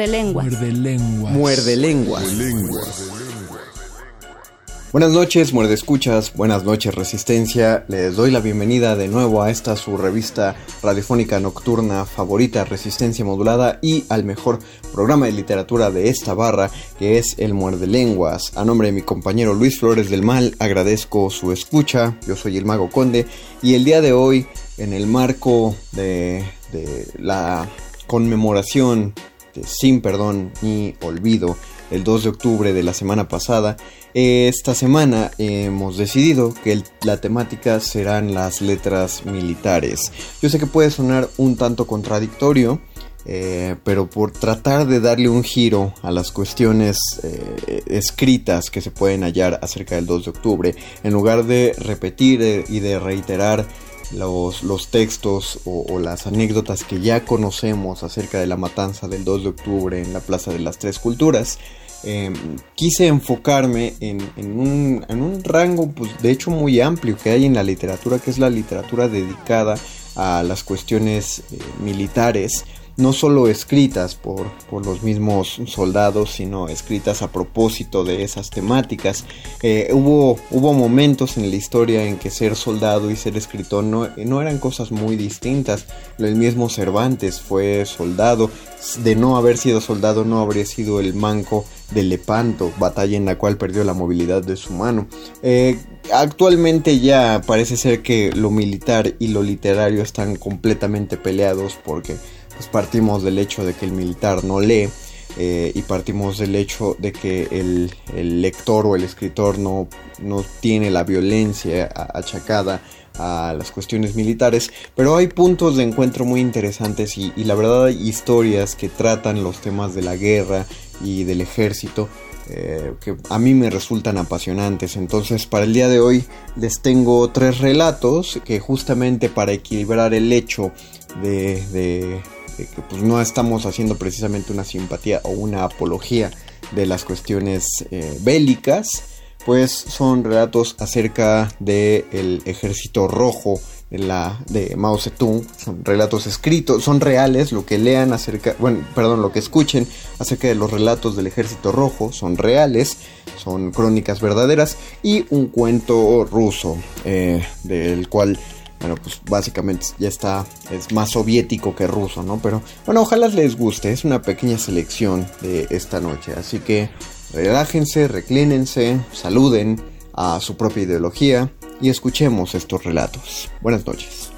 Muerde lengua. Muerde lengua. Muerde lengua. Buenas noches, muerde escuchas, buenas noches resistencia, les doy la bienvenida de nuevo a esta su revista radiofónica nocturna favorita Resistencia Modulada y al mejor programa de literatura de esta barra que es el Muerde Lenguas. A nombre de mi compañero Luis Flores del Mal agradezco su escucha, yo soy el Mago Conde y el día de hoy en el marco de, de la conmemoración de Sin Perdón ni Olvido el 2 de octubre de la semana pasada. Esta semana hemos decidido que la temática serán las letras militares. Yo sé que puede sonar un tanto contradictorio, eh, pero por tratar de darle un giro a las cuestiones eh, escritas que se pueden hallar acerca del 2 de octubre, en lugar de repetir eh, y de reiterar los, textos o, las anécdotas que ya conocemos acerca de la matanza del 2 de octubre en la Plaza de las Tres Culturas, eh, quise enfocarme en, en, un, en, un, rango, pues de hecho muy amplio que hay en la literatura, que es la literatura dedicada a las cuestiones eh, militares, no solo escritas por, por, los mismos soldados, sino escritas a propósito de esas temáticas. Eh, hubo, hubo momentos en la historia en que ser soldado y ser escritor no, no eran cosas muy distintas. El mismo Cervantes fue soldado, de no haber sido soldado no habría sido el manco de Lepanto, batalla en la cual perdió la movilidad de su mano. Eh, actualmente ya parece ser que lo militar y lo literario están completamente peleados porque pues partimos del hecho de que el militar no lee eh, y partimos del hecho de que el, lector o el escritor no, no tiene la violencia achacada a las cuestiones militares, pero hay puntos de encuentro muy interesantes y, y, la verdad hay historias que tratan los temas de la guerra y del ejército eh, que a mí me resultan apasionantes. Entonces para el día de hoy les tengo tres relatos que justamente para equilibrar el hecho de, de, que pues no estamos haciendo precisamente una simpatía o una apología de las cuestiones eh, bélicas, pues son relatos acerca del el ejército rojo de, la, de Mao Zedong, son relatos escritos, son reales, lo que lean acerca, bueno, perdón, lo que escuchen acerca de los relatos del ejército rojo. Son reales, son crónicas verdaderas y un cuento ruso eh, del cual bueno, pues básicamente ya está, es más soviético que ruso, ¿no? Pero bueno, ojalá les guste, es una pequeña selección de esta noche, así que relájense, reclínense, saluden a su propia ideología y escuchemos estos relatos. Buenas noches.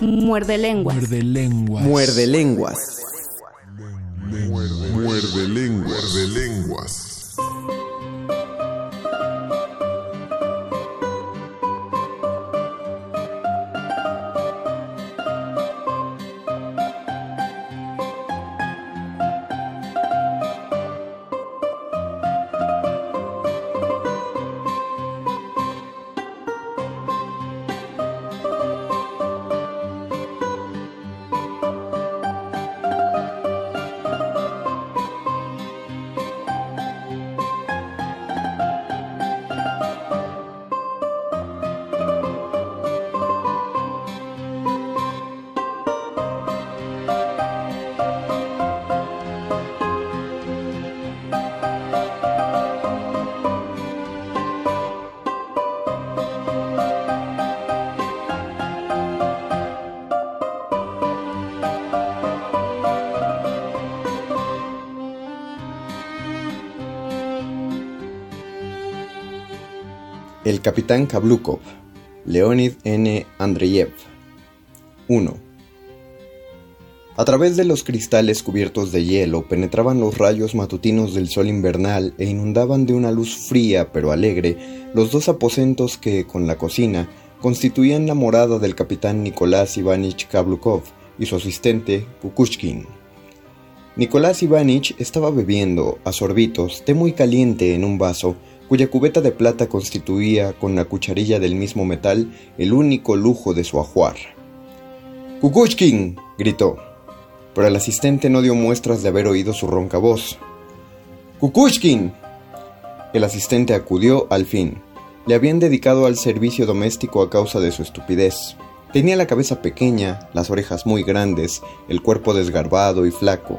Muerde lenguas. Muerde lenguas. Muerde lenguas. Muerde lenguas. Muerde lenguas. Capitán Kablukov, Leonid N. Andreyev. 1. A través de los cristales cubiertos de hielo penetraban los rayos matutinos del sol invernal e inundaban de una luz fría pero alegre los dos aposentos que, con la cocina, constituían la morada del capitán Nicolás Ivanich Kablukov y su asistente Kukushkin. Nicolás Ivanich estaba bebiendo, a sorbitos, té muy caliente en un vaso cuya cubeta de plata constituía, con la cucharilla del mismo metal, el único lujo de su ajuar. ¡Kukushkin! gritó, pero el asistente no dio muestras de haber oído su ronca voz. ¡Kukushkin! El asistente acudió al fin. Le habían dedicado al servicio doméstico a causa de su estupidez. Tenía la cabeza pequeña, las orejas muy grandes, el cuerpo desgarbado y flaco.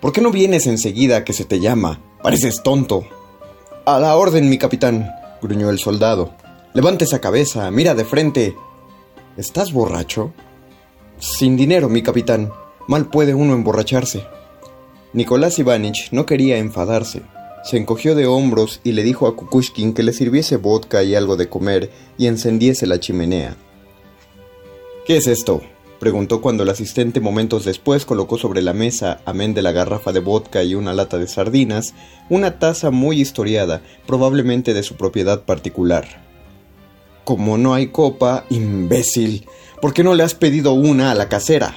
¿Por qué no vienes enseguida que se te llama? Pareces tonto. A la orden, mi capitán, gruñó el soldado. Levante esa cabeza, mira de frente. ¿Estás borracho? Sin dinero, mi capitán. Mal puede uno emborracharse. Nicolás Ivanich no quería enfadarse. Se encogió de hombros y le dijo a Kukushkin que le sirviese vodka y algo de comer y encendiese la chimenea. ¿Qué es esto? Preguntó cuando el asistente momentos después colocó sobre la mesa, amén de la garrafa de vodka y una lata de sardinas, una taza muy historiada, probablemente de su propiedad particular. Como no hay copa, imbécil, ¿por qué no le has pedido una a la casera?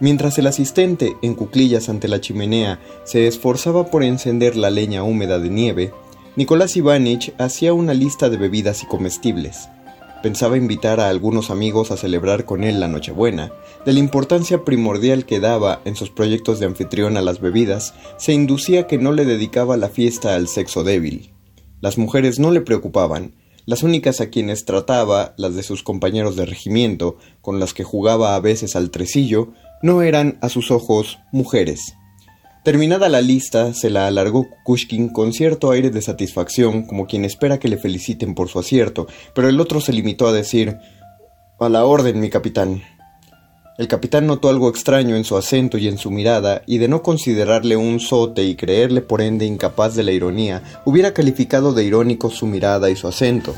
Mientras el asistente, en cuclillas ante la chimenea, se esforzaba por encender la leña húmeda de nieve, Nicolás Ivanich hacía una lista de bebidas y comestibles pensaba invitar a algunos amigos a celebrar con él la Nochebuena. De la importancia primordial que daba en sus proyectos de anfitrión a las bebidas, se inducía que no le dedicaba la fiesta al sexo débil. Las mujeres no le preocupaban, las únicas a quienes trataba, las de sus compañeros de regimiento, con las que jugaba a veces al tresillo, no eran, a sus ojos, mujeres. Terminada la lista, se la alargó Kukushkin con cierto aire de satisfacción, como quien espera que le feliciten por su acierto, pero el otro se limitó a decir A la orden, mi capitán. El capitán notó algo extraño en su acento y en su mirada, y de no considerarle un sote y creerle por ende incapaz de la ironía, hubiera calificado de irónico su mirada y su acento.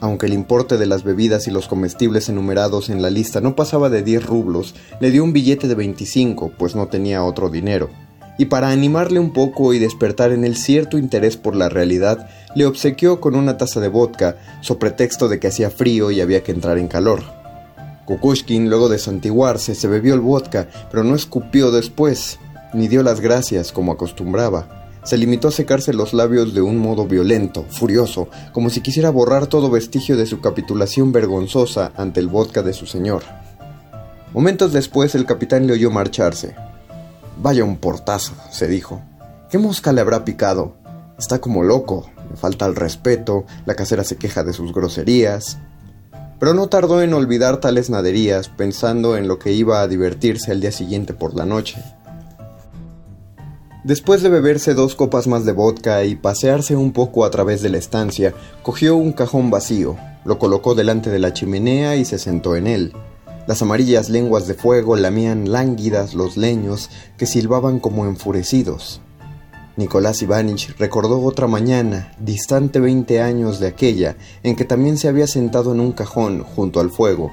Aunque el importe de las bebidas y los comestibles enumerados en la lista no pasaba de 10 rublos, le dio un billete de 25, pues no tenía otro dinero. Y para animarle un poco y despertar en él cierto interés por la realidad, le obsequió con una taza de vodka, so pretexto de que hacía frío y había que entrar en calor. Kukushkin, luego de santiguarse, se bebió el vodka, pero no escupió después, ni dio las gracias como acostumbraba se limitó a secarse los labios de un modo violento, furioso, como si quisiera borrar todo vestigio de su capitulación vergonzosa ante el vodka de su señor. Momentos después el capitán le oyó marcharse. Vaya un portazo, se dijo. ¿Qué mosca le habrá picado? Está como loco, le falta el respeto, la casera se queja de sus groserías. Pero no tardó en olvidar tales naderías, pensando en lo que iba a divertirse al día siguiente por la noche. Después de beberse dos copas más de vodka y pasearse un poco a través de la estancia, cogió un cajón vacío, lo colocó delante de la chimenea y se sentó en él. Las amarillas lenguas de fuego lamían lánguidas los leños que silbaban como enfurecidos. Nicolás Ivanich recordó otra mañana, distante veinte años de aquella, en que también se había sentado en un cajón junto al fuego.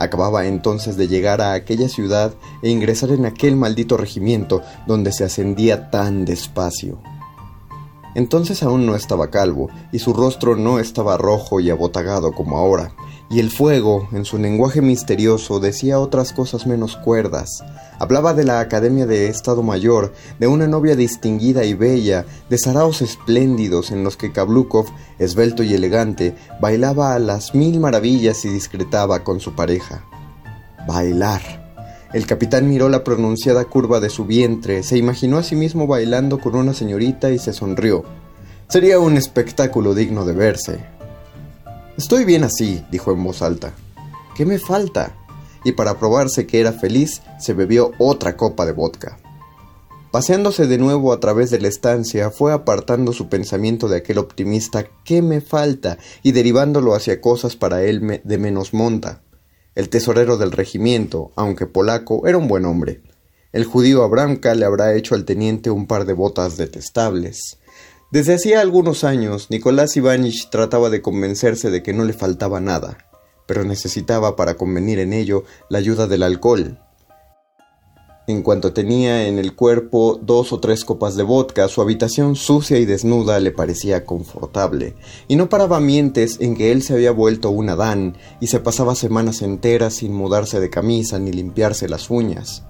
Acababa entonces de llegar a aquella ciudad e ingresar en aquel maldito regimiento donde se ascendía tan despacio. Entonces aún no estaba calvo, y su rostro no estaba rojo y abotagado como ahora, y el fuego, en su lenguaje misterioso, decía otras cosas menos cuerdas. Hablaba de la Academia de Estado Mayor, de una novia distinguida y bella, de saraos espléndidos en los que Kablukov, esbelto y elegante, bailaba a las mil maravillas y discretaba con su pareja. Bailar. El capitán miró la pronunciada curva de su vientre, se imaginó a sí mismo bailando con una señorita y se sonrió. Sería un espectáculo digno de verse. Estoy bien así, dijo en voz alta. ¿Qué me falta? Y para probarse que era feliz, se bebió otra copa de vodka. Paseándose de nuevo a través de la estancia, fue apartando su pensamiento de aquel optimista ¿qué me falta? y derivándolo hacia cosas para él de menos monta. El tesorero del regimiento, aunque polaco, era un buen hombre. El judío Abramka le habrá hecho al teniente un par de botas detestables. Desde hacía algunos años, Nicolás Ivanich trataba de convencerse de que no le faltaba nada, pero necesitaba para convenir en ello la ayuda del alcohol. En cuanto tenía en el cuerpo dos o tres copas de vodka, su habitación sucia y desnuda le parecía confortable, y no paraba mientes en que él se había vuelto un Adán y se pasaba semanas enteras sin mudarse de camisa ni limpiarse las uñas.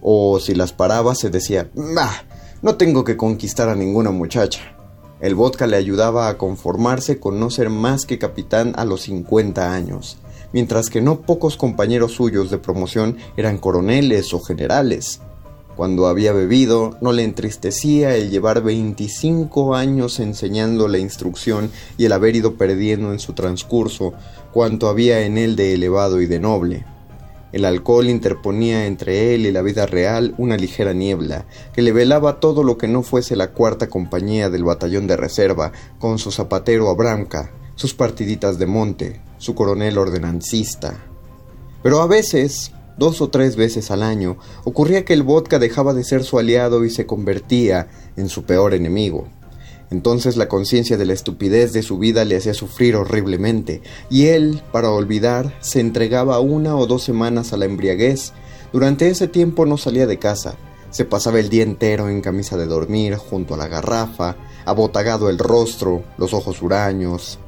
O si las paraba se decía, Bah, no tengo que conquistar a ninguna muchacha. El vodka le ayudaba a conformarse con no ser más que capitán a los 50 años, mientras que no pocos compañeros suyos de promoción eran coroneles o generales. Cuando había bebido, no le entristecía el llevar 25 años enseñando la instrucción y el haber ido perdiendo en su transcurso cuanto había en él de elevado y de noble. El alcohol interponía entre él y la vida real una ligera niebla, que le velaba todo lo que no fuese la cuarta compañía del batallón de reserva, con su zapatero Abramka, sus partiditas de monte, su coronel ordenancista. Pero a veces, dos o tres veces al año, ocurría que el vodka dejaba de ser su aliado y se convertía en su peor enemigo. Entonces la conciencia de la estupidez de su vida le hacía sufrir horriblemente, y él, para olvidar, se entregaba una o dos semanas a la embriaguez. Durante ese tiempo no salía de casa, se pasaba el día entero en camisa de dormir, junto a la garrafa, abotagado el rostro, los ojos huraños.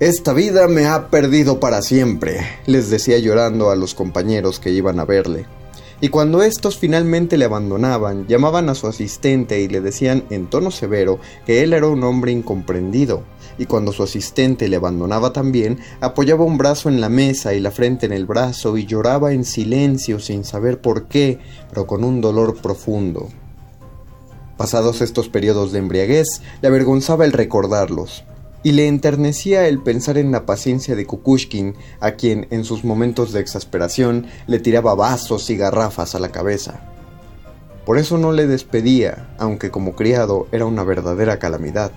Esta vida me ha perdido para siempre, les decía llorando a los compañeros que iban a verle y cuando estos finalmente le abandonaban, llamaban a su asistente y le decían en tono severo que él era un hombre incomprendido, y cuando su asistente le abandonaba también, apoyaba un brazo en la mesa y la frente en el brazo y lloraba en silencio sin saber por qué, pero con un dolor profundo. Pasados estos periodos de embriaguez, le avergonzaba el recordarlos, y le enternecía el pensar en la paciencia de Kukushkin, a quien en sus momentos de exasperación le tiraba vasos y garrafas a la cabeza. Por eso no le despedía, aunque como criado era una verdadera calamidad.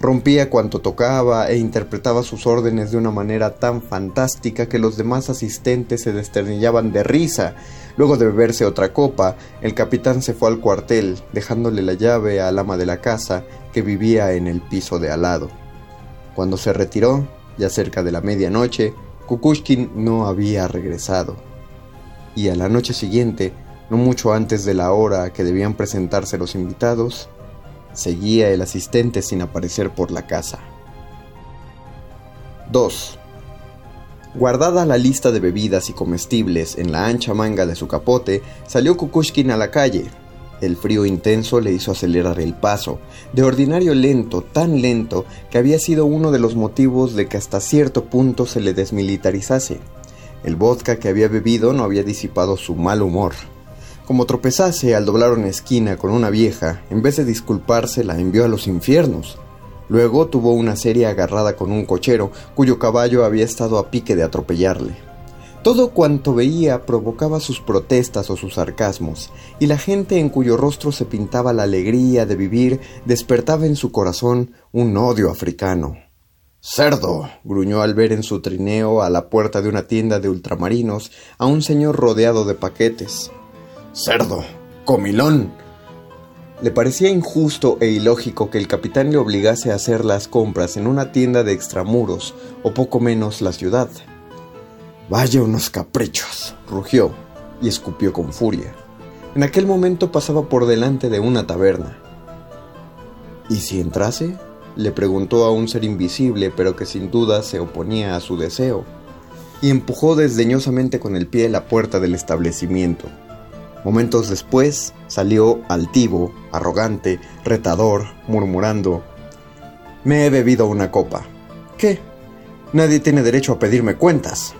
Rompía cuanto tocaba e interpretaba sus órdenes de una manera tan fantástica que los demás asistentes se desternillaban de risa. Luego de beberse otra copa, el capitán se fue al cuartel, dejándole la llave al ama de la casa, que vivía en el piso de al lado. Cuando se retiró, ya cerca de la medianoche, Kukushkin no había regresado. Y a la noche siguiente, no mucho antes de la hora que debían presentarse los invitados, seguía el asistente sin aparecer por la casa. 2. Guardada la lista de bebidas y comestibles en la ancha manga de su capote, salió Kukushkin a la calle, el frío intenso le hizo acelerar el paso, de ordinario lento, tan lento, que había sido uno de los motivos de que hasta cierto punto se le desmilitarizase. El vodka que había bebido no había disipado su mal humor. Como tropezase al doblar una esquina con una vieja, en vez de disculparse la envió a los infiernos. Luego tuvo una serie agarrada con un cochero, cuyo caballo había estado a pique de atropellarle. Todo cuanto veía provocaba sus protestas o sus sarcasmos, y la gente en cuyo rostro se pintaba la alegría de vivir despertaba en su corazón un odio africano. Cerdo. gruñó al ver en su trineo a la puerta de una tienda de ultramarinos a un señor rodeado de paquetes. Cerdo. comilón. Le parecía injusto e ilógico que el capitán le obligase a hacer las compras en una tienda de extramuros, o poco menos la ciudad. Vaya unos caprichos, rugió y escupió con furia. En aquel momento pasaba por delante de una taberna. ¿Y si entrase? le preguntó a un ser invisible, pero que sin duda se oponía a su deseo, y empujó desdeñosamente con el pie la puerta del establecimiento. Momentos después salió altivo, arrogante, retador, murmurando, Me he bebido una copa. ¿Qué? Nadie tiene derecho a pedirme cuentas.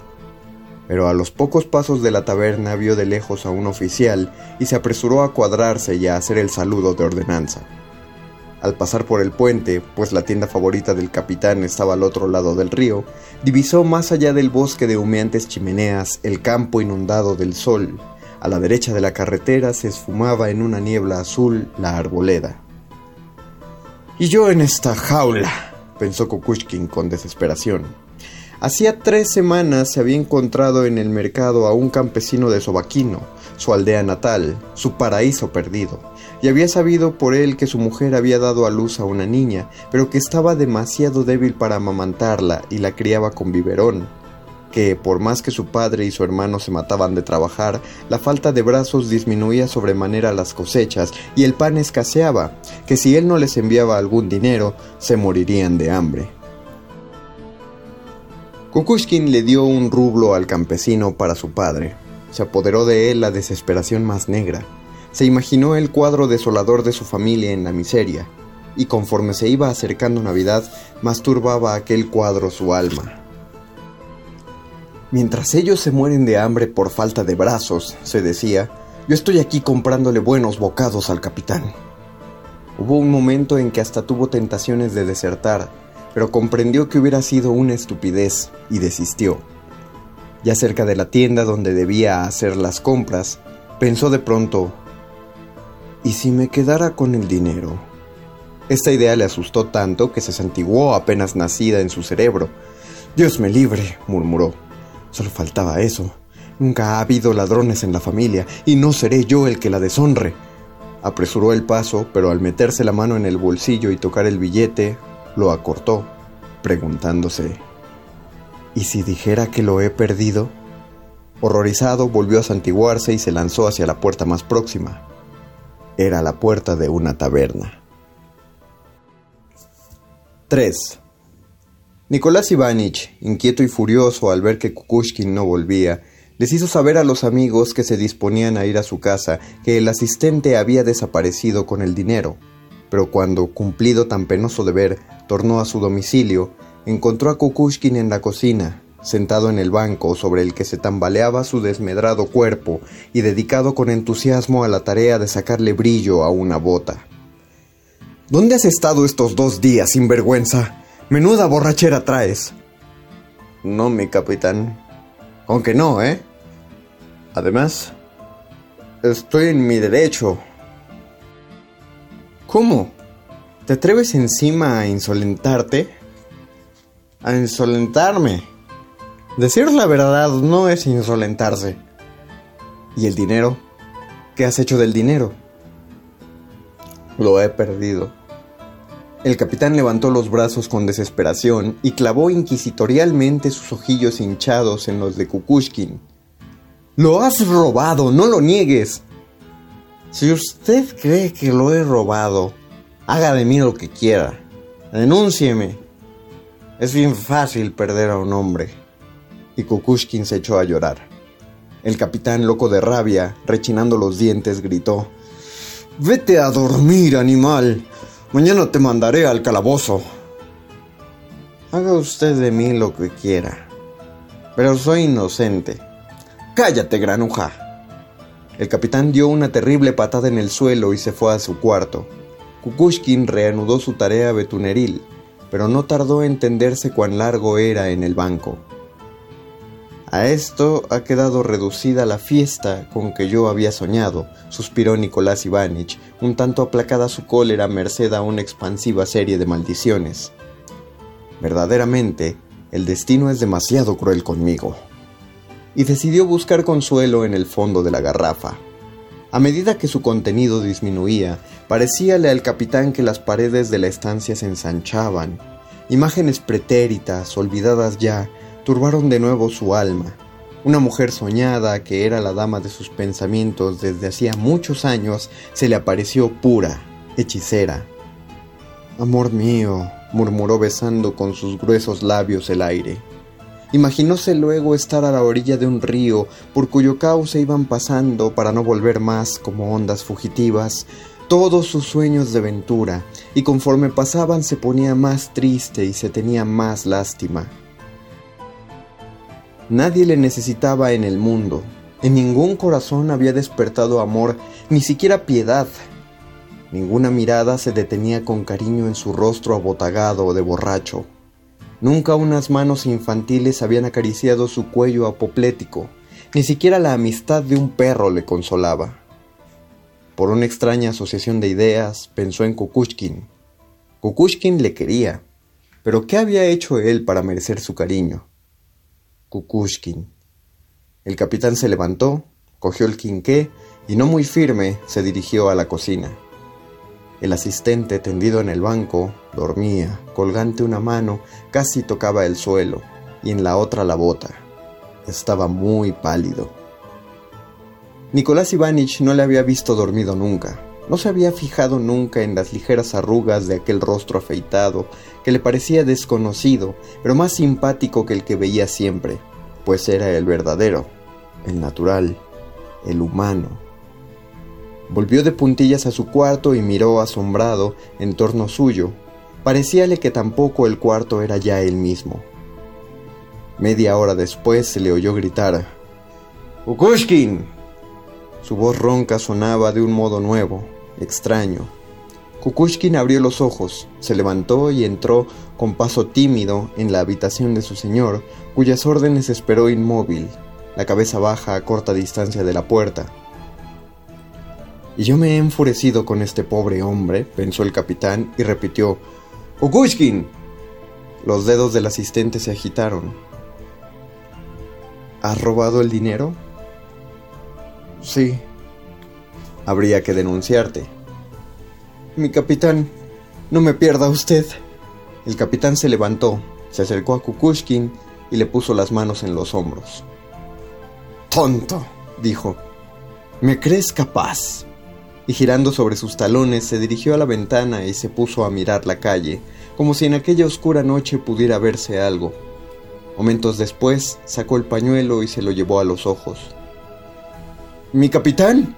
Pero a los pocos pasos de la taberna vio de lejos a un oficial y se apresuró a cuadrarse y a hacer el saludo de ordenanza. Al pasar por el puente, pues la tienda favorita del capitán estaba al otro lado del río, divisó más allá del bosque de humeantes chimeneas el campo inundado del sol. A la derecha de la carretera se esfumaba en una niebla azul la arboleda. Y yo en esta jaula, pensó Kukushkin con desesperación. Hacía tres semanas se había encontrado en el mercado a un campesino de Sobaquino, su aldea natal, su paraíso perdido, y había sabido por él que su mujer había dado a luz a una niña, pero que estaba demasiado débil para amamantarla y la criaba con biberón, que por más que su padre y su hermano se mataban de trabajar, la falta de brazos disminuía sobremanera las cosechas y el pan escaseaba, que si él no les enviaba algún dinero, se morirían de hambre. Kukushkin le dio un rublo al campesino para su padre. Se apoderó de él la desesperación más negra. Se imaginó el cuadro desolador de su familia en la miseria, y conforme se iba acercando Navidad, más turbaba aquel cuadro su alma. Mientras ellos se mueren de hambre por falta de brazos, se decía, yo estoy aquí comprándole buenos bocados al capitán. Hubo un momento en que hasta tuvo tentaciones de desertar, pero comprendió que hubiera sido una estupidez y desistió. Ya cerca de la tienda donde debía hacer las compras, pensó de pronto, ¿y si me quedara con el dinero? Esta idea le asustó tanto que se santiguó apenas nacida en su cerebro. Dios me libre, murmuró. Solo faltaba eso. Nunca ha habido ladrones en la familia y no seré yo el que la deshonre. Apresuró el paso, pero al meterse la mano en el bolsillo y tocar el billete, lo acortó, preguntándose, ¿y si dijera que lo he perdido? Horrorizado, volvió a santiguarse y se lanzó hacia la puerta más próxima. Era la puerta de una taberna. 3. Nicolás Ivanich, inquieto y furioso al ver que Kukushkin no volvía, les hizo saber a los amigos que se disponían a ir a su casa que el asistente había desaparecido con el dinero, pero cuando, cumplido tan penoso deber, tornó a su domicilio, encontró a Kukushkin en la cocina, sentado en el banco sobre el que se tambaleaba su desmedrado cuerpo y dedicado con entusiasmo a la tarea de sacarle brillo a una bota. ¿Dónde has estado estos dos días, sinvergüenza? Menuda borrachera traes. No, mi capitán. Aunque no, ¿eh? Además, estoy en mi derecho. ¿Cómo? ¿Te atreves encima a insolentarte? A insolentarme. Decir la verdad no es insolentarse. ¿Y el dinero? ¿Qué has hecho del dinero? Lo he perdido. El capitán levantó los brazos con desesperación y clavó inquisitorialmente sus ojillos hinchados en los de Kukushkin. Lo has robado, no lo niegues. Si usted cree que lo he robado, haga de mí lo que quiera. Denúncieme. Es bien fácil perder a un hombre. Y Kukushkin se echó a llorar. El capitán, loco de rabia, rechinando los dientes, gritó: Vete a dormir, animal. Mañana te mandaré al calabozo. Haga usted de mí lo que quiera. Pero soy inocente. Cállate, granuja. El capitán dio una terrible patada en el suelo y se fue a su cuarto. Kukushkin reanudó su tarea betuneril, pero no tardó en entenderse cuán largo era en el banco. A esto ha quedado reducida la fiesta con que yo había soñado, suspiró Nicolás Ivanich, un tanto aplacada su cólera merced a una expansiva serie de maldiciones. Verdaderamente, el destino es demasiado cruel conmigo. Y decidió buscar consuelo en el fondo de la garrafa. A medida que su contenido disminuía, parecíale al capitán que las paredes de la estancia se ensanchaban. Imágenes pretéritas, olvidadas ya, turbaron de nuevo su alma. Una mujer soñada, que era la dama de sus pensamientos desde hacía muchos años, se le apareció pura, hechicera. Amor mío, murmuró besando con sus gruesos labios el aire. Imaginóse luego estar a la orilla de un río por cuyo cauce iban pasando para no volver más como ondas fugitivas todos sus sueños de ventura, y conforme pasaban se ponía más triste y se tenía más lástima. Nadie le necesitaba en el mundo, en ningún corazón había despertado amor, ni siquiera piedad. Ninguna mirada se detenía con cariño en su rostro abotagado de borracho. Nunca unas manos infantiles habían acariciado su cuello apoplético, ni siquiera la amistad de un perro le consolaba. Por una extraña asociación de ideas, pensó en Kukushkin. Kukushkin le quería, pero ¿qué había hecho él para merecer su cariño? Kukushkin. El capitán se levantó, cogió el quinqué y no muy firme se dirigió a la cocina. El asistente tendido en el banco dormía, colgante una mano, casi tocaba el suelo y en la otra la bota. Estaba muy pálido. Nicolás Ivanich no le había visto dormido nunca. No se había fijado nunca en las ligeras arrugas de aquel rostro afeitado, que le parecía desconocido, pero más simpático que el que veía siempre, pues era el verdadero, el natural, el humano. Volvió de puntillas a su cuarto y miró asombrado en torno suyo. Parecíale que tampoco el cuarto era ya el mismo. Media hora después se le oyó gritar: ¡Ukushkin! Su voz ronca sonaba de un modo nuevo, extraño. Kukushkin abrió los ojos, se levantó y entró con paso tímido en la habitación de su señor, cuyas órdenes esperó inmóvil, la cabeza baja a corta distancia de la puerta. Y yo me he enfurecido con este pobre hombre, pensó el capitán y repitió, Kukushkin. Los dedos del asistente se agitaron. ¿Has robado el dinero? Sí. Habría que denunciarte. Mi capitán, no me pierda usted. El capitán se levantó, se acercó a Kukushkin y le puso las manos en los hombros. Tonto, dijo. ¿Me crees capaz? Y girando sobre sus talones se dirigió a la ventana y se puso a mirar la calle, como si en aquella oscura noche pudiera verse algo. Momentos después sacó el pañuelo y se lo llevó a los ojos. ¿Mi capitán?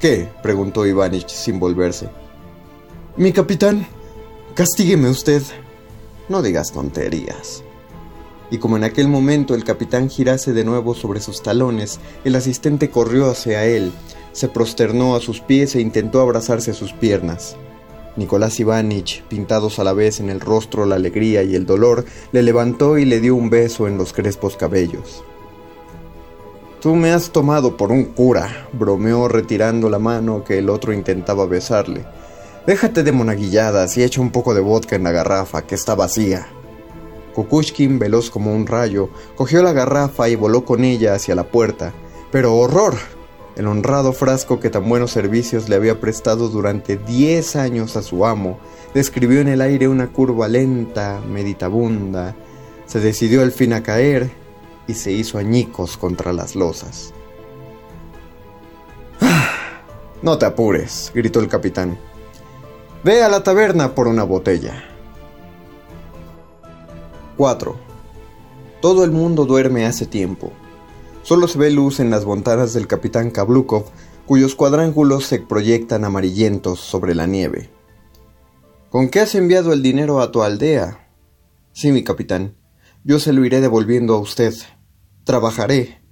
¿Qué? preguntó Ivanich sin volverse. Mi capitán, castígueme usted. No digas tonterías. Y como en aquel momento el capitán girase de nuevo sobre sus talones, el asistente corrió hacia él, se prosternó a sus pies e intentó abrazarse a sus piernas. Nicolás Ivanich, pintados a la vez en el rostro la alegría y el dolor, le levantó y le dio un beso en los crespos cabellos. Tú me has tomado por un cura, bromeó retirando la mano que el otro intentaba besarle. Déjate de monaguilladas y echa un poco de vodka en la garrafa, que está vacía. Kukushkin, veloz como un rayo, cogió la garrafa y voló con ella hacia la puerta. Pero horror. El honrado frasco que tan buenos servicios le había prestado durante diez años a su amo, describió en el aire una curva lenta, meditabunda. Se decidió al fin a caer y se hizo añicos contra las losas. No te apures, gritó el capitán. Ve a la taberna por una botella. 4. Todo el mundo duerme hace tiempo. Solo se ve luz en las ventanas del capitán Kablukov, cuyos cuadrángulos se proyectan amarillentos sobre la nieve. ¿Con qué has enviado el dinero a tu aldea? Sí, mi capitán. Yo se lo iré devolviendo a usted. Trabajaré.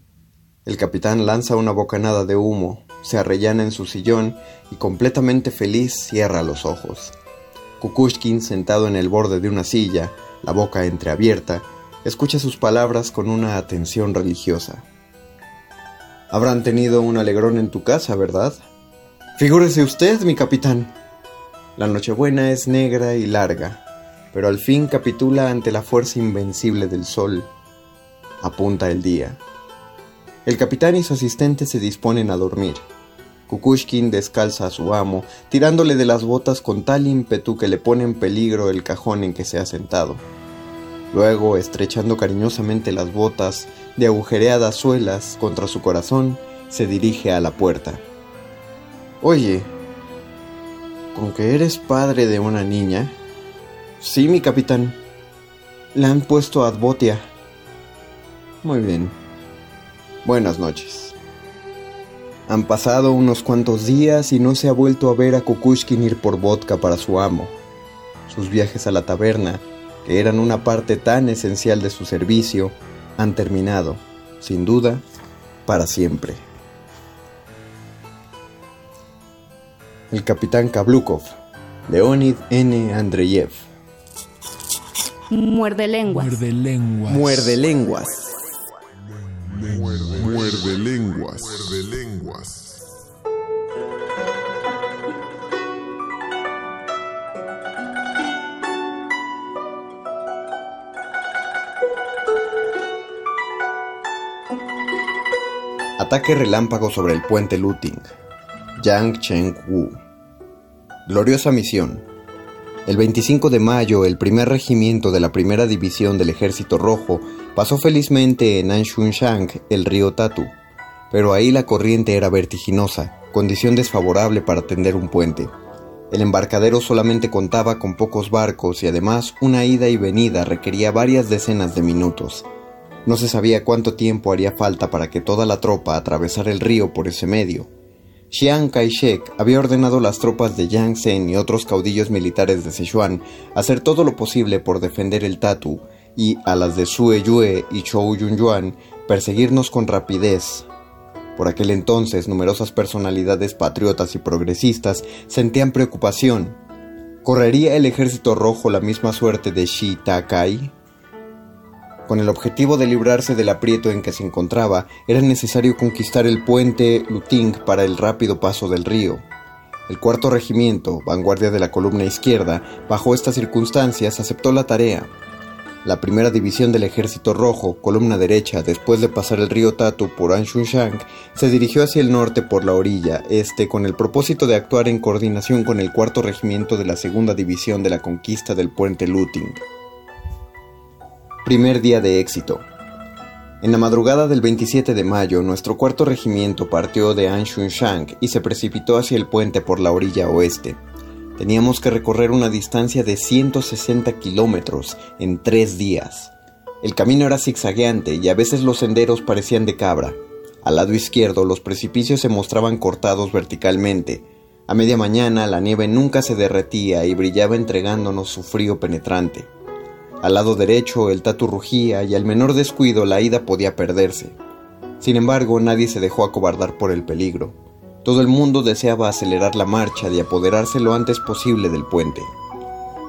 El capitán lanza una bocanada de humo, se arrellana en su sillón y completamente feliz cierra los ojos. Kukushkin, sentado en el borde de una silla, la boca entreabierta, escucha sus palabras con una atención religiosa. Habrán tenido un alegrón en tu casa, ¿verdad? Figúrese usted, mi capitán. La Nochebuena es negra y larga, pero al fin capitula ante la fuerza invencible del sol apunta el día. El capitán y su asistente se disponen a dormir. Kukushkin descalza a su amo, tirándole de las botas con tal ímpetu que le pone en peligro el cajón en que se ha sentado. Luego, estrechando cariñosamente las botas de agujereadas suelas contra su corazón, se dirige a la puerta. Oye, ¿con que eres padre de una niña? Sí, mi capitán. La han puesto a Advotia. Muy bien. Buenas noches. Han pasado unos cuantos días y no se ha vuelto a ver a Kukushkin ir por vodka para su amo. Sus viajes a la taberna que eran una parte tan esencial de su servicio, han terminado, sin duda, para siempre. El capitán Kablukov, Leonid N. Andreyev. Muerde lenguas. Muerde lenguas. Muerde lenguas. Muerde lenguas. Muerde lenguas. Ataque relámpago sobre el puente Luting. Yang Cheng-wu. Gloriosa misión. El 25 de mayo, el primer regimiento de la primera división del Ejército Rojo pasó felizmente en Anshunshank el río Tatu, pero ahí la corriente era vertiginosa, condición desfavorable para tender un puente. El embarcadero solamente contaba con pocos barcos y además una ida y venida requería varias decenas de minutos. No se sabía cuánto tiempo haría falta para que toda la tropa atravesara el río por ese medio. Chiang Kai-shek había ordenado a las tropas de Yang Sen y otros caudillos militares de Sichuan hacer todo lo posible por defender el Tatu y a las de Sue Yue y Chou Yunyuan perseguirnos con rapidez. Por aquel entonces, numerosas personalidades patriotas y progresistas sentían preocupación. ¿Correría el ejército rojo la misma suerte de Shi Takai? Con el objetivo de librarse del aprieto en que se encontraba, era necesario conquistar el puente Luting para el rápido paso del río. El cuarto regimiento, vanguardia de la columna izquierda, bajo estas circunstancias aceptó la tarea. La primera división del Ejército Rojo, columna derecha, después de pasar el río Tatu por Anshunshank, se dirigió hacia el norte por la orilla este con el propósito de actuar en coordinación con el cuarto regimiento de la segunda división de la conquista del puente Luting. Primer día de éxito. En la madrugada del 27 de mayo, nuestro cuarto regimiento partió de Anshunshank y se precipitó hacia el puente por la orilla oeste. Teníamos que recorrer una distancia de 160 kilómetros en tres días. El camino era zigzagueante y a veces los senderos parecían de cabra. Al lado izquierdo los precipicios se mostraban cortados verticalmente. A media mañana la nieve nunca se derretía y brillaba entregándonos su frío penetrante. Al lado derecho el tatu rugía y al menor descuido la ida podía perderse. Sin embargo, nadie se dejó acobardar por el peligro. Todo el mundo deseaba acelerar la marcha y apoderarse lo antes posible del puente.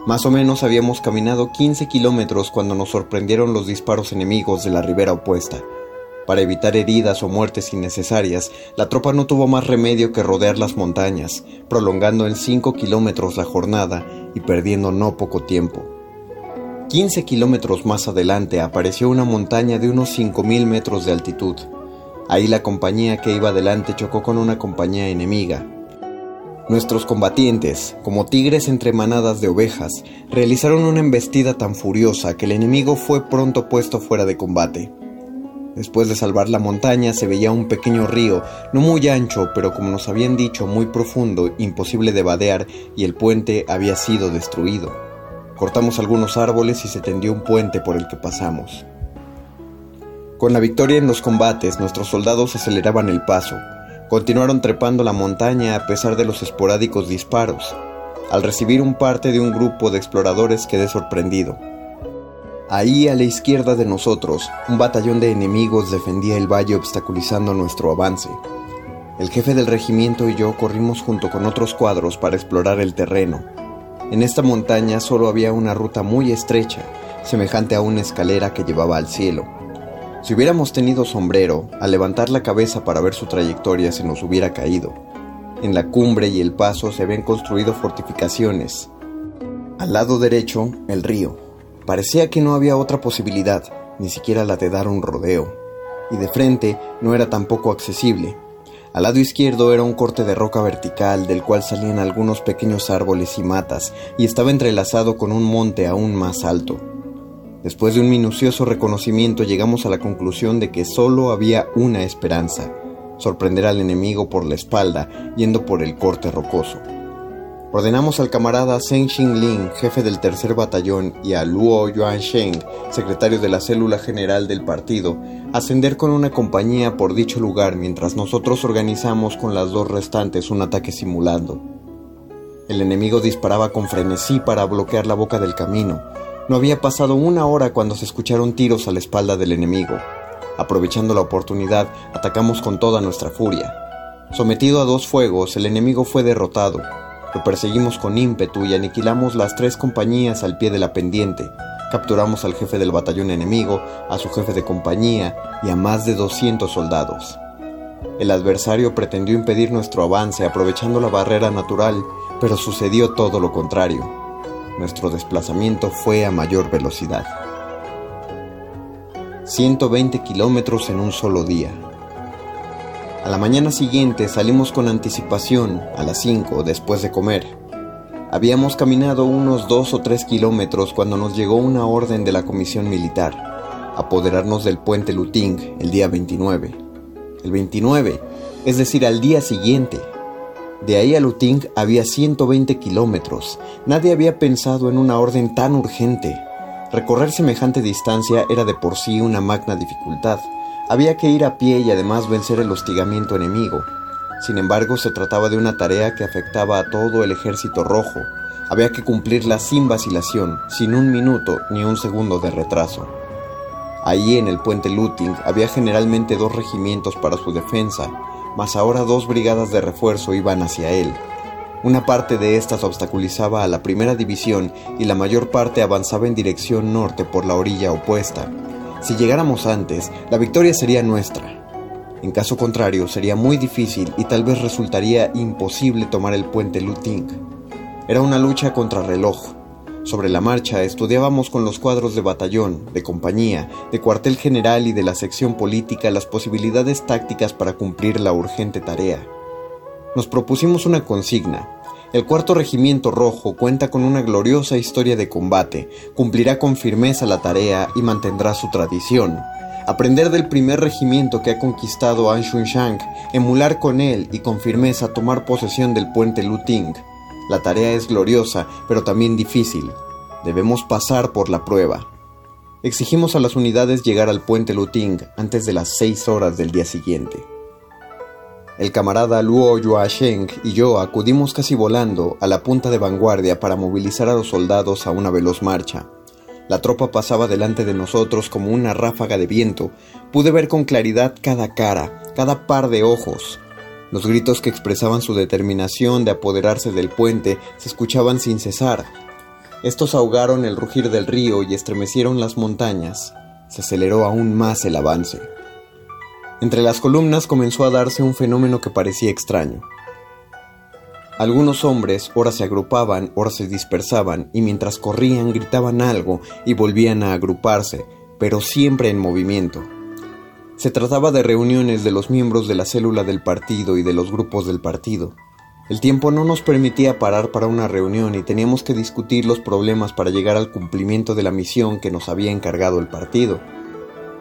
Más o menos habíamos caminado 15 kilómetros cuando nos sorprendieron los disparos enemigos de la ribera opuesta. Para evitar heridas o muertes innecesarias, la tropa no tuvo más remedio que rodear las montañas, prolongando en 5 kilómetros la jornada y perdiendo no poco tiempo. 15 kilómetros más adelante apareció una montaña de unos 5.000 metros de altitud. Ahí la compañía que iba adelante chocó con una compañía enemiga. Nuestros combatientes, como tigres entre manadas de ovejas, realizaron una embestida tan furiosa que el enemigo fue pronto puesto fuera de combate. Después de salvar la montaña se veía un pequeño río, no muy ancho, pero como nos habían dicho, muy profundo, imposible de vadear, y el puente había sido destruido. Cortamos algunos árboles y se tendió un puente por el que pasamos. Con la victoria en los combates, nuestros soldados aceleraban el paso. Continuaron trepando la montaña a pesar de los esporádicos disparos. Al recibir un parte de un grupo de exploradores quedé sorprendido. Ahí a la izquierda de nosotros, un batallón de enemigos defendía el valle obstaculizando nuestro avance. El jefe del regimiento y yo corrimos junto con otros cuadros para explorar el terreno. En esta montaña solo había una ruta muy estrecha, semejante a una escalera que llevaba al cielo. Si hubiéramos tenido sombrero, al levantar la cabeza para ver su trayectoria se nos hubiera caído. En la cumbre y el paso se habían construido fortificaciones. Al lado derecho, el río. Parecía que no había otra posibilidad, ni siquiera la de dar un rodeo. Y de frente no era tampoco accesible, al lado izquierdo era un corte de roca vertical del cual salían algunos pequeños árboles y matas y estaba entrelazado con un monte aún más alto. Después de un minucioso reconocimiento llegamos a la conclusión de que solo había una esperanza, sorprender al enemigo por la espalda yendo por el corte rocoso. Ordenamos al camarada Zheng Xinling, jefe del tercer batallón, y a Luo Yuansheng, secretario de la célula general del partido, ascender con una compañía por dicho lugar mientras nosotros organizamos con las dos restantes un ataque simulando. El enemigo disparaba con frenesí para bloquear la boca del camino. No había pasado una hora cuando se escucharon tiros a la espalda del enemigo. Aprovechando la oportunidad, atacamos con toda nuestra furia. Sometido a dos fuegos, el enemigo fue derrotado. Lo perseguimos con ímpetu y aniquilamos las tres compañías al pie de la pendiente. Capturamos al jefe del batallón enemigo, a su jefe de compañía y a más de 200 soldados. El adversario pretendió impedir nuestro avance aprovechando la barrera natural, pero sucedió todo lo contrario. Nuestro desplazamiento fue a mayor velocidad. 120 kilómetros en un solo día. A la mañana siguiente salimos con anticipación, a las 5 después de comer. Habíamos caminado unos 2 o 3 kilómetros cuando nos llegó una orden de la comisión militar, apoderarnos del puente Luting el día 29. El 29, es decir, al día siguiente. De ahí a Luting había 120 kilómetros. Nadie había pensado en una orden tan urgente. Recorrer semejante distancia era de por sí una magna dificultad. Había que ir a pie y además vencer el hostigamiento enemigo. Sin embargo, se trataba de una tarea que afectaba a todo el ejército rojo. Había que cumplirla sin vacilación, sin un minuto ni un segundo de retraso. Ahí en el puente Luting había generalmente dos regimientos para su defensa, mas ahora dos brigadas de refuerzo iban hacia él. Una parte de estas obstaculizaba a la primera división y la mayor parte avanzaba en dirección norte por la orilla opuesta. Si llegáramos antes, la victoria sería nuestra. En caso contrario, sería muy difícil y tal vez resultaría imposible tomar el puente Luting. Era una lucha contra reloj. Sobre la marcha estudiábamos con los cuadros de batallón, de compañía, de cuartel general y de la sección política las posibilidades tácticas para cumplir la urgente tarea nos propusimos una consigna. El cuarto regimiento rojo cuenta con una gloriosa historia de combate, cumplirá con firmeza la tarea y mantendrá su tradición. Aprender del primer regimiento que ha conquistado Anshunshank, emular con él y con firmeza tomar posesión del puente Luting. La tarea es gloriosa, pero también difícil. Debemos pasar por la prueba. Exigimos a las unidades llegar al puente Luting antes de las 6 horas del día siguiente. El camarada Luo Yuasheng y yo acudimos casi volando a la punta de vanguardia para movilizar a los soldados a una veloz marcha. La tropa pasaba delante de nosotros como una ráfaga de viento. Pude ver con claridad cada cara, cada par de ojos. Los gritos que expresaban su determinación de apoderarse del puente se escuchaban sin cesar. Estos ahogaron el rugir del río y estremecieron las montañas. Se aceleró aún más el avance. Entre las columnas comenzó a darse un fenómeno que parecía extraño. Algunos hombres ora se agrupaban, ora se dispersaban, y mientras corrían gritaban algo y volvían a agruparse, pero siempre en movimiento. Se trataba de reuniones de los miembros de la célula del partido y de los grupos del partido. El tiempo no nos permitía parar para una reunión y teníamos que discutir los problemas para llegar al cumplimiento de la misión que nos había encargado el partido.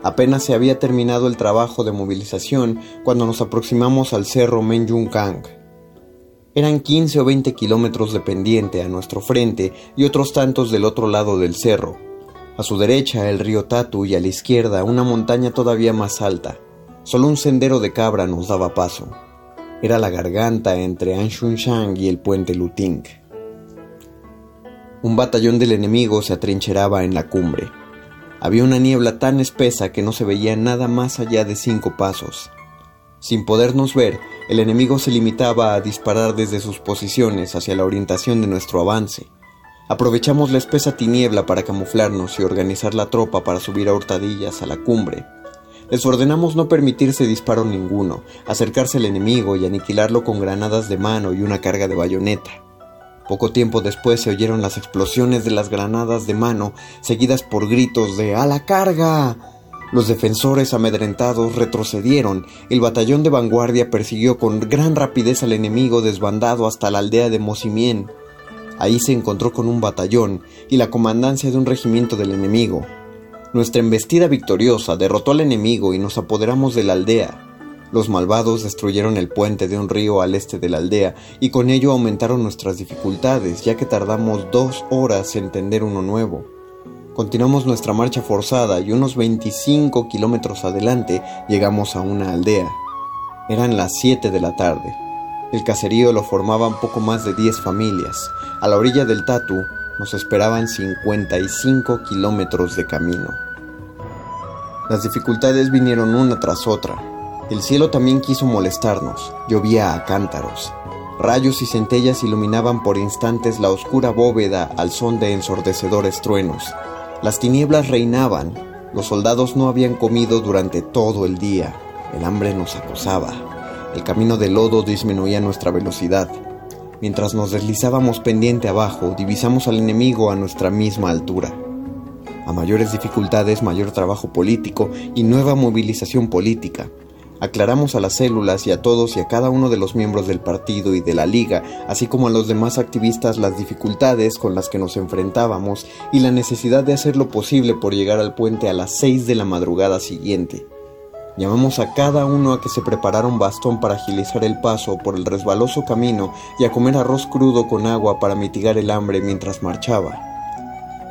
Apenas se había terminado el trabajo de movilización cuando nos aproximamos al cerro Menjung-Kang. Eran 15 o 20 kilómetros de pendiente a nuestro frente y otros tantos del otro lado del cerro. A su derecha el río Tatu y a la izquierda una montaña todavía más alta. Solo un sendero de cabra nos daba paso. Era la garganta entre Anshunshan y el puente Luting. Un batallón del enemigo se atrincheraba en la cumbre. Había una niebla tan espesa que no se veía nada más allá de cinco pasos. Sin podernos ver, el enemigo se limitaba a disparar desde sus posiciones hacia la orientación de nuestro avance. Aprovechamos la espesa tiniebla para camuflarnos y organizar la tropa para subir a hurtadillas a la cumbre. Les ordenamos no permitirse disparo ninguno, acercarse al enemigo y aniquilarlo con granadas de mano y una carga de bayoneta. Poco tiempo después se oyeron las explosiones de las granadas de mano, seguidas por gritos de ¡A la carga! Los defensores amedrentados retrocedieron. El batallón de vanguardia persiguió con gran rapidez al enemigo desbandado hasta la aldea de Mosimien. Ahí se encontró con un batallón y la comandancia de un regimiento del enemigo. Nuestra embestida victoriosa derrotó al enemigo y nos apoderamos de la aldea. Los malvados destruyeron el puente de un río al este de la aldea y con ello aumentaron nuestras dificultades, ya que tardamos dos horas en tender uno nuevo. Continuamos nuestra marcha forzada y unos 25 kilómetros adelante llegamos a una aldea. Eran las 7 de la tarde. El caserío lo formaban poco más de 10 familias. A la orilla del Tatu nos esperaban 55 kilómetros de camino. Las dificultades vinieron una tras otra. El cielo también quiso molestarnos. Llovía a cántaros. Rayos y centellas iluminaban por instantes la oscura bóveda al son de ensordecedores truenos. Las tinieblas reinaban. Los soldados no habían comido durante todo el día. El hambre nos acosaba. El camino de lodo disminuía nuestra velocidad. Mientras nos deslizábamos pendiente abajo, divisamos al enemigo a nuestra misma altura. A mayores dificultades, mayor trabajo político y nueva movilización política. Aclaramos a las células y a todos y a cada uno de los miembros del partido y de la liga, así como a los demás activistas las dificultades con las que nos enfrentábamos y la necesidad de hacer lo posible por llegar al puente a las 6 de la madrugada siguiente. Llamamos a cada uno a que se preparara un bastón para agilizar el paso por el resbaloso camino y a comer arroz crudo con agua para mitigar el hambre mientras marchaba.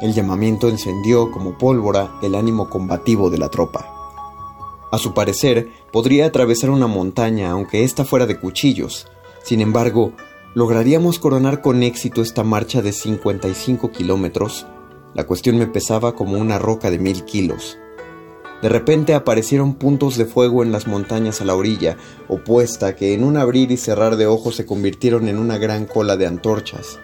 El llamamiento encendió como pólvora el ánimo combativo de la tropa. A su parecer, podría atravesar una montaña aunque ésta fuera de cuchillos. Sin embargo, ¿lograríamos coronar con éxito esta marcha de 55 kilómetros? La cuestión me pesaba como una roca de mil kilos. De repente aparecieron puntos de fuego en las montañas a la orilla, opuesta que en un abrir y cerrar de ojos se convirtieron en una gran cola de antorchas.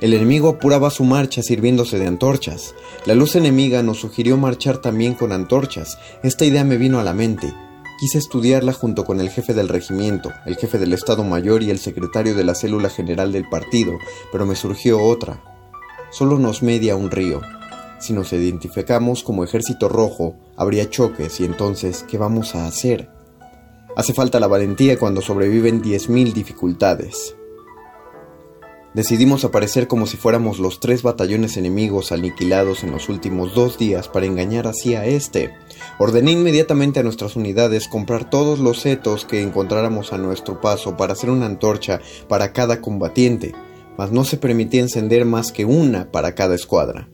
El enemigo apuraba su marcha sirviéndose de antorchas. La luz enemiga nos sugirió marchar también con antorchas. Esta idea me vino a la mente. Quise estudiarla junto con el jefe del regimiento, el jefe del Estado Mayor y el secretario de la célula general del partido, pero me surgió otra. Solo nos media un río. Si nos identificamos como ejército rojo, habría choques y entonces, ¿qué vamos a hacer? Hace falta la valentía cuando sobreviven 10.000 dificultades. Decidimos aparecer como si fuéramos los tres batallones enemigos aniquilados en los últimos dos días para engañar así a este. Ordené inmediatamente a nuestras unidades comprar todos los setos que encontráramos a nuestro paso para hacer una antorcha para cada combatiente, mas no se permitía encender más que una para cada escuadra.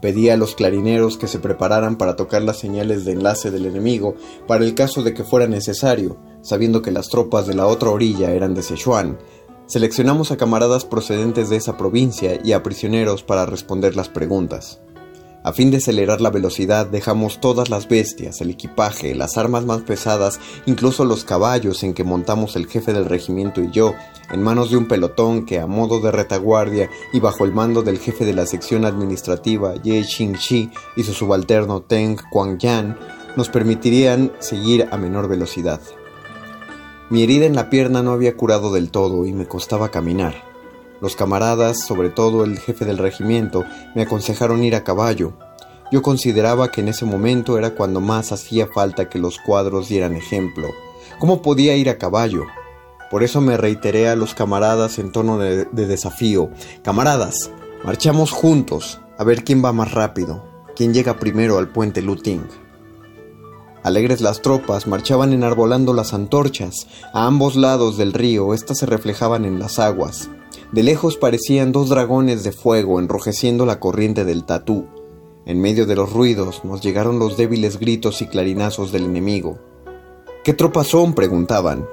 Pedí a los clarineros que se prepararan para tocar las señales de enlace del enemigo para el caso de que fuera necesario, sabiendo que las tropas de la otra orilla eran de Sichuan, Seleccionamos a camaradas procedentes de esa provincia y a prisioneros para responder las preguntas. A fin de acelerar la velocidad dejamos todas las bestias, el equipaje, las armas más pesadas, incluso los caballos en que montamos el jefe del regimiento y yo, en manos de un pelotón que a modo de retaguardia y bajo el mando del jefe de la sección administrativa Ye Xingxi y su subalterno Teng Quangyan, nos permitirían seguir a menor velocidad. Mi herida en la pierna no había curado del todo y me costaba caminar. Los camaradas, sobre todo el jefe del regimiento, me aconsejaron ir a caballo. Yo consideraba que en ese momento era cuando más hacía falta que los cuadros dieran ejemplo. ¿Cómo podía ir a caballo? Por eso me reiteré a los camaradas en tono de, de desafío. Camaradas, marchamos juntos, a ver quién va más rápido, quién llega primero al puente Luting. Alegres las tropas marchaban enarbolando las antorchas. A ambos lados del río éstas se reflejaban en las aguas. De lejos parecían dos dragones de fuego enrojeciendo la corriente del tatú. En medio de los ruidos nos llegaron los débiles gritos y clarinazos del enemigo. ¿Qué tropas son? preguntaban.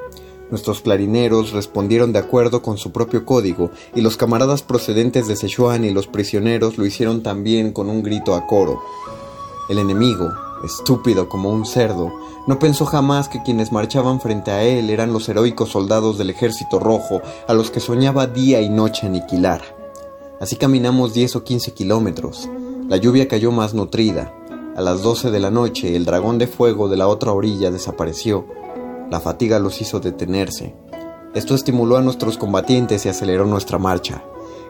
Nuestros clarineros respondieron de acuerdo con su propio código, y los camaradas procedentes de Sichuan y los prisioneros lo hicieron también con un grito a coro. El enemigo, estúpido como un cerdo, no pensó jamás que quienes marchaban frente a él eran los heroicos soldados del ejército rojo a los que soñaba día y noche aniquilar. Así caminamos 10 o 15 kilómetros. La lluvia cayó más nutrida. A las 12 de la noche el dragón de fuego de la otra orilla desapareció. La fatiga los hizo detenerse. Esto estimuló a nuestros combatientes y aceleró nuestra marcha.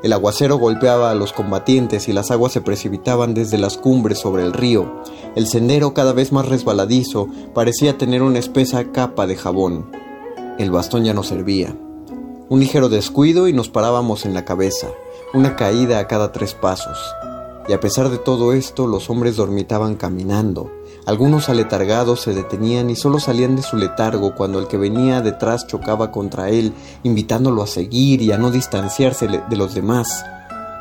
El aguacero golpeaba a los combatientes y las aguas se precipitaban desde las cumbres sobre el río. El sendero, cada vez más resbaladizo, parecía tener una espesa capa de jabón. El bastón ya no servía. Un ligero descuido y nos parábamos en la cabeza, una caída a cada tres pasos. y a pesar de todo esto los hombres dormitaban caminando. Algunos aletargados se detenían y solo salían de su letargo cuando el que venía detrás chocaba contra él, invitándolo a seguir y a no distanciarse de los demás.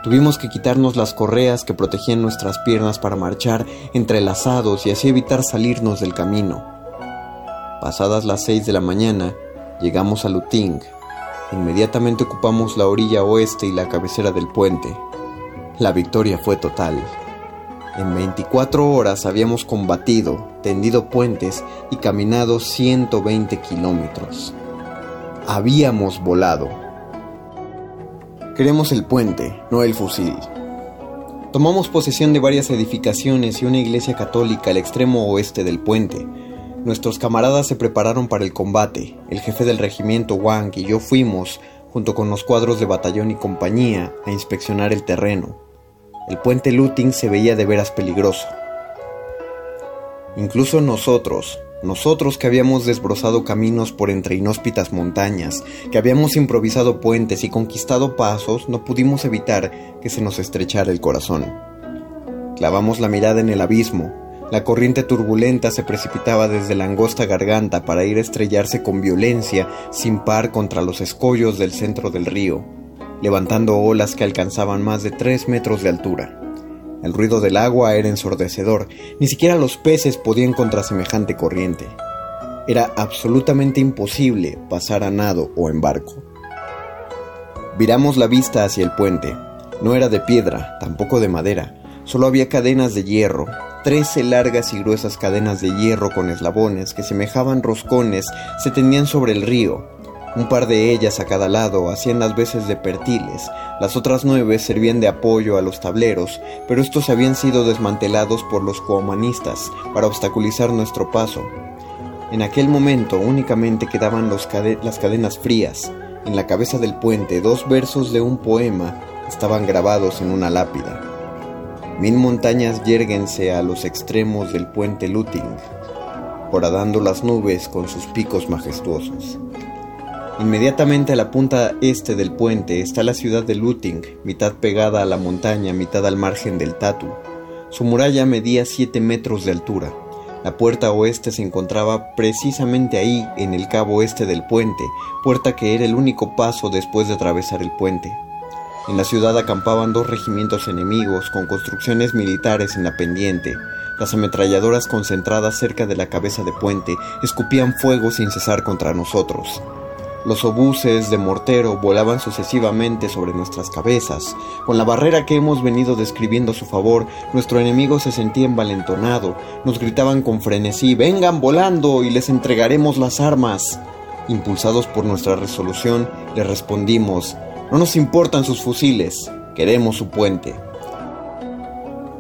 Tuvimos que quitarnos las correas que protegían nuestras piernas para marchar entrelazados y así evitar salirnos del camino. Pasadas las seis de la mañana, llegamos a Luting. Inmediatamente ocupamos la orilla oeste y la cabecera del puente. La victoria fue total. En 24 horas habíamos combatido, tendido puentes y caminado 120 kilómetros. Habíamos volado. Queremos el puente, no el fusil. Tomamos posesión de varias edificaciones y una iglesia católica al extremo oeste del puente. Nuestros camaradas se prepararon para el combate. El jefe del regimiento Wang y yo fuimos, junto con los cuadros de batallón y compañía, a inspeccionar el terreno. El puente Luting se veía de veras peligroso. Incluso nosotros, nosotros que habíamos desbrozado caminos por entre inhóspitas montañas, que habíamos improvisado puentes y conquistado pasos, no pudimos evitar que se nos estrechara el corazón. Clavamos la mirada en el abismo. La corriente turbulenta se precipitaba desde la angosta garganta para ir a estrellarse con violencia sin par contra los escollos del centro del río, levantando olas que alcanzaban más de tres metros de altura. El ruido del agua era ensordecedor, ni siquiera los peces podían contra semejante corriente. Era absolutamente imposible pasar a nado o en barco. Viramos la vista hacia el puente. No era de piedra, tampoco de madera, solo había cadenas de hierro, trece largas y gruesas cadenas de hierro con eslabones que semejaban roscones se tendían sobre el río, un par de ellas a cada lado hacían las veces de pertiles, las otras nueve servían de apoyo a los tableros, pero estos habían sido desmantelados por los cohumanistas para obstaculizar nuestro paso. En aquel momento únicamente quedaban las cadenas frías. En la cabeza del puente dos versos de un poema estaban grabados en una lápida. Mil montañas yérguense a los extremos del puente Luting, horadando las nubes con sus picos majestuosos. Inmediatamente a la punta este del puente está la ciudad de Luting, mitad pegada a la montaña, mitad al margen del Tatu. Su muralla medía 7 metros de altura. La puerta oeste se encontraba precisamente ahí, en el cabo este del puente, puerta que era el único paso después de atravesar el puente. En la ciudad acampaban dos regimientos enemigos con construcciones militares en la pendiente. Las ametralladoras concentradas cerca de la cabeza de puente escupían fuego sin cesar contra nosotros. Los obuses de mortero volaban sucesivamente sobre nuestras cabezas. Con la barrera que hemos venido describiendo a su favor, nuestro enemigo se sentía envalentonado. Nos gritaban con frenesí, vengan volando y les entregaremos las armas. Impulsados por nuestra resolución, le respondimos, no nos importan sus fusiles, queremos su puente.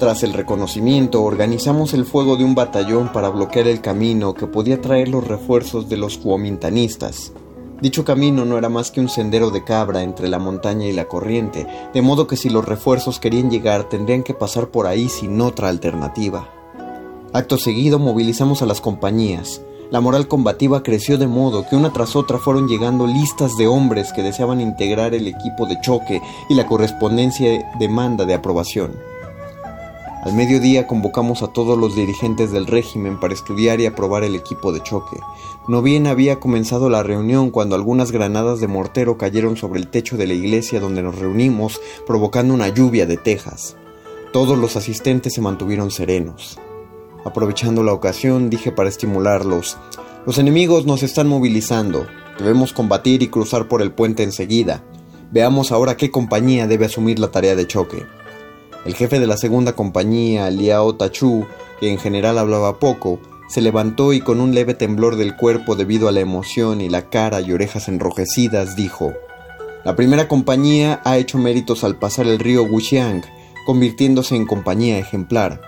Tras el reconocimiento, organizamos el fuego de un batallón para bloquear el camino que podía traer los refuerzos de los cuomintanistas. Dicho camino no era más que un sendero de cabra entre la montaña y la corriente, de modo que si los refuerzos querían llegar tendrían que pasar por ahí sin otra alternativa. Acto seguido movilizamos a las compañías. La moral combativa creció de modo que una tras otra fueron llegando listas de hombres que deseaban integrar el equipo de choque y la correspondencia demanda de aprobación. Al mediodía convocamos a todos los dirigentes del régimen para estudiar y aprobar el equipo de choque. No bien había comenzado la reunión cuando algunas granadas de mortero cayeron sobre el techo de la iglesia donde nos reunimos, provocando una lluvia de tejas. Todos los asistentes se mantuvieron serenos. Aprovechando la ocasión, dije para estimularlos, los enemigos nos están movilizando, debemos combatir y cruzar por el puente enseguida. Veamos ahora qué compañía debe asumir la tarea de choque. El jefe de la segunda compañía, Liao Tachu, que en general hablaba poco, se levantó y con un leve temblor del cuerpo debido a la emoción y la cara y orejas enrojecidas dijo, La primera compañía ha hecho méritos al pasar el río Wuxiang, convirtiéndose en compañía ejemplar.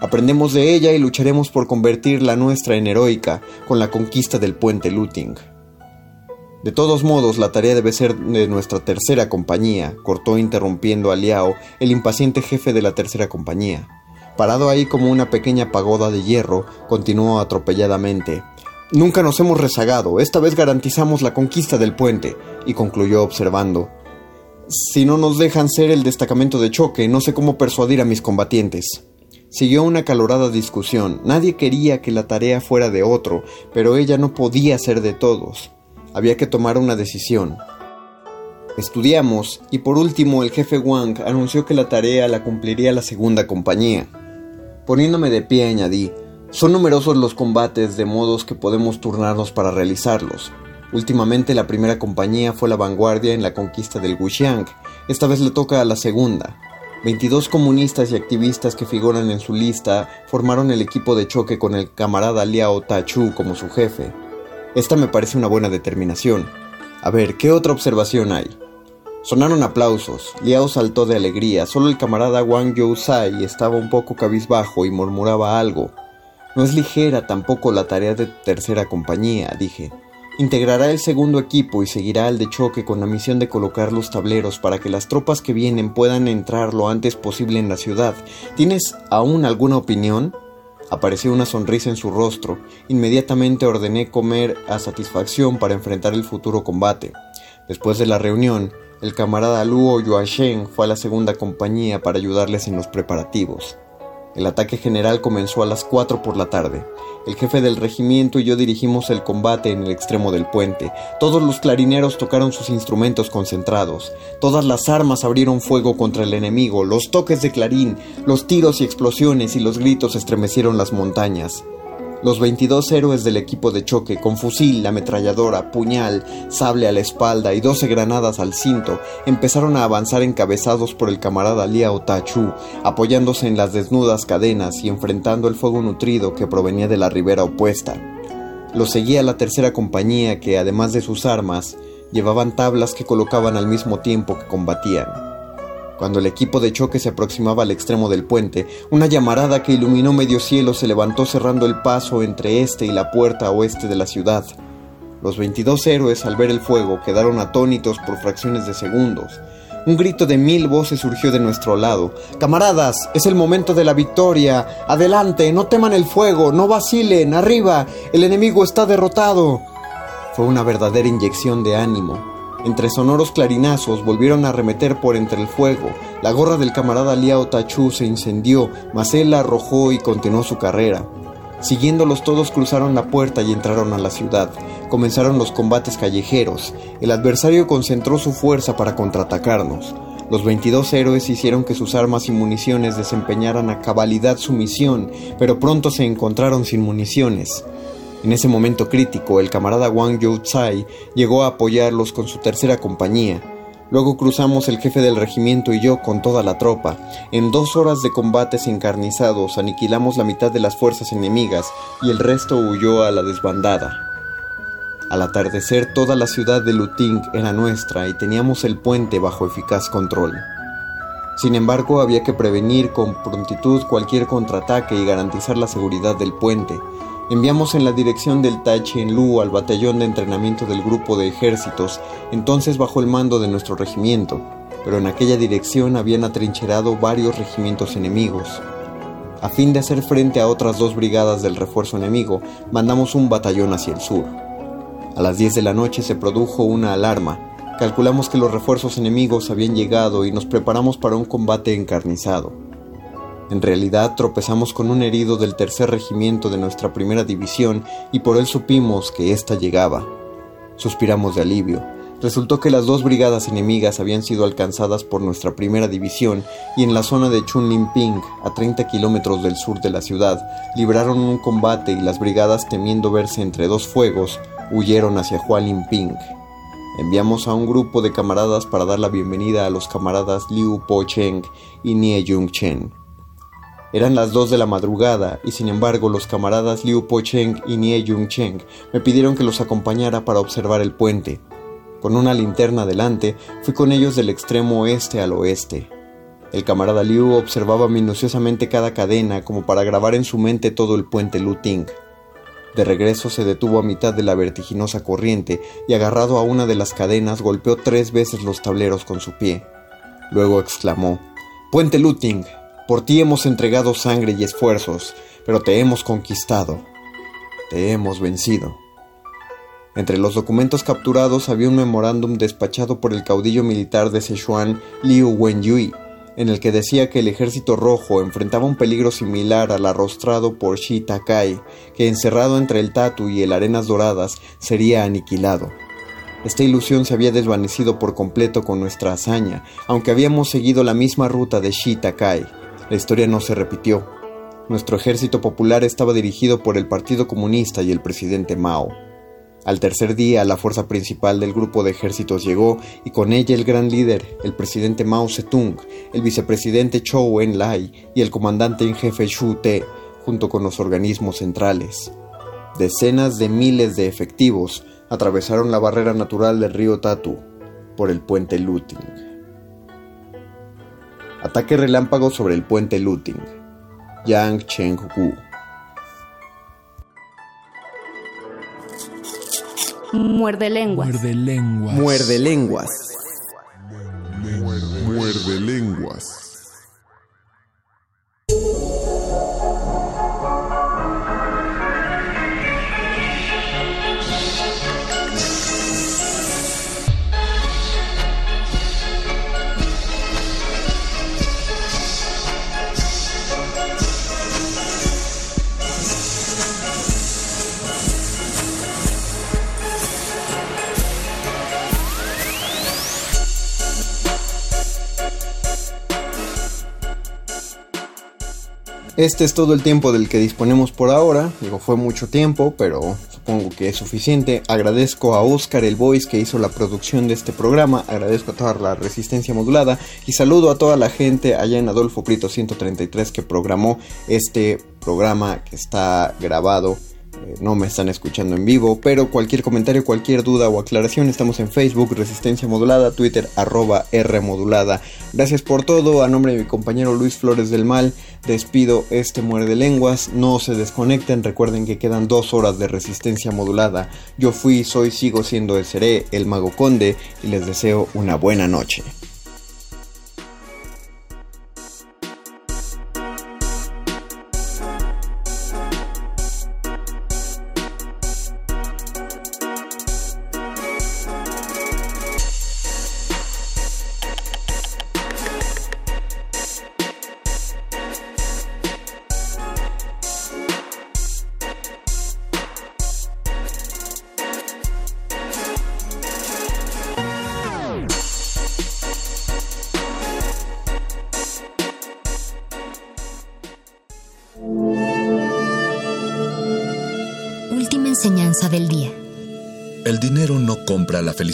Aprendemos de ella y lucharemos por convertir la nuestra en heroica con la conquista del puente Luting. De todos modos, la tarea debe ser de nuestra tercera compañía, cortó interrumpiendo a Liao, el impaciente jefe de la tercera compañía. Parado ahí como una pequeña pagoda de hierro, continuó atropelladamente. Nunca nos hemos rezagado, esta vez garantizamos la conquista del puente, y concluyó observando. Si no nos dejan ser el destacamento de choque, no sé cómo persuadir a mis combatientes. Siguió una calorada discusión. Nadie quería que la tarea fuera de otro, pero ella no podía ser de todos. Había que tomar una decisión. Estudiamos y por último el jefe Wang anunció que la tarea la cumpliría la segunda compañía. Poniéndome de pie añadí, son numerosos los combates de modos que podemos turnarnos para realizarlos. Últimamente la primera compañía fue la vanguardia en la conquista del Wuxiang, esta vez le toca a la segunda. 22 comunistas y activistas que figuran en su lista formaron el equipo de choque con el camarada Liao Tachu como su jefe. Esta me parece una buena determinación. A ver, ¿qué otra observación hay? Sonaron aplausos. Liao saltó de alegría. Solo el camarada Wang Sai estaba un poco cabizbajo y murmuraba algo. No es ligera tampoco la tarea de tercera compañía, dije. Integrará el segundo equipo y seguirá al de choque con la misión de colocar los tableros para que las tropas que vienen puedan entrar lo antes posible en la ciudad. ¿Tienes aún alguna opinión? Apareció una sonrisa en su rostro. Inmediatamente ordené comer a satisfacción para enfrentar el futuro combate. Después de la reunión, el camarada Luo Yuansheng fue a la segunda compañía para ayudarles en los preparativos. El ataque general comenzó a las 4 por la tarde. El jefe del regimiento y yo dirigimos el combate en el extremo del puente. Todos los clarineros tocaron sus instrumentos concentrados. Todas las armas abrieron fuego contra el enemigo. Los toques de clarín, los tiros y explosiones y los gritos estremecieron las montañas. Los 22 héroes del equipo de choque, con fusil, ametralladora, puñal, sable a la espalda y 12 granadas al cinto, empezaron a avanzar encabezados por el camarada Liao Tachu, apoyándose en las desnudas cadenas y enfrentando el fuego nutrido que provenía de la ribera opuesta. Los seguía la tercera compañía que, además de sus armas, llevaban tablas que colocaban al mismo tiempo que combatían. Cuando el equipo de choque se aproximaba al extremo del puente, una llamarada que iluminó medio cielo se levantó cerrando el paso entre este y la puerta oeste de la ciudad. Los 22 héroes al ver el fuego quedaron atónitos por fracciones de segundos. Un grito de mil voces surgió de nuestro lado. Camaradas, es el momento de la victoria. Adelante, no teman el fuego, no vacilen, arriba, el enemigo está derrotado. Fue una verdadera inyección de ánimo. Entre sonoros clarinazos volvieron a arremeter por entre el fuego. La gorra del camarada Liao Tachu se incendió, mas él la arrojó y continuó su carrera. Siguiéndolos todos cruzaron la puerta y entraron a la ciudad. Comenzaron los combates callejeros. El adversario concentró su fuerza para contraatacarnos. Los 22 héroes hicieron que sus armas y municiones desempeñaran a cabalidad su misión, pero pronto se encontraron sin municiones. En ese momento crítico, el camarada Wang Tsai llegó a apoyarlos con su tercera compañía. Luego cruzamos el jefe del regimiento y yo con toda la tropa. En dos horas de combates encarnizados aniquilamos la mitad de las fuerzas enemigas y el resto huyó a la desbandada. Al atardecer toda la ciudad de Luting era nuestra y teníamos el puente bajo eficaz control. Sin embargo, había que prevenir con prontitud cualquier contraataque y garantizar la seguridad del puente, Enviamos en la dirección del en Lu al batallón de entrenamiento del grupo de ejércitos, entonces bajo el mando de nuestro regimiento, pero en aquella dirección habían atrincherado varios regimientos enemigos. A fin de hacer frente a otras dos brigadas del refuerzo enemigo, mandamos un batallón hacia el sur. A las 10 de la noche se produjo una alarma. Calculamos que los refuerzos enemigos habían llegado y nos preparamos para un combate encarnizado. En realidad tropezamos con un herido del tercer regimiento de nuestra primera división y por él supimos que ésta llegaba. Suspiramos de alivio. Resultó que las dos brigadas enemigas habían sido alcanzadas por nuestra primera división y en la zona de Chunlimping, a 30 kilómetros del sur de la ciudad, libraron un combate y las brigadas, temiendo verse entre dos fuegos, huyeron hacia Hualimping. Enviamos a un grupo de camaradas para dar la bienvenida a los camaradas Liu Po Cheng y Nie Jung Chen. Eran las dos de la madrugada y sin embargo los camaradas Liu Po Cheng y Nie Jung Cheng me pidieron que los acompañara para observar el puente. Con una linterna delante, fui con ellos del extremo oeste al oeste. El camarada Liu observaba minuciosamente cada cadena como para grabar en su mente todo el puente Lu Ting. De regreso se detuvo a mitad de la vertiginosa corriente y agarrado a una de las cadenas golpeó tres veces los tableros con su pie. Luego exclamó, Puente Luting, por ti hemos entregado sangre y esfuerzos, pero te hemos conquistado, te hemos vencido. Entre los documentos capturados había un memorándum despachado por el caudillo militar de Sichuan, Liu Wenyui, en el que decía que el ejército rojo enfrentaba un peligro similar al arrostrado por Shi Takai, que encerrado entre el Tatu y el Arenas Doradas sería aniquilado. Esta ilusión se había desvanecido por completo con nuestra hazaña, aunque habíamos seguido la misma ruta de Shi Takai. La historia no se repitió. Nuestro ejército popular estaba dirigido por el Partido Comunista y el presidente Mao. Al tercer día, la fuerza principal del grupo de ejércitos llegó y con ella el gran líder, el presidente Mao Zedong, el vicepresidente Chou En-lai y el comandante en jefe Xu Te, junto con los organismos centrales. Decenas de miles de efectivos atravesaron la barrera natural del río Tatu por el puente Luting. Ataque relámpago sobre el puente Luting. Yang Cheng-gu. Muerde lenguas. Muerde lenguas. Muerde lenguas. Muerde lenguas. Este es todo el tiempo del que disponemos por ahora. Digo, fue mucho tiempo, pero supongo que es suficiente. Agradezco a Oscar el Voice que hizo la producción de este programa. Agradezco a toda la resistencia modulada. Y saludo a toda la gente allá en Adolfo Prito 133 que programó este programa que está grabado eh, no me están escuchando en vivo, pero cualquier comentario, cualquier duda o aclaración, estamos en Facebook, Resistencia Modulada, Twitter, arroba R Modulada. Gracias por todo, a nombre de mi compañero Luis Flores del Mal, despido este muerde lenguas, no se desconecten, recuerden que quedan dos horas de Resistencia Modulada. Yo fui, soy, sigo siendo el Seré, el Mago Conde, y les deseo una buena noche.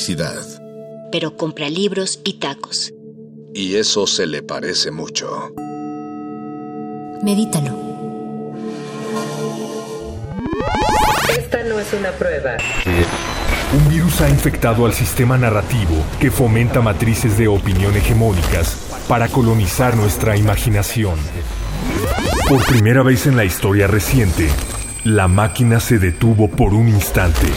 Felicidad. Pero compra libros y tacos. Y eso se le parece mucho. Medítalo. Esta no es una prueba. Un virus ha infectado al sistema narrativo que fomenta matrices de opinión hegemónicas para colonizar nuestra imaginación. Por primera vez en la historia reciente, la máquina se detuvo por un instante.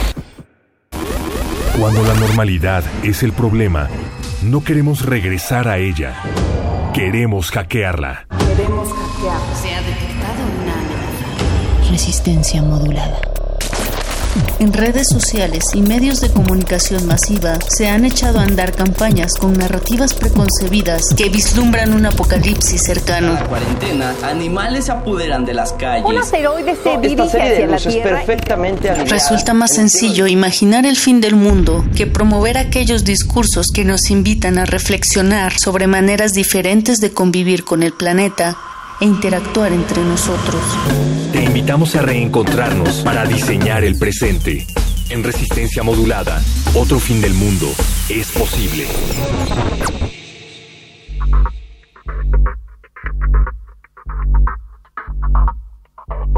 Cuando la normalidad es el problema, no queremos regresar a ella. Queremos hackearla. Queremos hackear. Se ha detectado una amenaza. Resistencia modulada. En redes sociales y medios de comunicación masiva se han echado a andar campañas con narrativas preconcebidas que vislumbran un apocalipsis cercano. la cuarentena, animales se apoderan de las calles. Un asteroide se Esta dirige de hacia la Tierra. perfectamente. Resulta más sencillo imaginar el fin del mundo que promover aquellos discursos que nos invitan a reflexionar sobre maneras diferentes de convivir con el planeta e interactuar entre nosotros. Te invitamos a reencontrarnos para diseñar el presente. En resistencia modulada, otro fin del mundo es posible.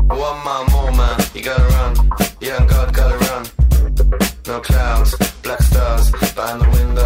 One man, more man, you gotta run. Young God, gotta run. No clouds, black stars behind the window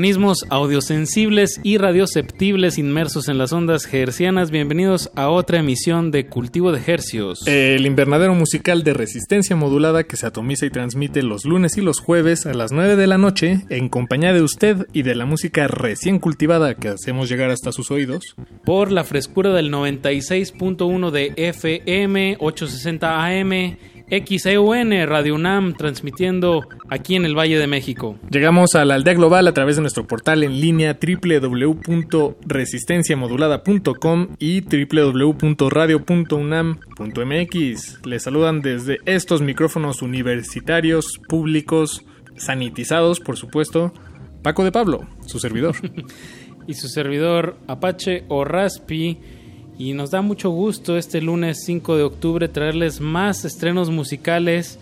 Organismos audiosensibles y radioceptibles inmersos en las ondas hercianas, bienvenidos a otra emisión de Cultivo de Hercios. El invernadero musical de resistencia modulada que se atomiza y transmite los lunes y los jueves a las 9 de la noche en compañía de usted y de la música recién cultivada que hacemos llegar hasta sus oídos. Por la frescura del 96.1 de FM, 860 AM XEUN Radio UNAM transmitiendo aquí en el Valle de México. Llegamos a la aldea global a través de nuestro portal en línea www.resistenciamodulada.com y www.radio.unam.mx. Les saludan desde estos micrófonos universitarios, públicos, sanitizados, por supuesto, Paco de Pablo, su servidor. y su servidor Apache o Raspi y nos da mucho gusto este lunes 5 de octubre traerles más estrenos musicales.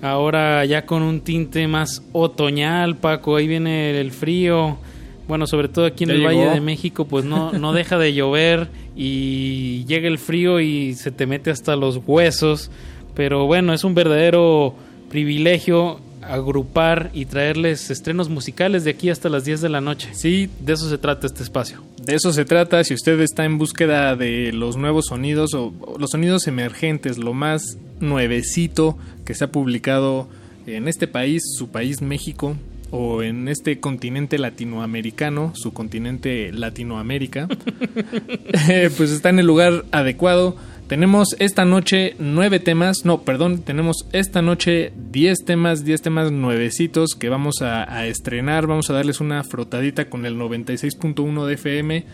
Ahora ya con un tinte más otoñal, Paco. Ahí viene el frío. Bueno, sobre todo aquí en el Valle de México, pues no, no deja de llover y llega el frío y se te mete hasta los huesos. Pero bueno, es un verdadero privilegio agrupar y traerles estrenos musicales de aquí hasta las 10 de la noche. Sí, de eso se trata este espacio. De eso se trata si usted está en búsqueda de los nuevos sonidos o, los sonidos emergentes, lo más nuevecito que se ha publicado en este país, su país México, o en este continente latinoamericano, su continente Latinoamérica, eh, pues está en el lugar adecuado tenemos esta noche nueve temas, no, perdón, tenemos esta noche diez temas, diez temas nuevecitos que vamos a, estrenar, vamos a darles una frotadita con el 96.1 de FM,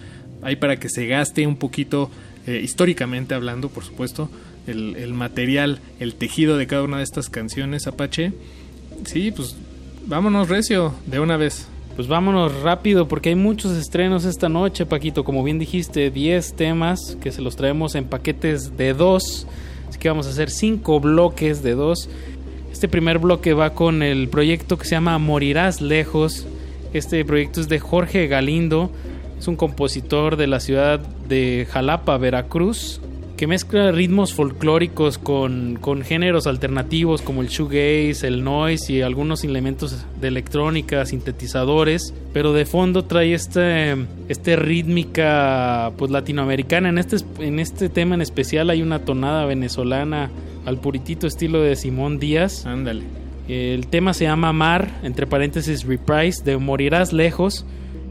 ahí para que se gaste un poquito, eh, históricamente hablando, por supuesto, el material, el tejido de cada una de estas canciones, Apache. Sí, pues vámonos recio, de una vez. Pues vámonos rápido porque hay muchos estrenos esta noche, Paquito. Como bien dijiste, 10 temas que se los traemos en paquetes de 2. Así que vamos a hacer 5 bloques de 2. Este primer bloque va con el proyecto que se llama Morirás Lejos. Este proyecto es de Jorge Galindo. Es un compositor de la ciudad de Jalapa, Veracruz, que mezcla ritmos folclóricos con, con, géneros alternativos como el shoegaze, el noise y algunos elementos de electrónica, sintetizadores, pero de fondo trae este, este rítmica pues latinoamericana. En este, en este tema en especial hay una tonada venezolana al puritito estilo de Simón Díaz. Ándale. El tema se llama Mar, entre paréntesis Reprise, de Morirás Lejos,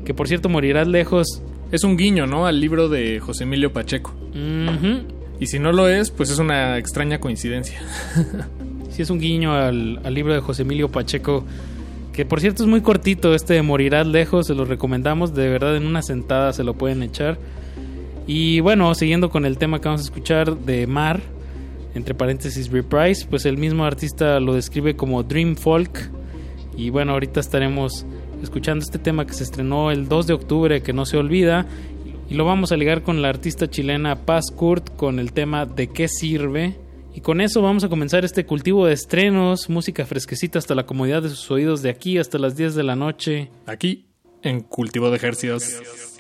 que por cierto Morirás Lejos es un guiño, ¿no? Al libro de José Emilio Pacheco. Y si no lo es, pues es una extraña coincidencia. sí, es un guiño al, al, libro de José Emilio Pacheco. Que por cierto es muy cortito, este de Morirás Lejos, se lo recomendamos, de verdad en una sentada se lo pueden echar. Y bueno, siguiendo con el tema que vamos a escuchar de Mar, entre paréntesis Reprise, pues el mismo artista lo describe como Dream Folk. Y bueno, ahorita estaremos escuchando este tema que se estrenó el 2 de octubre, que no se olvida, y lo vamos a ligar con la artista chilena Paz Kurt con el tema ¿De qué sirve? Y con eso vamos a comenzar este cultivo de estrenos, música fresquecita hasta la comodidad de sus oídos de aquí hasta las 10 de la noche. Aquí, en Cultivo de Ejercicios.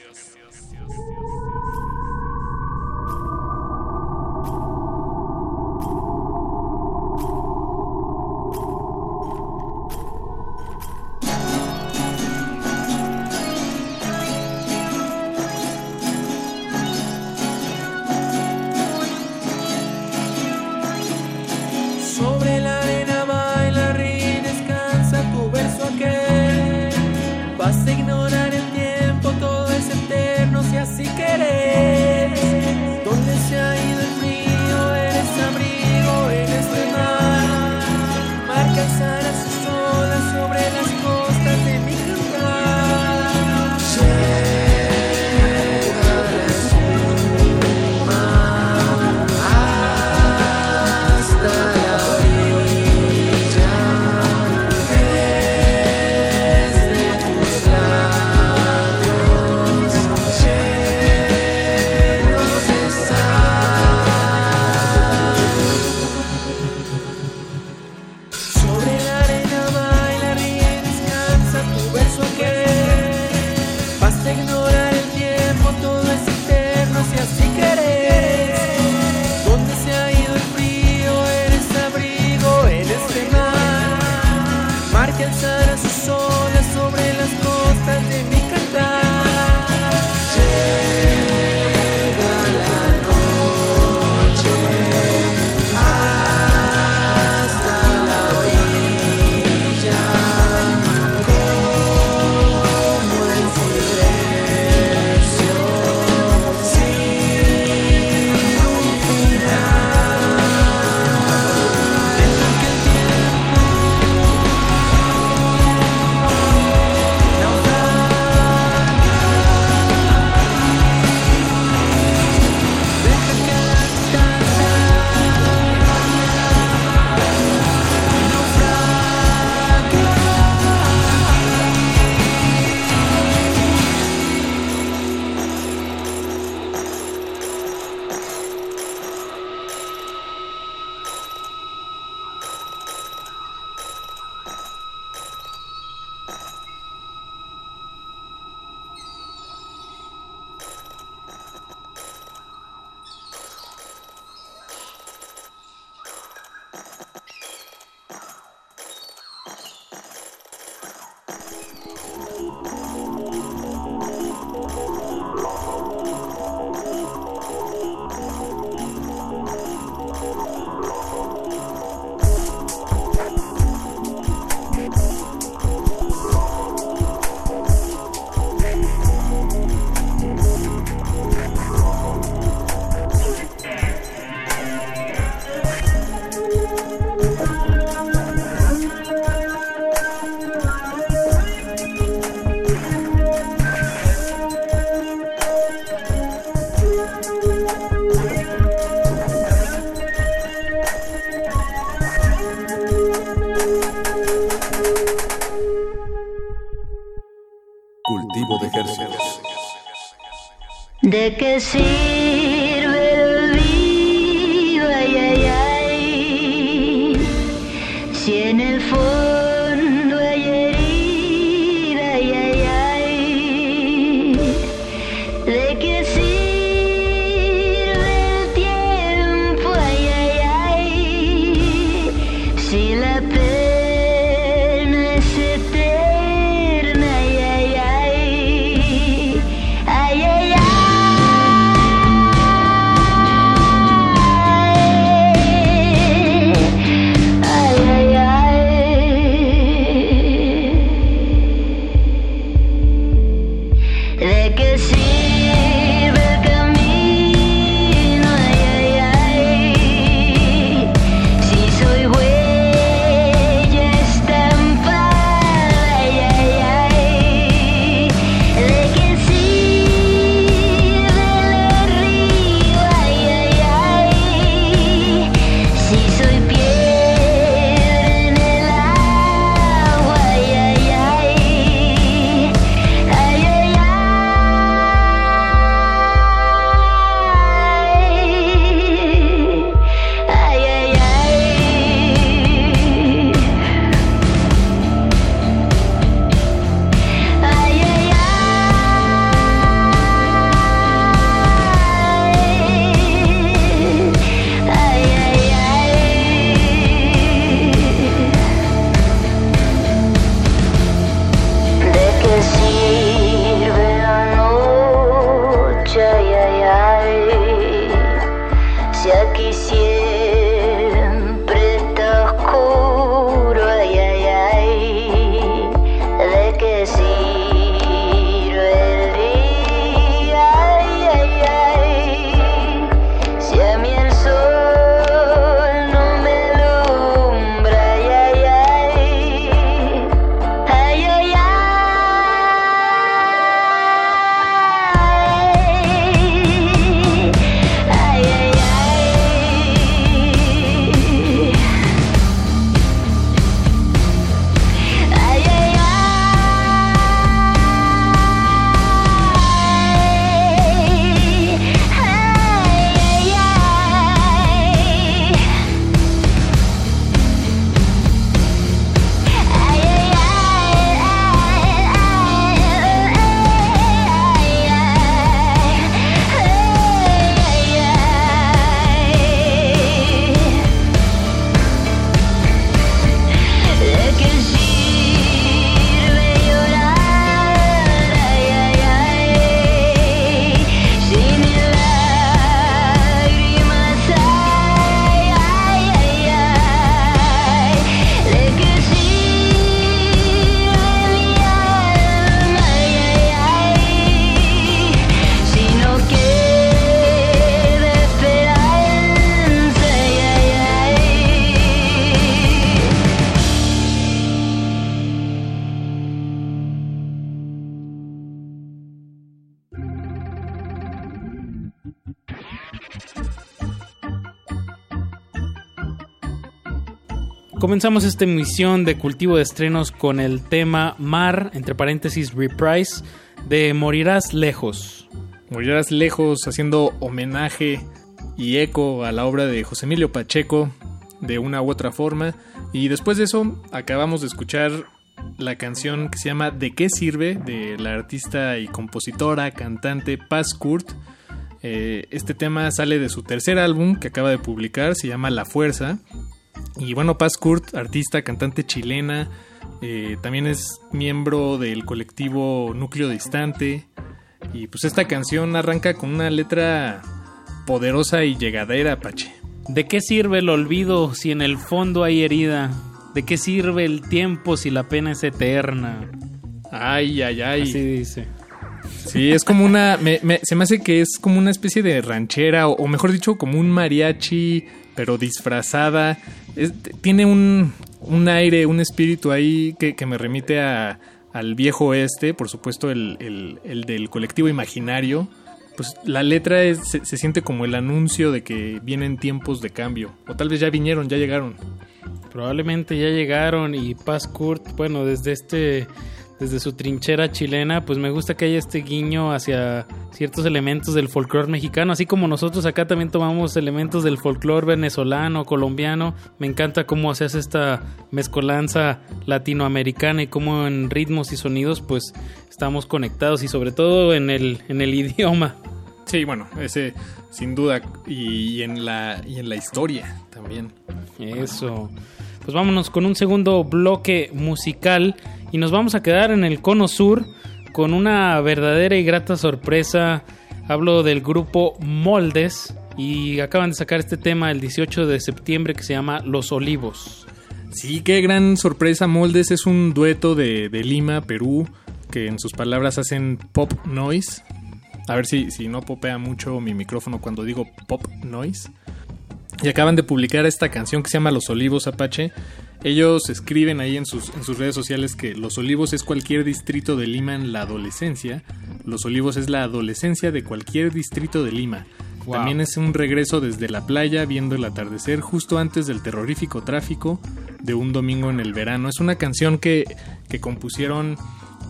¿De Comenzamos esta emisión de cultivo de estrenos con el tema Mar, entre paréntesis Reprise, de Morirás Lejos. Morirás Lejos haciendo homenaje y eco a la obra de José Emilio Pacheco de una u otra forma. Y después de eso acabamos de escuchar la canción que se llama ¿De qué sirve? de la artista y compositora, cantante Paz Kurt. Eh, este tema sale de su tercer álbum que acaba de publicar, se llama La Fuerza. Y bueno, Paz Kurt, artista, cantante chilena, eh, también es miembro del colectivo Núcleo Distante. Y pues esta canción arranca con una letra poderosa y llegadera, Pache. ¿De qué sirve el olvido si en el fondo hay herida? ¿De qué sirve el tiempo si la pena es eterna? Ay, ay, ay. Así dice. Sí, es como una. se me hace que es como una especie de ranchera, o, mejor dicho, como un mariachi, pero disfrazada. tiene un, un, aire, un espíritu ahí que, me remite a, al viejo este, por supuesto, el, el, del colectivo imaginario. Pues la letra se, se siente como el anuncio de que vienen tiempos de cambio. O tal vez ya vinieron, ya llegaron. Probablemente ya llegaron y Paz Kurt, bueno, desde este desde su trinchera chilena, pues me gusta que haya este guiño hacia ciertos elementos del folclore mexicano, así como nosotros acá también tomamos elementos del folclore venezolano, colombiano. Me encanta cómo se hace esta mezcolanza latinoamericana y cómo en ritmos y sonidos pues estamos conectados y sobre todo en el en el idioma. Sí, bueno, ese sin duda y, en la y en la historia también. Eso. Pues vámonos con un segundo bloque musical y nos vamos a quedar en el cono sur con una verdadera y grata sorpresa. Hablo del grupo Moldes y acaban de sacar este tema el 18 de septiembre que se llama Los Olivos. Sí, qué gran sorpresa. Moldes es un dueto de, de Lima, Perú, que en sus palabras hacen pop noise. A ver si, si no popea mucho mi micrófono cuando digo pop noise. Y acaban de publicar esta canción que se llama Los Olivos Apache. Ellos escriben ahí en sus, en sus redes sociales que Los Olivos es cualquier distrito de Lima en la adolescencia. Los Olivos es la adolescencia de cualquier distrito de Lima. También es un regreso desde la playa viendo el atardecer justo antes del terrorífico tráfico de un domingo en el verano. Es una canción que, que compusieron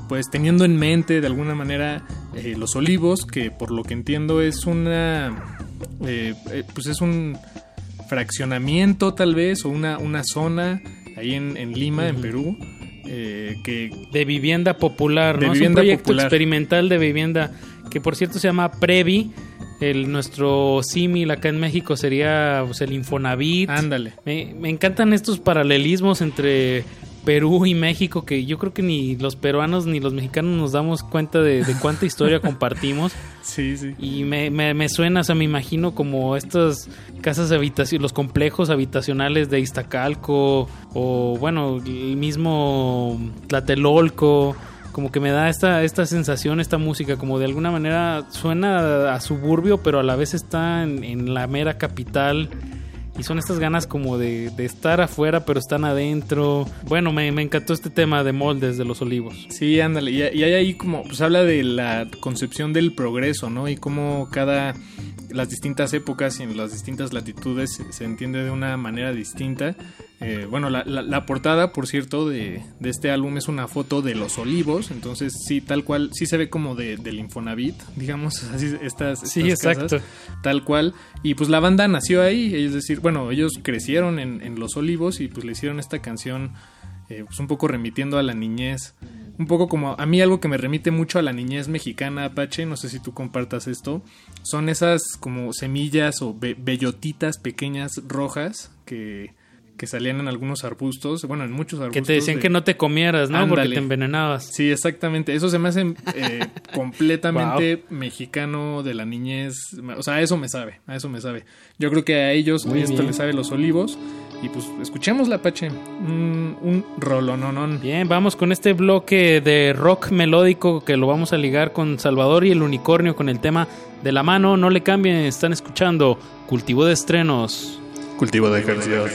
pues teniendo en mente de alguna manera eh, los olivos, que por lo que entiendo es una, eh, eh, pues es un fraccionamiento tal vez o una, una zona ahí en, Lima, en Perú. que de vivienda popular, de ¿no? Vivienda es un proyecto experimental de vivienda que por cierto se llama Previ. El, nuestro símil acá en México sería pues, el Infonavit. Ándale. Me, me encantan estos paralelismos entre Perú y México que yo creo que ni los peruanos ni los mexicanos nos damos cuenta de, cuánta historia compartimos. Sí, sí. Y me, me, suena, o sea, me imagino como estas casas habitación, los complejos habitacionales de Iztacalco o bueno, el mismo Tlatelolco. Como que me da esta, esta sensación, esta música, como de alguna manera suena a, suburbio, pero a la vez está en, en la mera capital y son estas ganas como de, estar afuera, pero están adentro. Bueno, me, encantó este tema de moldes de los olivos. Sí, ándale. Y, y hay ahí como, pues habla de la concepción del progreso, ¿no? Y cómo cada las distintas épocas y en las distintas latitudes se, entiende de una manera distinta. Eh, bueno, la, portada, por cierto, de, este álbum es una foto de los olivos, entonces sí, tal cual, sí se ve como de, del Infonavit, digamos, así estas, sí, exacto. tal cual. Y pues la banda nació ahí, es decir, bueno, ellos crecieron en, en los olivos y pues le hicieron esta canción eh, pues un poco remitiendo a la niñez. Un poco como a mí algo que me remite mucho a la niñez mexicana, Apache, no sé si tú compartas esto, son esas como semillas o bellotitas pequeñas rojas que, que salían en algunos arbustos, bueno, en muchos arbustos. Que te decían que no te comieras, ¿no? Porque te envenenabas. Sí, exactamente. Eso se me hace eh, completamente mexicano de la niñez. O sea, a eso me sabe, a eso me sabe. Yo creo que a ellos esto les sabe los olivos. Y pues escuchemos la Apache. Un, un rolononón. Bien, vamos con este bloque de rock melódico que lo vamos a ligar con Salvador y el unicornio con el tema de la mano. No le cambien, están escuchando Cultivo de Estrenos. Cultivo de ejercicios.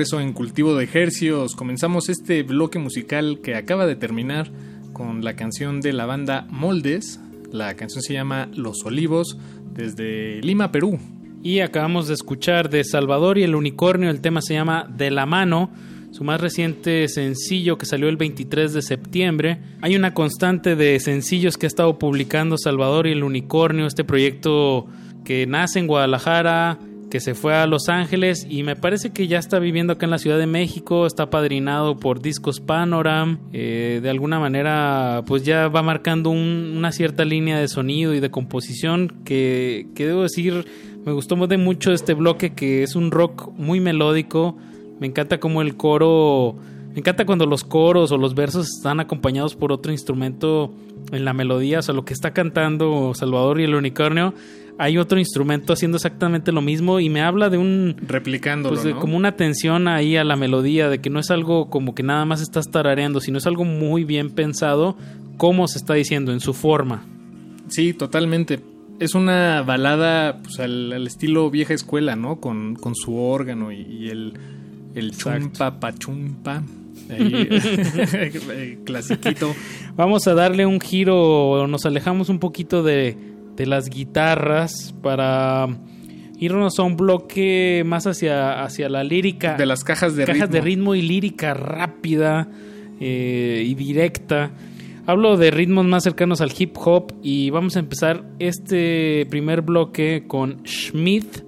En Cultivo de Ejercios. Comenzamos este bloque musical que acaba de terminar con la canción de la banda Moldes. La canción se llama Los Olivos desde Lima, Perú. Y acabamos de escuchar de Salvador y el Unicornio, el tema se llama De la mano, su más reciente sencillo que salió el 23 de septiembre. Hay una constante de sencillos que ha estado publicando Salvador y el Unicornio, este proyecto que nace en Guadalajara, que se fue a Los Ángeles y me parece que ya está viviendo acá en la Ciudad de México, está padrinado por Discos Panoram, eh, de alguna manera pues ya va marcando un- una cierta línea de sonido y de composición que, que debo decir me gustó de mucho este bloque que es un rock muy melódico, me encanta como el coro, me encanta cuando los coros o los versos están acompañados por otro instrumento en la melodía, o sea, lo que está cantando Salvador y el Unicornio hay otro instrumento haciendo exactamente lo mismo y me habla de un replicándolo, pues de ¿no? como una atención ahí a la melodía de que no es algo como que nada más estás tarareando sino es algo muy bien pensado cómo se está diciendo en su forma Sí, totalmente. Es una balada pues, al, al estilo vieja escuela, ¿no? Con, con su órgano y, y el, el chumpa pachumpa. Ahí, clasiquito. Vamos a darle un giro, nos alejamos un poquito de, de las guitarras para irnos a un bloque más hacia, hacia la lírica. De las cajas de cajas ritmo. de ritmo y lírica rápida eh, y directa. Hablo de ritmos más cercanos al hip hop y vamos a empezar este primer bloque con Schmidt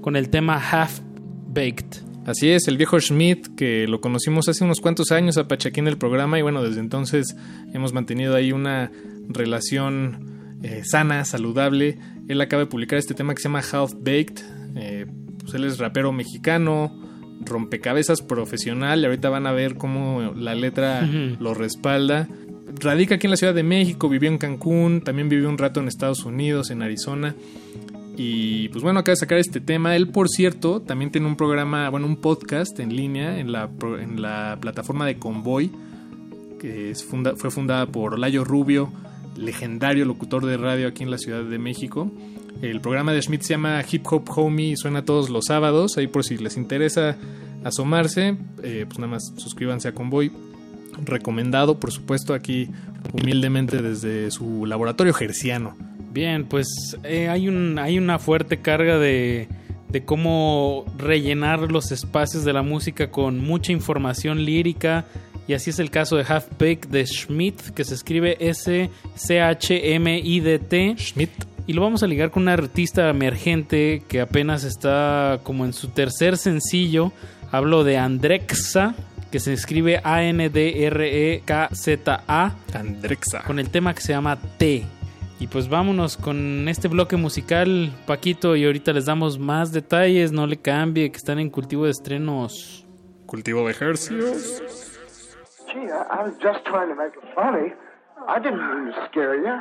con el tema Half Baked. Así es, el viejo Schmidt, que lo conocimos hace unos cuantos años, Apache, aquí en el programa, y bueno, desde entonces hemos mantenido ahí una relación eh, sana, saludable. Él acaba de publicar este tema que se llama Half Baked. Eh, pues él es rapero mexicano, rompecabezas profesional, y ahorita van a ver cómo la letra lo respalda. Radica aquí en la Ciudad de México, vivió en Cancún, también vivió un rato en Estados Unidos, en Arizona. Y pues bueno, acaba de sacar este tema. Él, por cierto, también tiene un programa, bueno, un podcast en línea en la, en la plataforma de Convoy, que es funda- fue fundada por Olayo Rubio, legendario locutor de radio aquí en la Ciudad de México. El programa de Schmidt se llama Hip Hop Homie y suena todos los sábados. Ahí por si les interesa asomarse, eh, pues nada más suscríbanse a Convoy. Recomendado, por supuesto, aquí humildemente desde su laboratorio gerciano. Bien, pues eh, hay, un, hay una fuerte carga de, de cómo rellenar los espacios de la música con mucha información lírica. Y así es el caso de Half Baked de Schmidt, que se escribe S-C-H-M-I-D-T. Schmidt. Y lo vamos a ligar con una artista emergente que apenas está como en su tercer sencillo. Hablo de Andrexa, que se escribe E A-N-D-R-E-K-Z-A. Andrexa. Con el tema que se llama T. Y pues vámonos con este bloque musical, Paquito, y ahorita les damos más detalles, no le cambie, que están en cultivo de estrenos. Cultivo de ejercicios. Gee, I, I was just trying to make it funny. I didn't mean to scare you.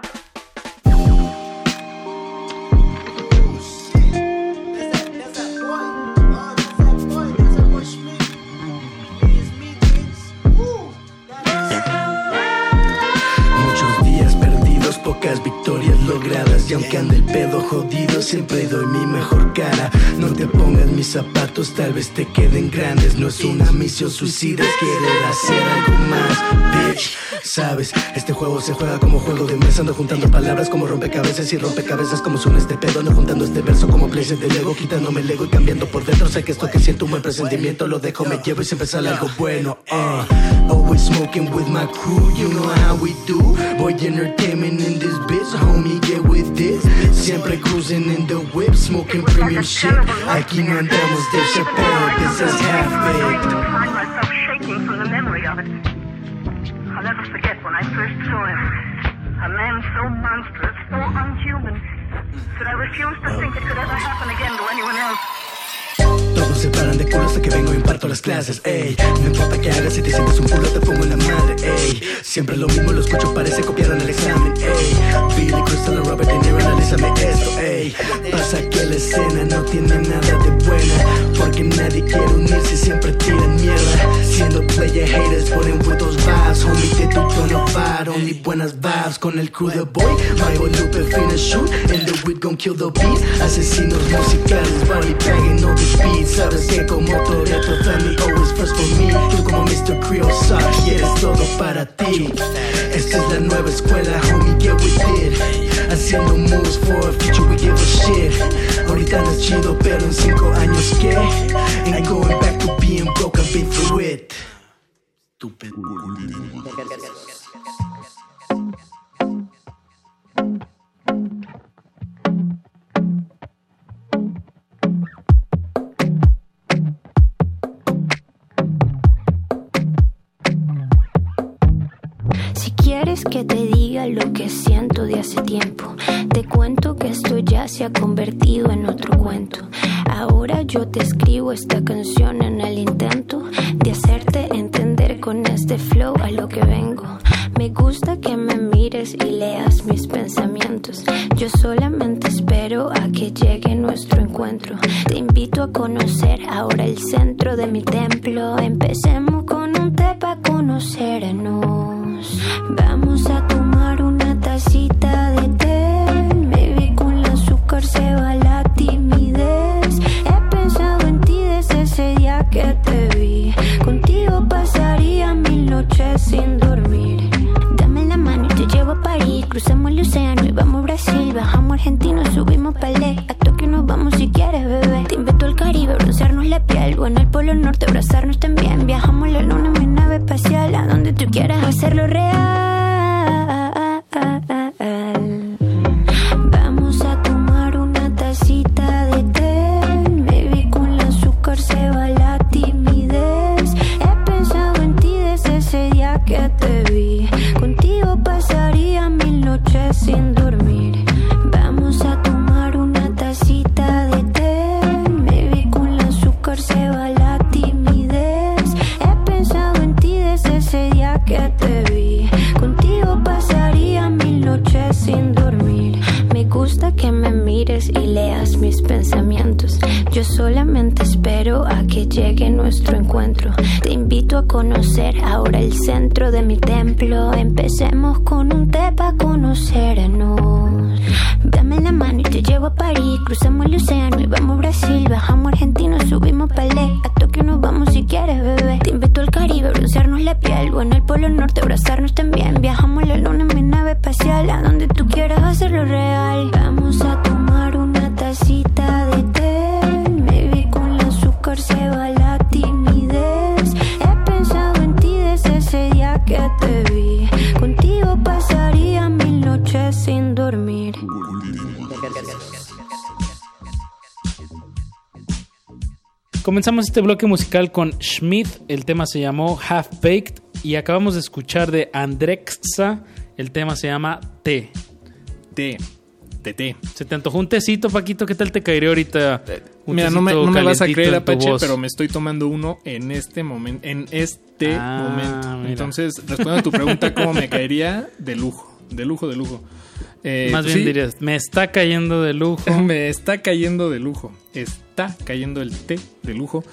Victorias logradas. Y aunque ande el pedo jodido, siempre doy mi mejor cara. No te pongas mis zapatos, tal vez te queden grandes. No es una misión suicida, es hacer algo más Bitch, sabes, este juego se juega como juego de mesa Ando juntando palabras como rompecabezas y rompecabezas como suena este pedo Ando juntando este verso como places de Lego Quitándome el ego y cambiando por dentro. Sé que esto que siento un buen presentimiento Lo dejo, me llevo y siempre sale algo bueno uh. Always smoking with my crew, you know how we do. Boy entertainment in this bitch, homie, get with this Siempre cruising in the whip, smoking premium shit Aquí no andamos de Chappelle, this is half baked I find myself shaking from the memory of it. I'll never forget when I first saw him. A man so monstrous, so unhuman, that I refused to think it could ever happen again to anyone else. Todos se paran de culo hasta que vengo e imparto las clases, ey. No importa qué hagas, si te sientes un culo te pongo en la madre, ey. Siempre lo mismo, lo escucho, parece copiar en el examen, ey. Billy Crystal Robert De Niro, analízame esto, ey. Pasa que la escena no tiene nada de buena Porque nadie quiere unirse, siempre tiran mierda. Siendo player haters, ponen those vibes Homie, de tu tono bar, only buenas vibes. Con el crew de boy, Mario Lupe, finna shoot And the weed gon' kill the beat. Asesinos musicales, body bagging all the Sabes que como Toretto, family always first for me. Tú como Mr. Creole Sock, quieres todo para ti. Esta es la nueva escuela, homie, get with it. Haciendo moves for a future, we give a shit. Ahorita no es chido, pero en cinco años, ¿qué? Ain't going back to being broke, I've been through it. Si tiempo, te cuento que esto ya se ha convertido en otro cuento. Ahora yo te escribo esta canción en el intento de hacerte entender con este flow a lo que vengo. Me gusta que me mires y leas mis pensamientos. Yo solamente espero a que llegue nuestro encuentro. Te invito a conocer ahora el centro de mi templo. Empecemos con un té para conocernos. Vamos a tomar una tacita de té. Baby, con el azúcar se va la timidez. He pensado en ti desde ese día que te vi. Contigo pasaría mil noches sin dormir. Dame la mano, y te llevo a París. Cruzamos el océano y vamos a Brasil. Bajamos a Argentina, subimos a Palais. A Tokio nos vamos si quieres, bebé. Caribe, broncearnos la piel. O en el Polo Norte, abrazarnos también. Viajamos la luna en mi nave espacial. A donde tú quieras hacerlo real. Llegue nuestro encuentro. Te invito a conocer ahora el centro de mi templo. Empecemos con un té para conocernos. Dame la mano y te llevo a París. Cruzamos el océano y vamos a Brasil. Bajamos a Argentina, subimos Palé. A Tokio nos vamos si quieres, bebé. Te invito al Caribe, broncearnos la piel. O en el Polo Norte, abrazarnos también. Viajamos a la luna en mi nave espacial. A donde tú quieras hacerlo real. Comenzamos este bloque musical con Schmidt, el tema se llamó Half Baked y acabamos de escuchar de Andrexa, el tema se llama Té. Té. De té. ¿Se te antojó un tecito, Paquito? ¿Qué tal te caería ahorita? Un Mira, no me, tecito no me vas a creer, Apache, pero me estoy tomando uno en este momento. En este Ah, momento. mira. Entonces, respondiendo a tu pregunta, ¿cómo me caería? De lujo. De lujo, de lujo. Eh, Más pues bien sí, dirías, me está cayendo de lujo. Me está cayendo de lujo. Está cayendo el té de lujo.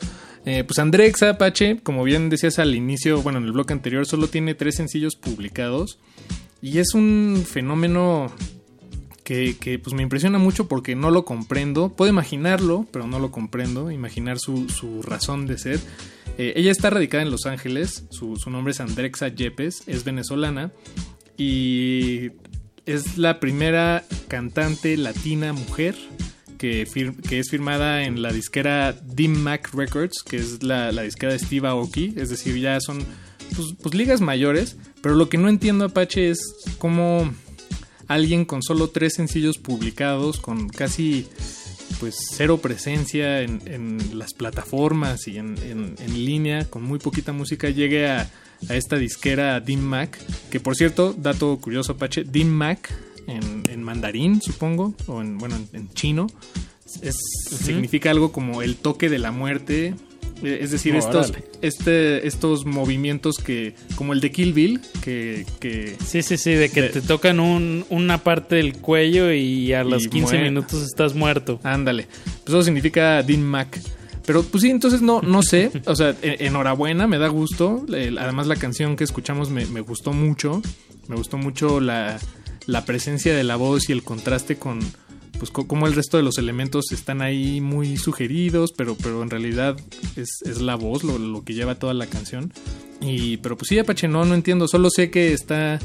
Eh, pues Andrexa Apache, como bien decías al inicio, bueno, en el bloque anterior, solo tiene tres sencillos publicados. Y es un fenómeno que, que, pues me impresiona mucho porque no lo comprendo. Puedo imaginarlo, pero no lo comprendo. Imaginar su, su razón de ser. Eh, ella está radicada en Los Ángeles. Su, su nombre es Andrexa Yepes. Es venezolana. Y es la primera cantante latina mujer que, es firmada en la disquera Dim Mac Records, que es la, la disquera de Steve Aoki. Es decir, ya son pues, pues, ligas mayores. Pero lo que no entiendo, Apache, es cómo alguien con solo tres sencillos publicados, con casi pues cero presencia en, en las plataformas y en, en- en línea, con muy poquita música, llegue a, a esta disquera Dim Mac, que por cierto, dato curioso Apache, Dim Mac en, en mandarín, supongo, o en, bueno, en, en chino, es, significa algo como el toque de la muerte. eh, Es decir, estos, Órale. este, estos movimientos que, como el de Kill Bill, que, que Sí, sí, sí, de que te tocan un- una parte del cuello y a los Y 15 muere. minutos estás muerto. Ándale. Pues eso significa Dean Mac. Pero pues sí, entonces no, no sé. O sea, e- enhorabuena, me da gusto. Además la canción que escuchamos me, me gustó mucho. Me gustó mucho la, la presencia de la voz y el contraste con pues co- cómo el resto de los elementos están ahí muy sugeridos, pero, pero en realidad es, es la voz lo, lo que lleva toda la canción. Y, pero pues sí, Apache, no, no entiendo. Solo sé que está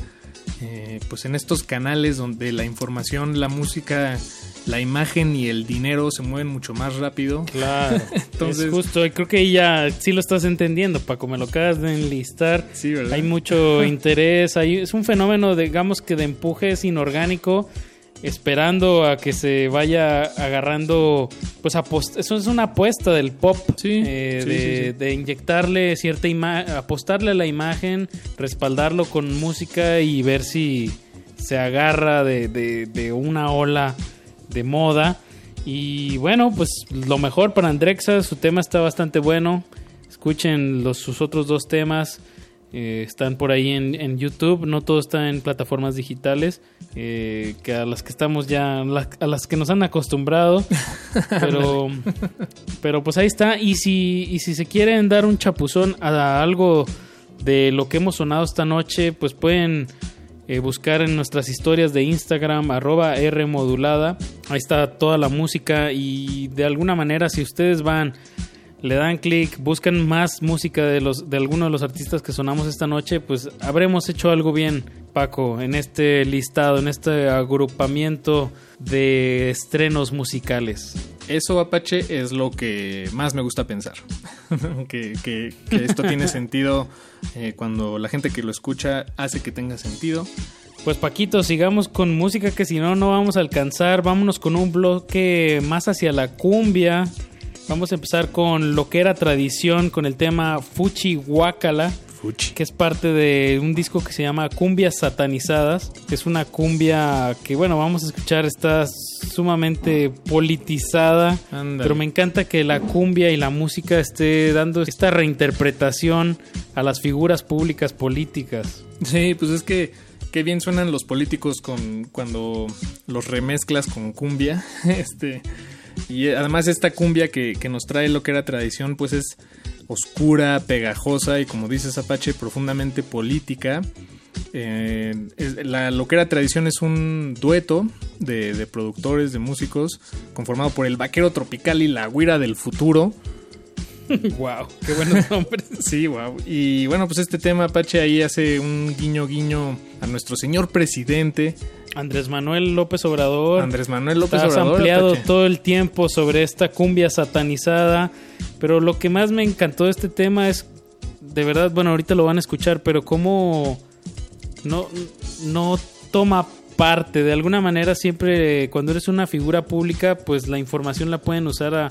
eh, pues en estos canales donde la información, la música, la imagen y el dinero se mueven mucho más rápido. Claro. Entonces- es justo, creo que ya sí lo estás entendiendo, Paco, me lo acabas de enlistar. Sí, ¿verdad? Hay mucho interés, hay, es un fenómeno, digamos que de empujes inorgánico, esperando a que se vaya agarrando, pues eso es una apuesta del pop, eh, sí, de, sí, sí. de inyectarle cierta imagen, apostarle a la imagen, respaldarlo con música y ver si se agarra de, de- de una ola de moda. Y bueno, pues lo mejor para Andrexa, su tema está bastante bueno. Escuchen los, sus otros dos temas. Eh, están por ahí en, en YouTube. No todo está en plataformas digitales. eh, que a las que estamos ya. a las que nos han acostumbrado. pero. pero pues ahí está. Y si, y si se quieren dar un chapuzón a algo de lo que hemos sonado esta noche, pues pueden eh, buscar en nuestras historias de Instagram, arroba R modulada. Ahí está toda la música y de alguna manera si ustedes van le dan clic, buscan más música de los de algunos de los artistas que sonamos esta noche, pues habremos hecho algo bien, Paco, en este listado, en este agrupamiento de estrenos musicales. Eso, Apache, es lo que más me gusta pensar. que, que- que esto tiene sentido eh, cuando la gente que lo escucha hace que tenga sentido. Pues Paquito, sigamos con música que si no, no vamos a alcanzar. Vámonos con un bloque más hacia la cumbia. Vamos a empezar con lo que era tradición, con el tema Fuchi Guacala. Que es parte de un disco que se llama Cumbias Satanizadas. que Es una cumbia que, bueno, vamos a escuchar, está sumamente politizada. Ándale. Pero me encanta que la cumbia y la música esté dando esta reinterpretación a las figuras públicas políticas. Sí, pues es que qué bien suenan los políticos con cuando los remezclas con cumbia. Este y además esta cumbia que, que nos trae lo que era tradición, pues es oscura, pegajosa y como dices Apache, profundamente política. Eh, la lo que era tradición es un dueto de, de productores, de músicos, conformado por el vaquero tropical y la guira del futuro. wow, qué buenos nombres. Sí, wow. Y bueno, pues este tema Apache ahí hace un guiño guiño a nuestro señor presidente. Andrés Manuel López Obrador. Andrés Manuel López Estás Obrador. ampliado todo el tiempo sobre esta cumbia satanizada. Pero lo que más me encantó de este tema es, de verdad, bueno, ahorita lo van a escuchar, pero cómo no, no toma parte. De alguna manera, siempre cuando eres una figura pública, pues la información la pueden usar a,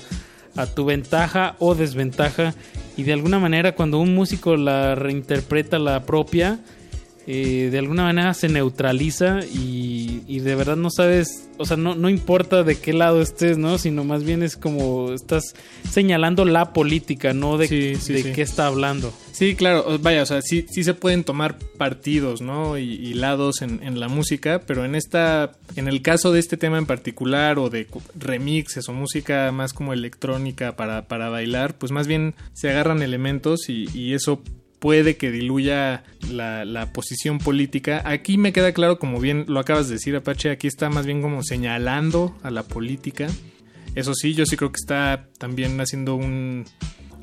a tu ventaja o desventaja. Y de alguna manera, cuando un músico la reinterpreta la propia, eh, de alguna manera se neutraliza y, y de verdad no sabes, o sea, no, no importa de qué lado estés, ¿no? Sino más bien es como estás señalando la política, no de, Sí, sí, de sí. qué está hablando. Sí, claro, vaya, o sea, sí, sí se pueden tomar partidos, ¿no? Y, y lados en, en la música, pero en esta, en el caso de este tema en particular o de remixes o música más como electrónica para, para bailar, pues más bien se agarran elementos y, y eso puede que diluya la, la posición política. Aquí me queda claro, como bien lo acabas de decir, Apache, aquí está más bien como señalando a la política. Eso sí, yo sí creo que está también haciendo un,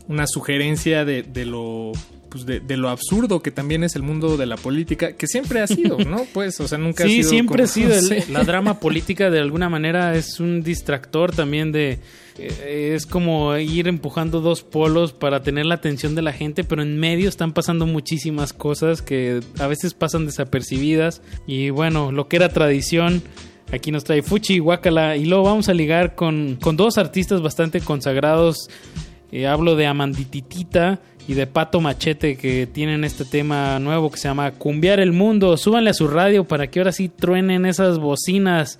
una sugerencia de, de lo pues de, de lo absurdo que también es el mundo de la política, que siempre ha sido, ¿no? Pues, o sea, nunca ha Sí, sido. siempre como- ha sido. el-. La drama política de alguna manera es un distractor también de... eh, Es como ir empujando dos polos para tener la atención de la gente, pero en medio están pasando muchísimas cosas que a veces pasan desapercibidas. Y bueno, lo que era tradición, aquí nos trae Fuchi y Guacala. Y luego vamos a ligar con, con dos artistas bastante consagrados. Eh, hablo de Amandititita y de Pato Machete que tienen este tema nuevo que se llama Cumbiar el Mundo. Súbanle a su radio para que ahora sí truenen esas bocinas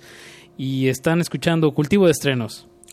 y están escuchando Cultivo de Estrenos.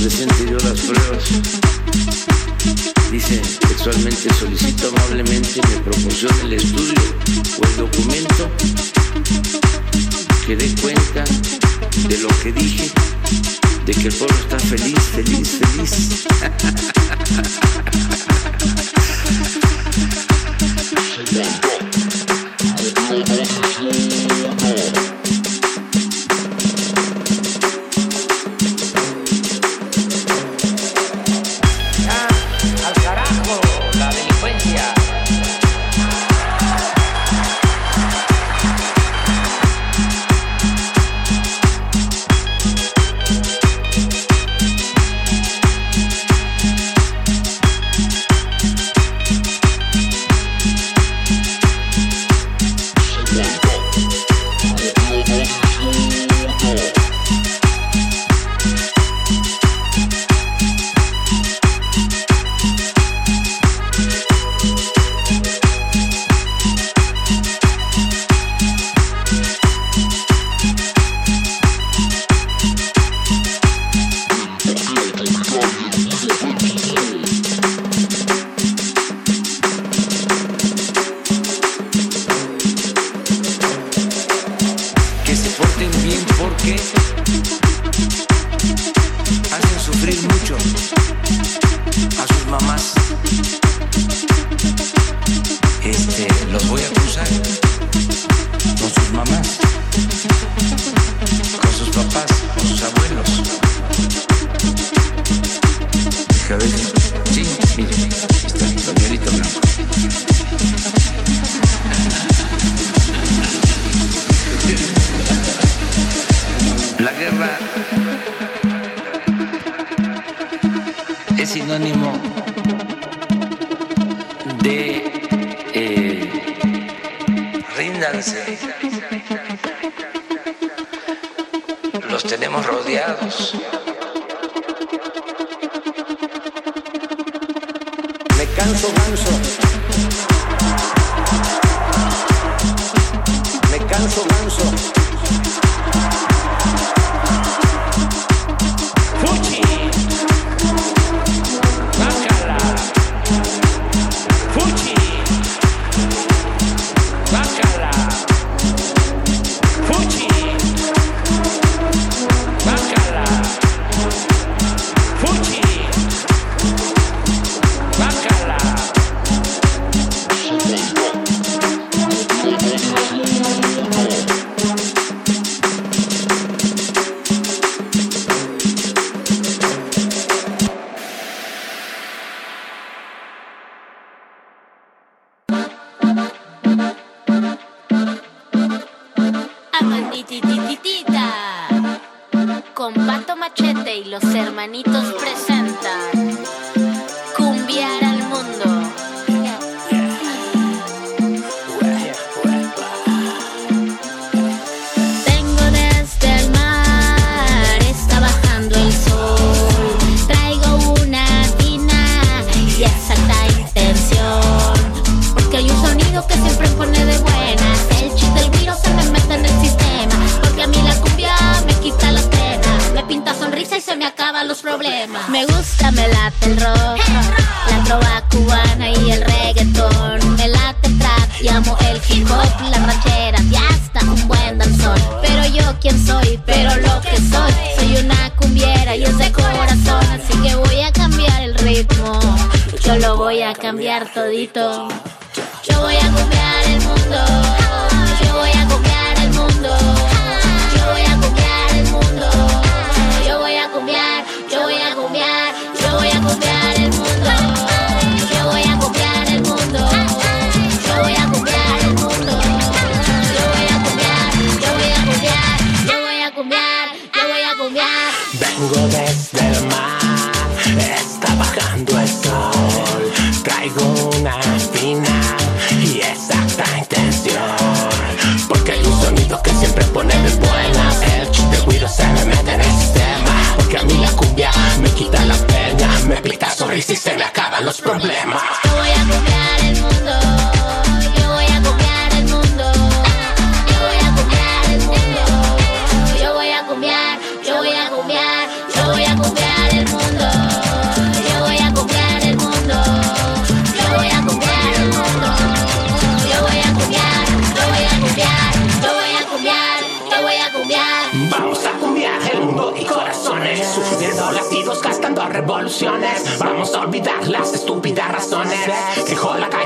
Presente yo las pruebas. Dice textualmente, solicito amablemente me proporcione el estudio o el documento que dé cuenta de lo que dije, de que el pueblo está feliz, feliz, feliz.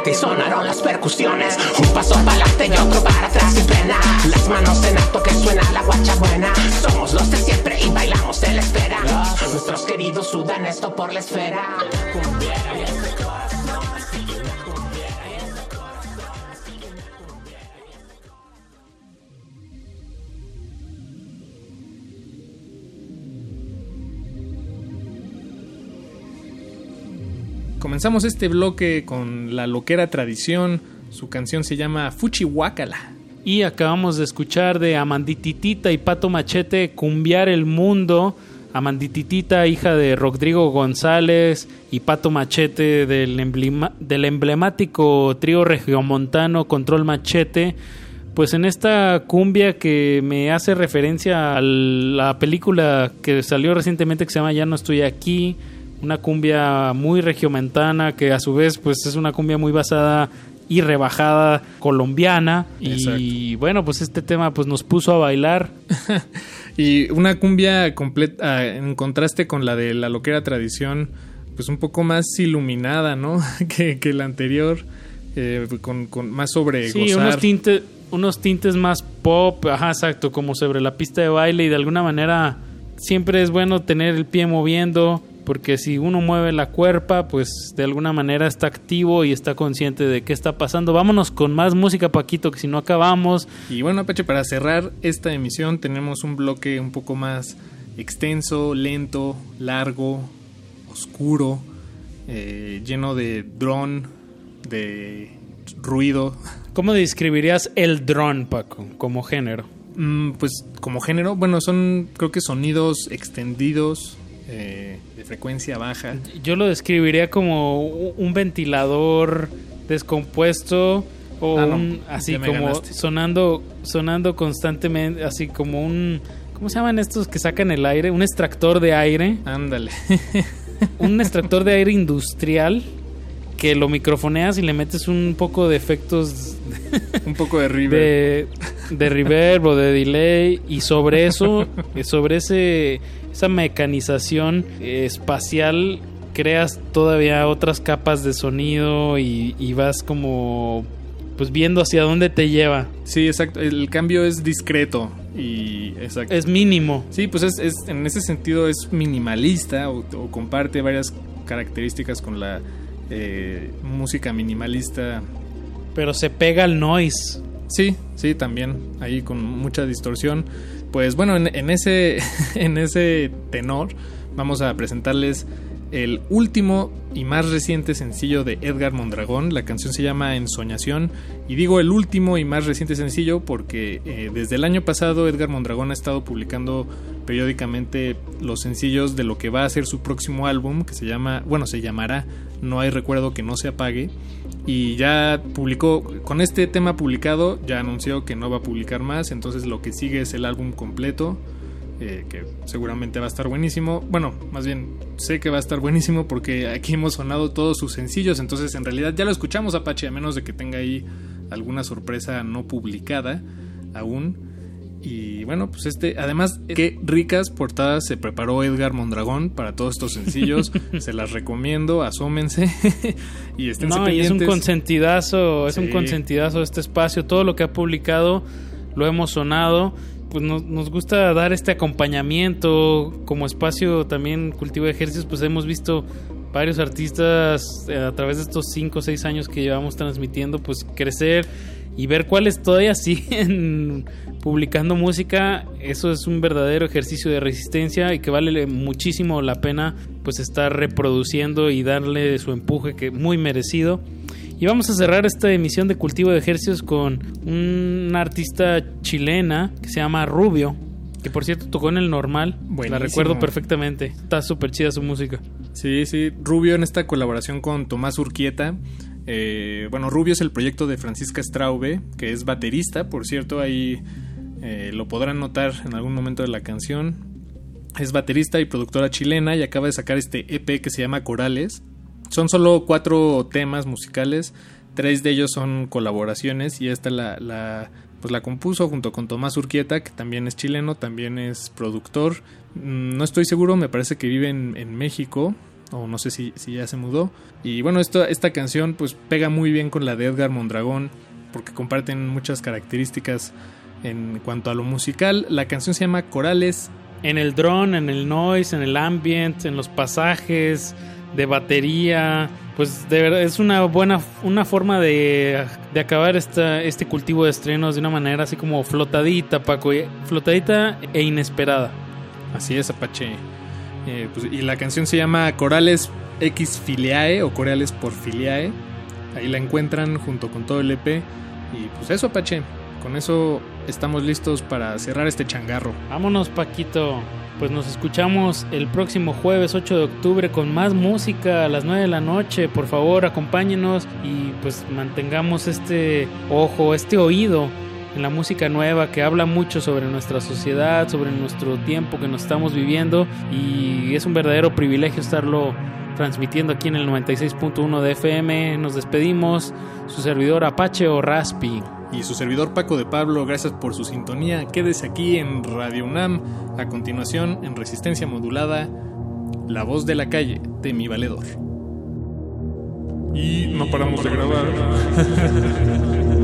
ti sonaron las percusiones. Un paso para adelante y otro para atrás sin pena. Las manos en alto que suena la guacha buena. Somos los de siempre y bailamos en la espera. Nuestros queridos sudan esto por la esfera. Cumbiera y este Comenzamos este bloque con la loquera tradición. Su canción se llama Fuchihuacala. Y acabamos de escuchar de Amandititita y Pato Machete Cumbiar el Mundo. Amandititita, hija de Rodrigo González y Pato Machete del, emblema, del emblemático trío regiomontano Control Machete. Pues en esta cumbia que me hace referencia a la película que salió recientemente que se llama Ya no estoy aquí, una cumbia muy regiomontana que a su vez pues es una cumbia muy basada y rebajada colombiana. Y bueno pues este tema pues nos puso a bailar. Y una cumbia completa ah, en contraste con la de la loquera tradición pues un poco más iluminada no que, que la anterior eh, con, con, más sobre sí, gozar. unos tintes unos tintes más pop, ajá, exacto, como sobre la pista de baile y de alguna manera siempre es bueno tener el pie moviendo, porque si uno mueve la cuerpa, pues de alguna manera está activo y está consciente de qué está pasando. Vámonos con más música, Paquito, que si no acabamos. Y bueno, Apache, para cerrar esta emisión tenemos un bloque un poco más extenso, lento, largo, oscuro, eh, lleno de dron, de ruido. ¿Cómo describirías el drone, Paco, como género? Mm, pues como género, bueno, son creo que sonidos extendidos, eh, de frecuencia baja. Yo lo describiría como un ventilador descompuesto o Ah, un- así como sonando sonando constantemente, así como un ¿cómo se llaman estos que sacan el aire? Un extractor de aire. Ándale. un extractor de aire industrial que lo microfoneas y le metes un poco de efectos un poco de reverb. de, de reverb o de delay y sobre eso, sobre ese esa mecanización espacial creas todavía otras capas de sonido y, y vas como pues viendo hacia dónde te lleva. Sí, exacto. El cambio es discreto y exacto. Es mínimo. Sí, pues es, es- en ese sentido es minimalista o, o comparte varias características con la eh, música minimalista. Pero se pega al noise. Sí, sí, también ahí con mucha distorsión. Pues bueno, en, ese en ese tenor vamos a presentarles el último y más reciente sencillo de Edgar Mondragón. La canción se llama Ensoñación. Y digo el último y más reciente sencillo porque eh, desde el año pasado Edgar Mondragón ha estado publicando periódicamente los sencillos de lo que va a ser su próximo álbum, que se llama, bueno, se llamará No hay recuerdo que no se apague. Y ya publicó, con este tema publicado, ya anunció que no va a publicar más. Entonces lo que sigue es el álbum completo eh, que seguramente va a estar buenísimo. Bueno, más bien sé que va a estar buenísimo porque aquí hemos sonado todos sus sencillos, entonces en realidad ya lo escuchamos Apache, a menos de que tenga ahí alguna sorpresa no publicada aún. Y bueno, pues este, además, qué ricas portadas se preparó Edgar Mondragón para todos estos sencillos. se las recomiendo, asómense y estén No, y es un pendientes. consentidazo, es un consentidazo este espacio. Todo lo que ha publicado lo hemos sonado. Pues nos, nos gusta dar este acompañamiento como espacio también cultivo de ejercicios. Pues hemos visto varios artistas eh, a través de estos 5 o 6 años que llevamos transmitiendo, pues crecer y ver cuáles todavía siguen publicando música. Eso es un verdadero ejercicio de resistencia y que vale muchísimo la pena pues estar reproduciendo y darle su empuje que muy merecido. Y vamos a cerrar esta emisión de Cultivo de Ejercicios con una artista chilena que se llama Rubio, que por cierto tocó en el normal. La Buenísimo. recuerdo perfectamente. Está súper chida su música. Sí, sí, Rubio en esta colaboración con Tomás Urquieta. Eh, bueno, Rubio es el proyecto de Francisca Straube, que es baterista, por cierto, ahí eh, lo podrán notar en algún momento de la canción. Es baterista y productora chilena y acaba de sacar este EP que se llama Corales. Son solo cuatro temas musicales, tres de ellos son colaboraciones y esta la, pues la compuso junto con Tomás Urquieta, que también es chileno, también es productor. Mm, No estoy seguro, me parece que vive en México, o no sé si, si ya se mudó. Y bueno, esto, esta canción pues pega muy bien con la de Edgar Mondragón, porque comparten muchas características en cuanto a lo musical. La canción se llama Corales. En el drone, en el noise, en el ambient, en los pasajes de batería. Pues de verdad es una buena una forma de, de acabar esta, este cultivo de estrenos de una manera así como flotadita, Paco. y- Flotadita e inesperada. Así es, Apache. Eh, pues, y la canción se llama Corales X Filiae o Corales por Filiae. Ahí la encuentran junto con todo el EP. Y pues eso, Apache. Con eso estamos listos para cerrar este changarro. Vámonos, Paquito. Pues nos escuchamos el próximo jueves 8 de octubre con más música a las 9 de la noche. Por favor, acompáñenos y pues mantengamos este ojo, este oído en la música nueva que habla mucho sobre nuestra sociedad, sobre nuestro tiempo que nos estamos viviendo y es un verdadero privilegio estarlo transmitiendo aquí en el 96.1 de FM. Nos despedimos, su servidor Apache o Raspi. Y su servidor Paco de Pablo, gracias por su sintonía. Quédese aquí en Radio UNAM. A continuación, en Resistencia Modulada, La voz de la calle de mi valedor. Y no paramos de grabar.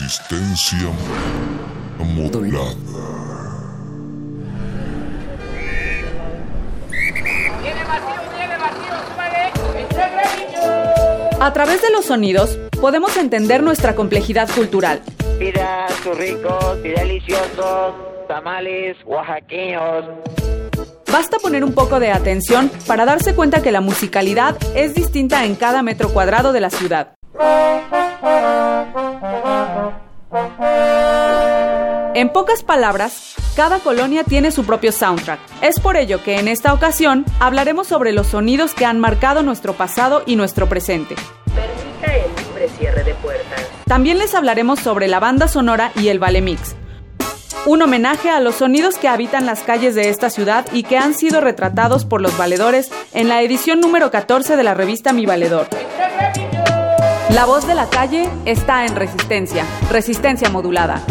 Resistencia modulada. A través de los sonidos podemos entender nuestra complejidad cultural. Pida sus ricos y deliciosos tamales oaxaqueños. Basta poner un poco de atención para darse cuenta que la musicalidad es distinta en cada metro cuadrado de la ciudad. En pocas palabras, cada colonia tiene su propio soundtrack. Es por ello que en esta ocasión hablaremos sobre los sonidos que han marcado nuestro pasado y nuestro presente. Permita el libre cierre de puertas. También les hablaremos sobre la banda sonora y el Vale Mix. Un homenaje a los sonidos que habitan las calles de esta ciudad y que han sido retratados por los valedores en la edición número 14 de la revista Mi Valedor. La voz de la calle está en resistencia, resistencia modulada.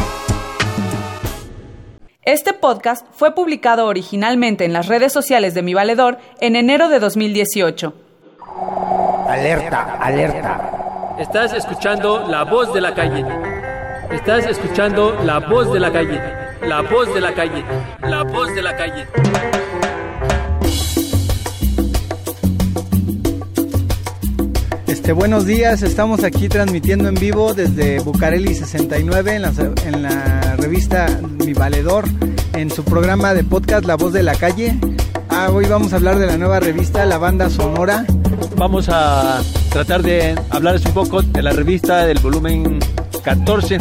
Este podcast fue publicado originalmente en las redes sociales de Mi Valedor en enero de 2018. Alerta, alerta. Estás escuchando la voz de la calle. Estás escuchando la voz de la calle. La voz de la calle. La voz de la calle. Este, buenos días, estamos aquí transmitiendo en vivo desde Bucareli 69 en la, revista Mi Valedor, en su programa de podcast La Voz de la Calle. Ah, hoy vamos a hablar de la nueva revista La Banda Sonora. Vamos a tratar de hablarles un poco de la revista del volumen 14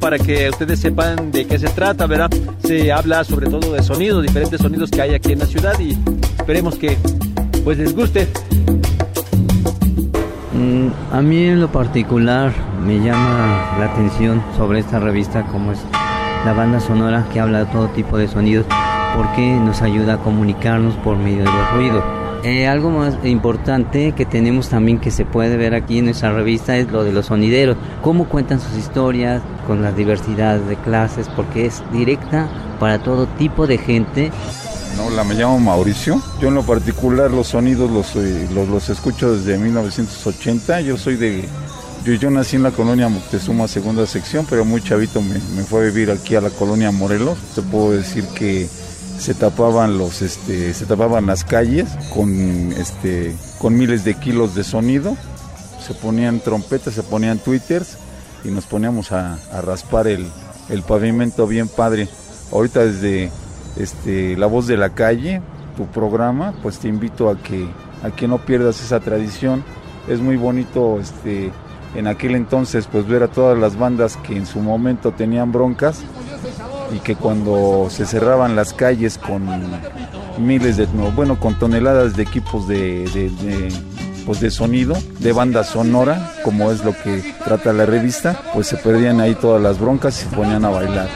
para que ustedes sepan de qué se trata, ¿verdad? Se habla sobre todo de sonidos, diferentes sonidos que hay aquí en la ciudad y esperemos que pues les guste. A mí en lo particular me llama la atención sobre esta revista como es la banda sonora que habla de todo tipo de sonidos porque nos ayuda a comunicarnos por medio de los ruidos. Eh, algo más importante que tenemos también que se puede ver aquí en nuestra revista es lo de los sonideros, cómo cuentan sus historias con la diversidad de clases porque es directa para todo tipo de gente. Hola, me llamo Mauricio. Yo en lo particular los sonidos los, eh, los escucho desde 1980. Yo soy de... Yo, yo, nací en la colonia Moctezuma, segunda sección, pero muy chavito me, me, fue a vivir aquí a la colonia Morelos. Te puedo decir que se tapaban los, este, se tapaban las calles con, este, con miles de kilos de sonido. Se ponían trompetas, se ponían twitters y nos poníamos a, a raspar el, el pavimento bien padre. Ahorita desde este, La Voz de la Calle, tu programa, pues te invito a que, a que no pierdas esa tradición. Es muy bonito este, en aquel entonces pues ver a todas las bandas que en su momento tenían broncas y que cuando se cerraban las calles con miles de, bueno, con toneladas de equipos de, pues de sonido, de banda sonora, como es lo que trata la revista, pues se perdían ahí todas las broncas y se ponían a bailar.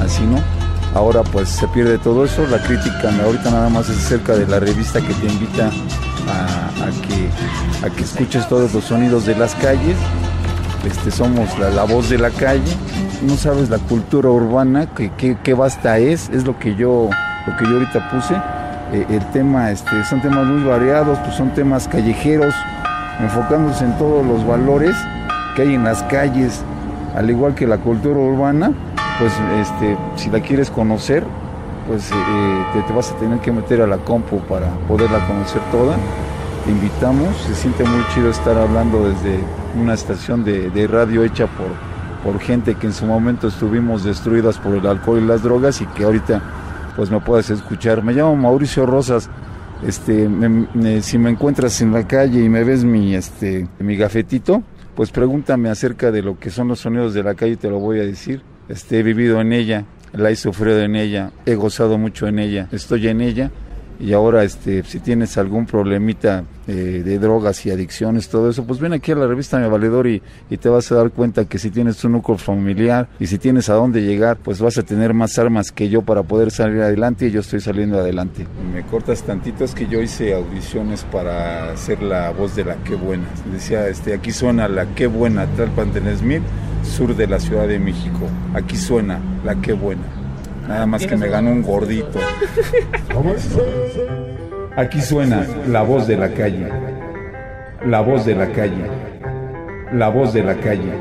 Así, ¿no? Ahora pues se pierde todo eso, la crítica ahorita nada más es acerca de la revista que te invita a, que, a que escuches todos los sonidos de las calles, este, somos la, la voz de la calle, no sabes la cultura urbana, que, que, que, basta es, es lo que yo, lo que yo ahorita puse, eh, el tema, este, son temas muy variados, pues son temas callejeros, enfocándose en todos los valores que hay en las calles, al igual que la cultura urbana, pues este, si la quieres conocer, pues eh, te, te, vas a tener que meter a la compu para poderla conocer toda. Te invitamos, se siente muy chido estar hablando desde una estación de, de radio hecha por, por gente que en su momento estuvimos destruidas por el alcohol y las drogas y que ahorita pues me puedas escuchar. Me llamo Mauricio Rosas. Este, me- me- si me encuentras en la calle y me ves mi, este, mi gafetito, pues pregúntame acerca de lo que son los sonidos de la calle y te lo voy a decir. Este, he vivido en ella, la he sufrido en ella, he gozado mucho en ella, estoy en ella y ahora este si tienes algún problemita eh, de drogas y adicciones todo eso pues ven aquí a la revista Mi Valedor y, y te vas a dar cuenta que si tienes un núcleo familiar y si tienes a dónde llegar pues vas a tener más armas que yo para poder salir adelante y yo estoy saliendo adelante. Me cortas tantito es que yo hice audiciones para ser la voz de la qué buena. Decía este aquí suena la qué buena Tlalpan de Nesmil sur de la Ciudad de México. Aquí suena la qué buena nada más que me ganó un gordito Aquí suena la voz de la calle. La voz de la calle. La voz de la calle.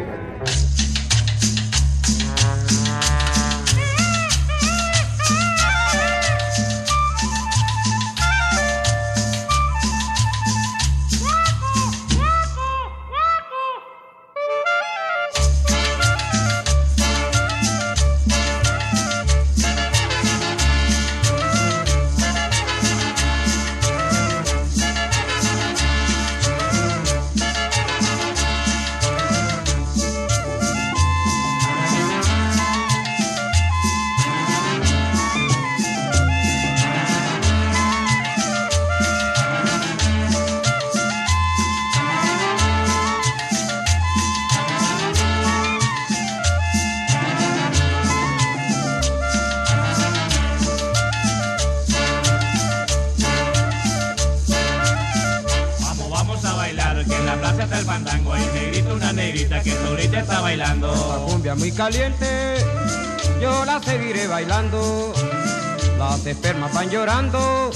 Las espermas van llorando,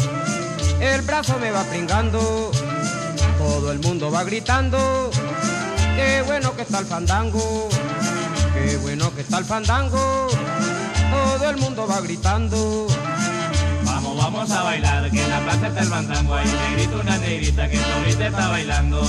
el brazo me va pringando. Todo el mundo va gritando, qué bueno que está el fandango, qué bueno que está el fandango. Todo el mundo va gritando. Vamos, vamos a bailar, que en la plaza está el fandango. Hay un negrito, una negrita que solita está bailando.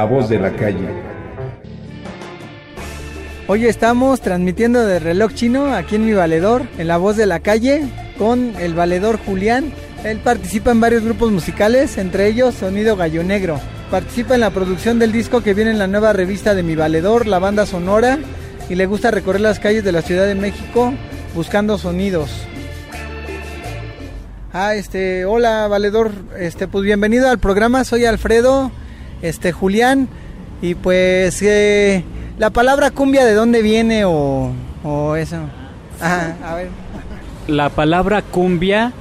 La voz de la calle. Hoy estamos transmitiendo de reloj chino aquí en mi valedor, en la voz de la calle, con el valedor Julián. Él participa en varios grupos musicales, entre ellos Sonido Gallo Negro. Participa en la producción del disco que viene en la nueva revista de mi valedor, la banda sonora, y le gusta recorrer las calles de la Ciudad de México buscando sonidos. Ah, este, hola valedor, este, pues bienvenido al programa, soy Alfredo, este, Julián, y pues eh, la palabra cumbia de dónde viene o, eso. A ver. La palabra cumbia,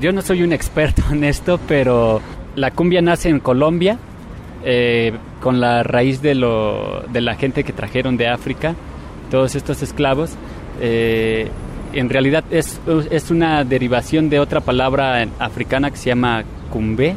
yo no soy un experto en esto, pero la cumbia nace en Colombia eh, con la raíz de, lo, de la gente que trajeron de África, todos estos esclavos. eh, en realidad es, es una derivación de otra palabra africana que se llama cumbé.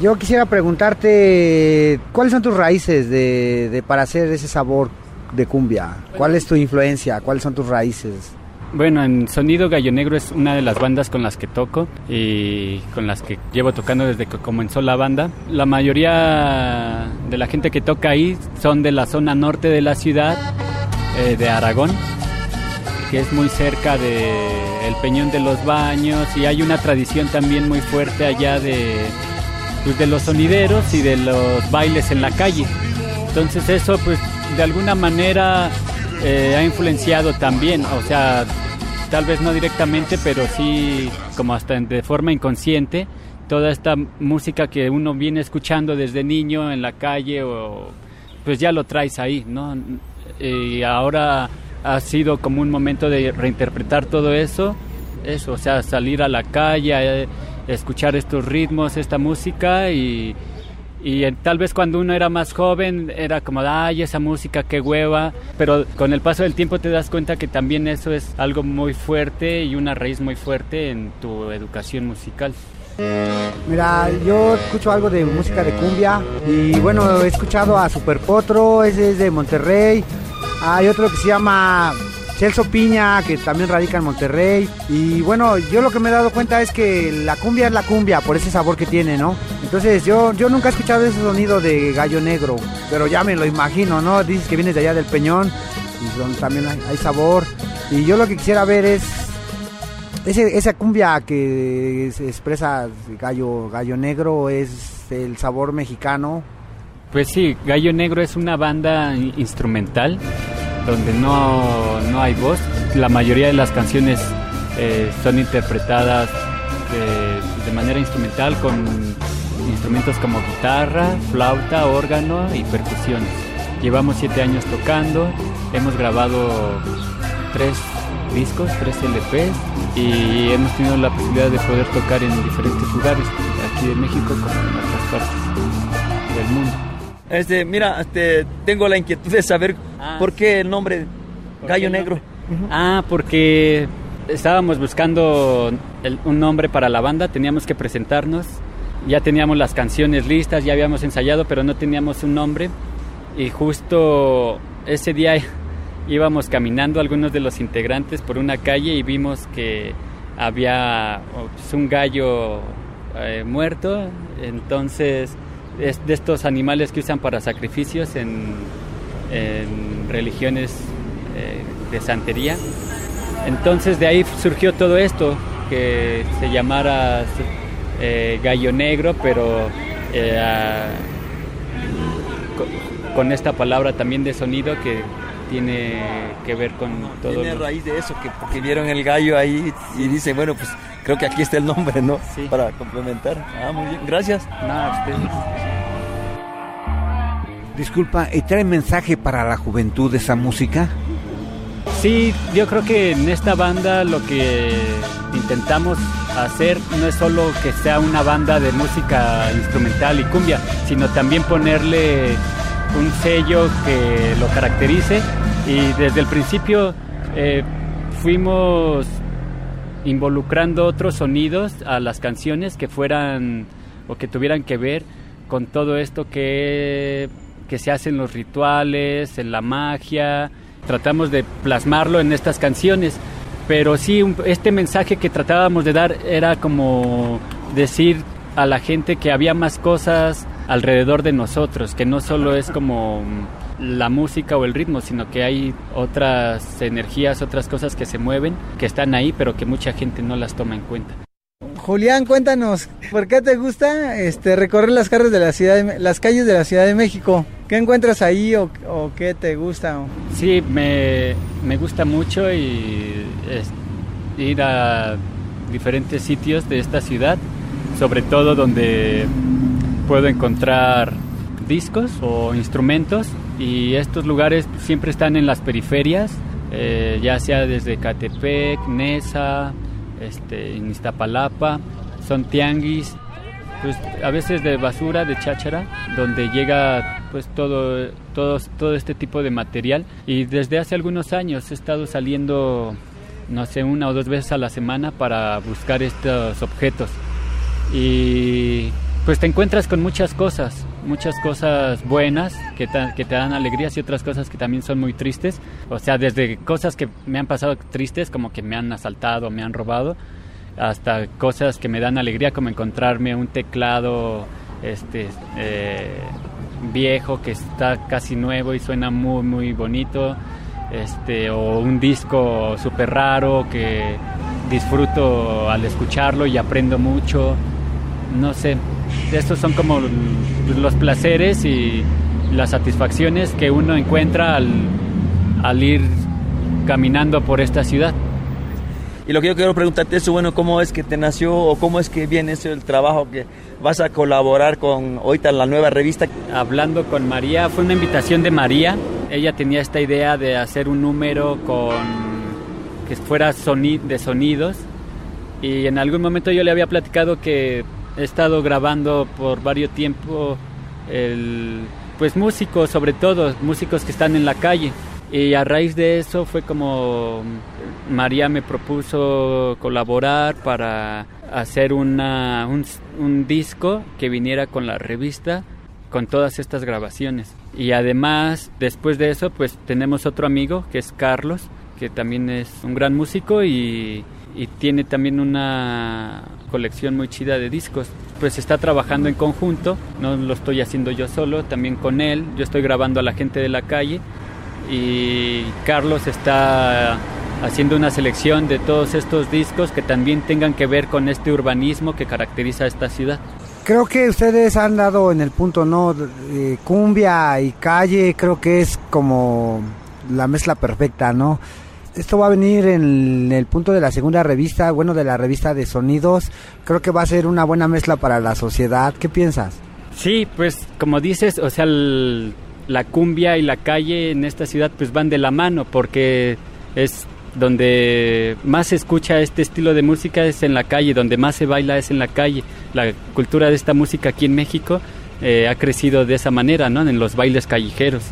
Yo quisiera preguntarte, ¿cuáles son tus raíces de, para hacer ese sabor de cumbia? ¿Cuál es tu influencia? ¿Cuáles son tus raíces? Bueno, en Sonido Gallo Negro es una de las bandas con las que toco y con las que llevo tocando desde que comenzó la banda. La mayoría de la gente que toca ahí son de la zona norte de la ciudad, eh, de Aragón, que es muy cerca de el Peñón de los Baños y hay una tradición también muy fuerte allá de, pues, de los sonideros y de los bailes en la calle. Entonces eso pues de alguna manera eh, ha influenciado también, o sea, tal vez no directamente, pero sí como hasta de forma inconsciente, toda esta música que uno viene escuchando desde niño en la calle o pues ya lo traes ahí, ¿no? Y ahora ha sido como un momento de reinterpretar todo eso, eso, o sea, salir a la calle, eh, escuchar estos ritmos, esta música y, y tal vez cuando uno era más joven era como, ay, esa música, qué hueva, pero con el paso del tiempo te das cuenta que también eso es algo muy fuerte y una raíz muy fuerte en tu educación musical. Mira, yo escucho algo de música de cumbia y bueno, he escuchado a Super Potro, ese es de Monterrey. Hay otro que se llama Celso Piña, que también radica en Monterrey. Y bueno, yo lo que me he dado cuenta es que la cumbia es la cumbia, por ese sabor que tiene, ¿no? Entonces yo, yo nunca he escuchado ese sonido de gallo negro, pero ya me lo imagino, ¿no? Dices que vienes de allá del Peñón, y donde también hay, sabor. Y yo lo que quisiera ver es esa cumbia que expresa gallo, gallo negro, es el sabor mexicano. Pues sí, Gallo Negro es una banda instrumental donde no, no hay voz. La mayoría de las canciones eh, son interpretadas de, de, manera instrumental con instrumentos como guitarra, flauta, órgano y percusiones. Llevamos siete años tocando, hemos grabado tres discos, tres LPs y hemos tenido la posibilidad de poder tocar en diferentes lugares, aquí de México como en otras partes del mundo. Este, mira, este, tengo la inquietud de saber ah, por qué el nombre Gallo Negro. Uh -huh. Ah, porque estábamos buscando el, un nombre para la banda, teníamos que presentarnos, ya teníamos las canciones listas, ya habíamos ensayado, pero no teníamos un nombre. Y justo ese día íbamos caminando algunos de los integrantes por una calle y vimos que había pues, un gallo eh, muerto, entonces de estos animales que usan para sacrificios en, religiones eh, de santería. Entonces de ahí surgió todo esto, que se llamara eh, gallo negro, pero eh, con esta palabra también de sonido que tiene que ver con todo. Tiene raíz de eso, que porque vieron el gallo ahí y dicen, bueno, pues creo que aquí está el nombre, ¿no? Sí. Para complementar. Ah, muy bien, gracias. Nada, ustedes. Disculpa, ¿y trae mensaje para la juventud esa música? Sí, yo creo que en esta banda lo que intentamos hacer no es solo que sea una banda de música instrumental y cumbia, sino también ponerle un sello que lo caracterice y desde el principio eh, fuimos involucrando otros sonidos a las canciones que fueran o que tuvieran que ver con todo esto que, que se hace en los rituales, en la magia. Tratamos de plasmarlo en estas canciones, pero sí, este mensaje que tratábamos de dar era como decir a la gente que había más cosas alrededor de nosotros, que no solo es como la música o el ritmo, sino que hay otras energías, otras cosas que se mueven, que están ahí, pero que mucha gente no las toma en cuenta. Julián, cuéntanos, ¿por qué te gusta este, recorrer las calles de la ciudad, de, las calles de la Ciudad de México? ¿Qué encuentras ahí o, o qué te gusta? Sí, me, me gusta mucho y es, ir a diferentes sitios de esta ciudad, sobre todo donde puedo encontrar discos o instrumentos y estos lugares siempre están en las periferias, eh, ya sea desde Catepec, Nesa, este, en Iztapalapa, son tianguis, pues a veces de basura, de cháchara, donde llega pues todo, todo, todo este tipo de material. Y desde hace algunos años he estado saliendo no sé, una o dos veces a la semana para buscar estos objetos. Y pues te encuentras con muchas cosas, muchas cosas buenas que te, dan alegrías y otras cosas que también son muy tristes. O sea, desde cosas que me han pasado tristes, como que me han asaltado, me han robado, hasta cosas que me dan alegría, como encontrarme un teclado este, eh, viejo que está casi nuevo y suena muy, muy bonito. Este, o un disco súper raro que disfruto al escucharlo y aprendo mucho. No sé, estos son como los placeres y las satisfacciones que uno encuentra al, al ir caminando por esta ciudad. Y lo que yo quiero preguntarte es, bueno, ¿cómo es que te nació o cómo es que viene ese el trabajo que vas a colaborar con ahorita la nueva revista? Hablando con María, fue una invitación de María. Ella tenía esta idea de hacer un número con que fuera de sonidos y en algún momento yo le había platicado que he estado grabando por varios tiempo el, pues músicos sobre todo, músicos que están en la calle. Y a raíz de eso fue como María me propuso colaborar para hacer una, un, un, disco que viniera con la revista, con todas estas grabaciones. Y además, después de eso, pues tenemos otro amigo que es Carlos, que también es un gran músico y, y tiene también una colección muy chida de discos. Pues está trabajando en conjunto, no lo estoy haciendo yo solo, también con él. Yo estoy grabando a la gente de la calle y Carlos está haciendo una selección de todos estos discos que también tengan que ver con este urbanismo que caracteriza a esta ciudad. Creo que ustedes han dado en el punto, ¿no? cumbia y calle, creo que es como la mezcla perfecta, ¿no? Esto va a venir en el punto de la segunda revista, bueno, de la revista de sonidos. Creo que va a ser una buena mezcla para la sociedad. ¿Qué piensas? Sí, pues como dices, o sea, la cumbia y la calle en esta ciudad pues van de la mano porque es donde más se escucha este estilo de música es en la calle, donde más se baila es en la calle. La cultura de esta música aquí en México eh, ha crecido de esa manera, ¿no? En los bailes callejeros.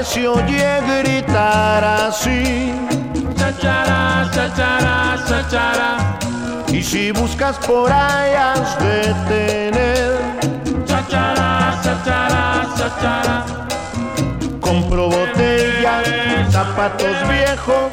Calle se oye gritar así. Chachara, chachara, chachara. Y si buscas por ahí has de tener. Chachara, chachara, chachara. Compro botellas, zapatos viejos,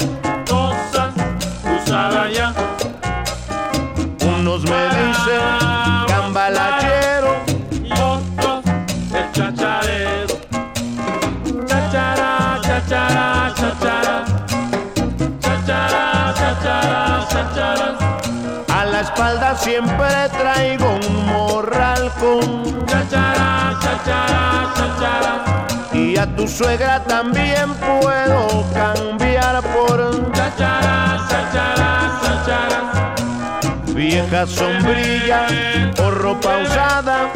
A la espalda siempre traigo un morral con chachara, chachara, chachara. Y a tu suegra también puedo cambiar por chachara, chachara. Vieja sombrilla o ropa usada,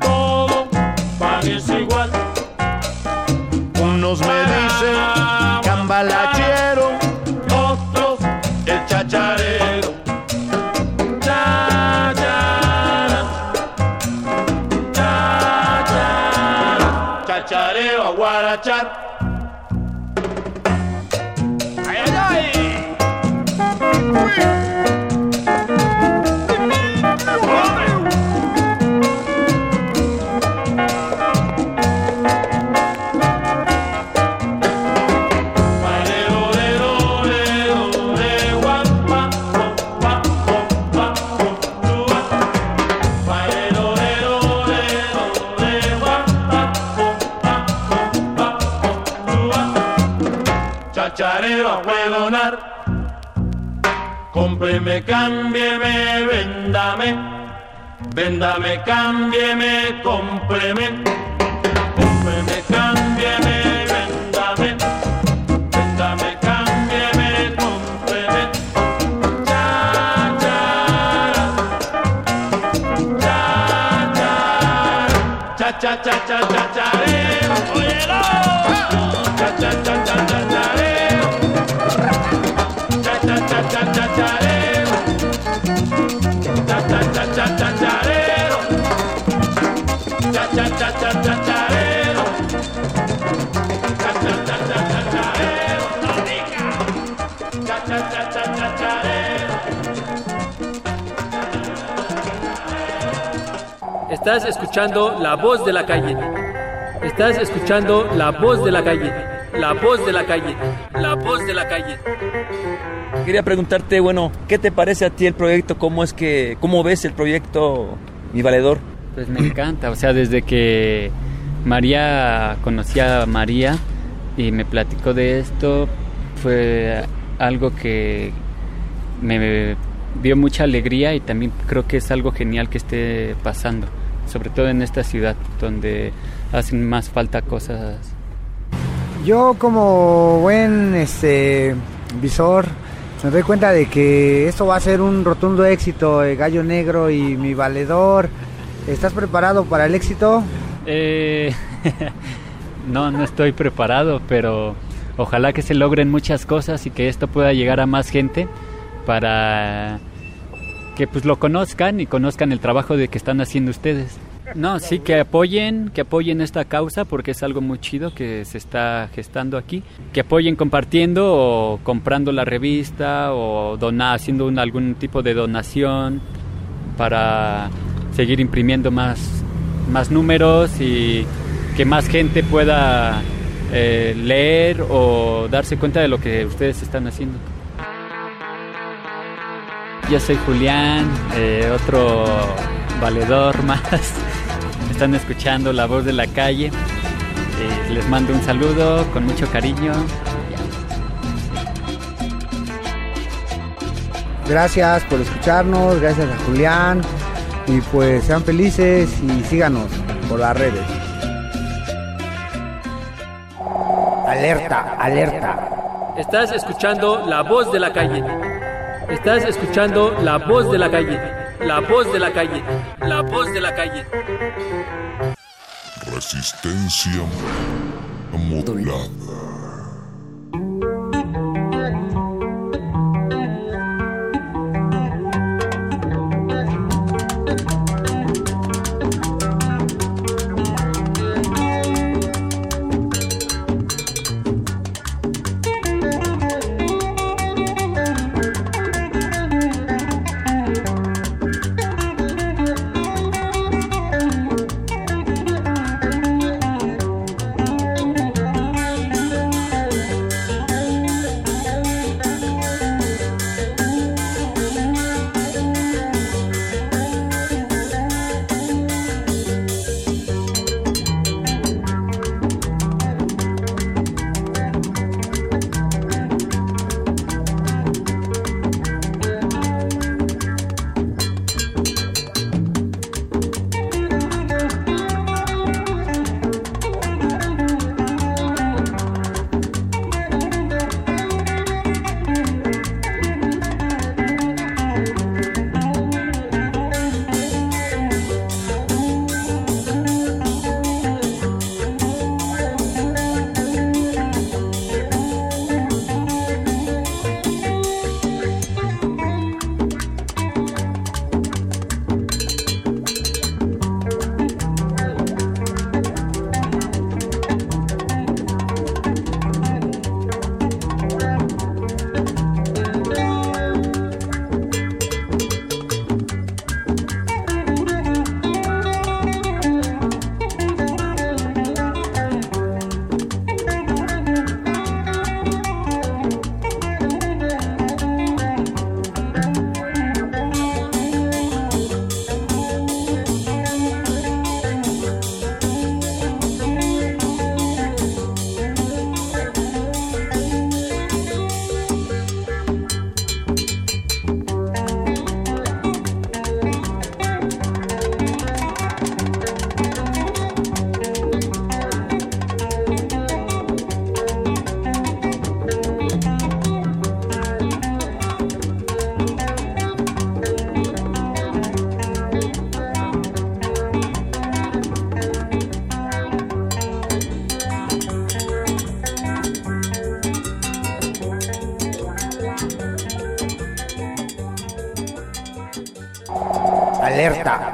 todo pagues igual. Unos me dicen cambalachero, Cómpreme, cámbieme, véndame. Véndame, cámbieme, cómpreme. Cómpreme, cámbieme, véndame. Véndame, cámbieme, cómpreme. Chachara. Chachara. Cha cha cha cha chacharero. Estás escuchando la voz de la calle. Estás escuchando la voz de la calle. La voz de la calle. La voz de la calle. Quería preguntarte, bueno, ¿qué te parece a ti el proyecto? ¿Cómo es que, cómo ves el proyecto, mi valedor? Pues me encanta, o sea, desde que María conocía a María, y me platicó de esto. Fue algo que me dio mucha alegría y también creo que es algo genial que esté pasando, sobre todo en esta ciudad donde hacen más falta cosas. Yo como buen este visor me doy cuenta de que esto va a ser un rotundo éxito, el Gallo Negro y mi valedor. ¿Estás preparado para el éxito? Eh, no, no estoy preparado, pero ojalá que se logren muchas cosas y que esto pueda llegar a más gente para que pues lo conozcan y conozcan el trabajo de que están haciendo ustedes. No, sí, que apoyen, que apoyen esta causa porque es algo muy chido que se está gestando aquí. Que apoyen compartiendo o comprando la revista o donar, haciendo algún tipo de donación para seguir imprimiendo más, más números y que más gente pueda eh, leer o darse cuenta de lo que ustedes están haciendo. Yo soy Julián, eh, otro valedor más. Están escuchando la voz de la calle. Eh, les mando un saludo con mucho cariño. Gracias por escucharnos, gracias a Julián y pues sean felices y síganos por las redes. Alerta, alerta. Estás escuchando la voz de la calle. Estás escuchando la voz de la calle. La voz de la calle. La voz de la calle. Resistencia modulada.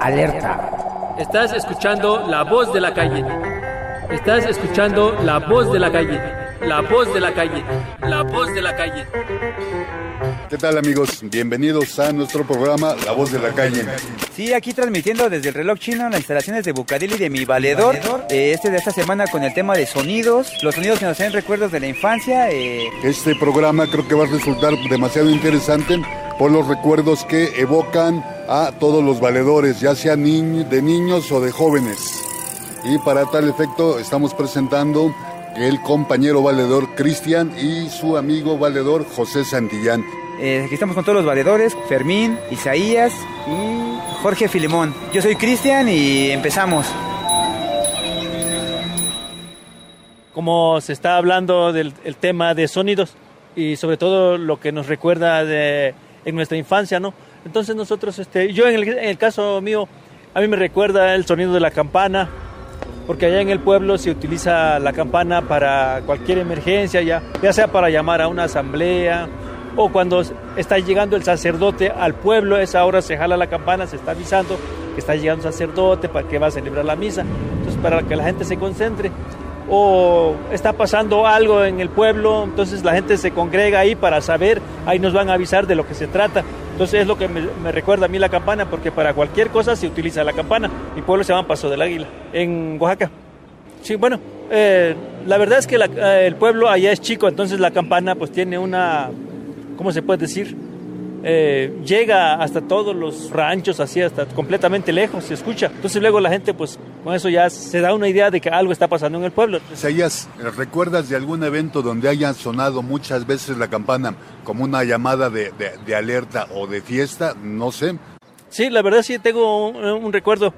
Alerta. Estás escuchando la voz de la calle. Estás escuchando la voz de la calle. La voz de la calle. La voz de la calle. ¿Qué tal amigos? Bienvenidos a nuestro programa La Voz de la Calle. Sí, aquí transmitiendo desde el reloj chino en las instalaciones de Bucareli de mi valedor. Eh, este de esta semana con el tema de sonidos, los sonidos que nos traen recuerdos de la infancia. eh, Este programa creo que va a resultar demasiado interesante por los recuerdos que evocan a todos los valedores, ya sea niñ- de niños o de jóvenes. Y para tal efecto estamos presentando el compañero valedor Cristian y su amigo valedor José Santillán. Eh, aquí estamos con todos los valedores, Fermín, Isaías y Jorge Filemón. Yo soy Cristian y empezamos. Como se está hablando del el tema de sonidos y sobre todo lo que nos recuerda de, en nuestra infancia, ¿no? Entonces nosotros, este, yo en el, caso mío, a mí me recuerda el sonido de la campana, porque allá en el pueblo se utiliza la campana para cualquier emergencia, ya, sea para llamar a una asamblea o cuando está llegando el sacerdote al pueblo, esa hora se jala la campana, se está avisando que está llegando el sacerdote para que va a celebrar la misa, entonces para que la gente se concentre. O está pasando algo en el pueblo, entonces la gente se congrega ahí para saber, ahí nos van a avisar de lo que se trata. Entonces es lo que me, recuerda a mí la campana, porque para cualquier cosa se utiliza la campana. Mi pueblo se llama Paso del Águila, en Oaxaca. Sí, bueno, eh, la verdad es que eh, el pueblo allá es chico, entonces la campana pues tiene una, ¿cómo se puede decir? Eh, llega hasta todos los ranchos, así hasta completamente lejos, se escucha. Entonces luego la gente, pues con eso ya se da una idea de que algo está pasando en el pueblo. Isaías, ¿recuerdas de algún evento donde haya sonado muchas veces la campana como una llamada de, de, de alerta o de fiesta? No sé. Sí, la verdad sí tengo un, un recuerdo.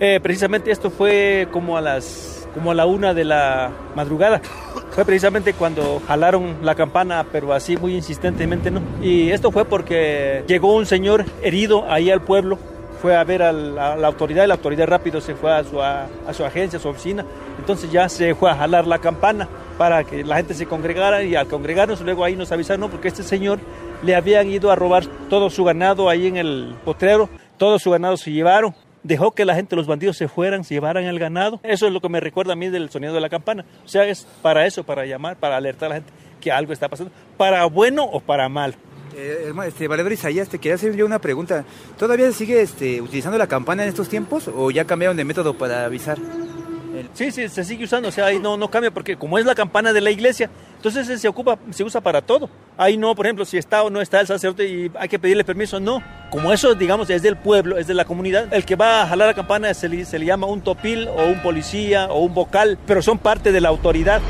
Eh, precisamente esto fue como a las como a la una de la madrugada. Fue precisamente cuando jalaron la campana, pero así muy insistentemente, ¿no? Y esto fue porque llegó un señor herido ahí al pueblo, fue a ver a la, autoridad y la autoridad rápido se fue a su, a, a su agencia, a su oficina. Entonces ya se fue a jalar la campana para que la gente se congregara y al congregarnos luego ahí nos avisaron, ¿no? porque este señor le habían ido a robar todo su ganado ahí en el potrero, todo su ganado se llevaron dejó que la gente, los bandidos se fueran, se llevaran el ganado. Eso es lo que me recuerda a mí del sonido de la campana. O sea, es para eso, para llamar, para alertar a la gente que algo está pasando, para bueno o para mal. Eh, hermano, este, Valedor Isaías, te quería hacer yo una pregunta. ¿Todavía se sigue este, utilizando la campana en estos tiempos o ya cambiaron de método para avisar? Sí, sí, se sigue usando, o sea, ahí no, no cambia porque como es la campana de la iglesia, entonces se ocupa, se usa para todo. Ahí no, por ejemplo, si está o no está el sacerdote y hay que pedirle permiso, no. Como eso, digamos, es del pueblo, es de la comunidad, el que va a jalar la campana se le, se le llama un topil o un policía o un vocal, pero son parte de la autoridad.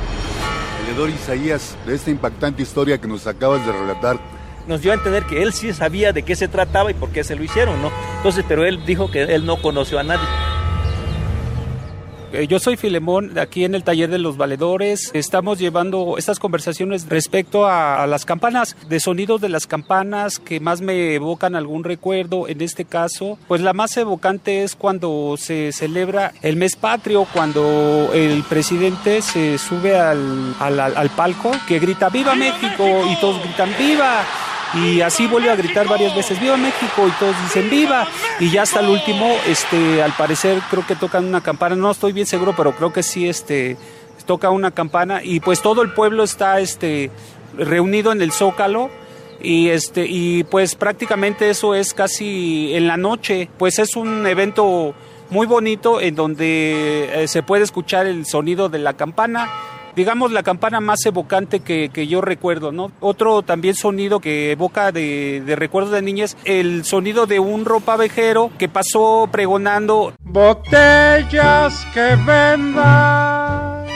Valedor Isaías, de esta impactante historia que nos acabas de relatar, nos dio a entender que él sí sabía de qué se trataba y por qué se lo hicieron, ¿no? Entonces, pero él dijo que él no conoció a nadie. Eh, Yo soy Filemón, aquí en el taller de los valedores. Estamos llevando estas conversaciones respecto a, las campanas, de sonidos de las campanas que más me evocan algún recuerdo. En este caso, pues la más evocante es cuando se celebra el mes patrio, cuando el presidente se sube al, al, al palco que grita ¡Viva México! y todos gritan ¡Viva! Y así vuelve a gritar varias veces viva México y todos dicen viva y ya hasta el último este al parecer creo que tocan una campana no estoy bien seguro pero creo que sí este toca una campana y pues todo el pueblo está este reunido en el zócalo y este y pues prácticamente eso es casi en la noche pues es un evento muy bonito en donde eh, se puede escuchar el sonido de la campana digamos, la campana más evocante que, que, yo recuerdo, ¿no? Otro también sonido que evoca de, recuerdos de niñez, el sonido de un ropavejero que pasó pregonando botellas que vendan,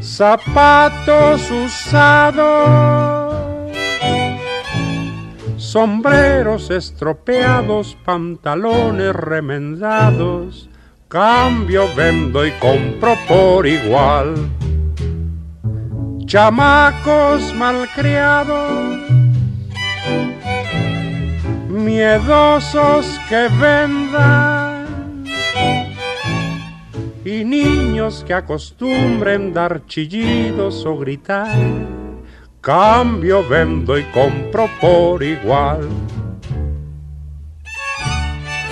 zapatos usados, sombreros estropeados, pantalones remendados Cambio, vendo y compro por igual. Chamacos malcriados, miedosos que vendan. Y niños que acostumbren dar chillidos o gritar. Cambio, vendo y compro por igual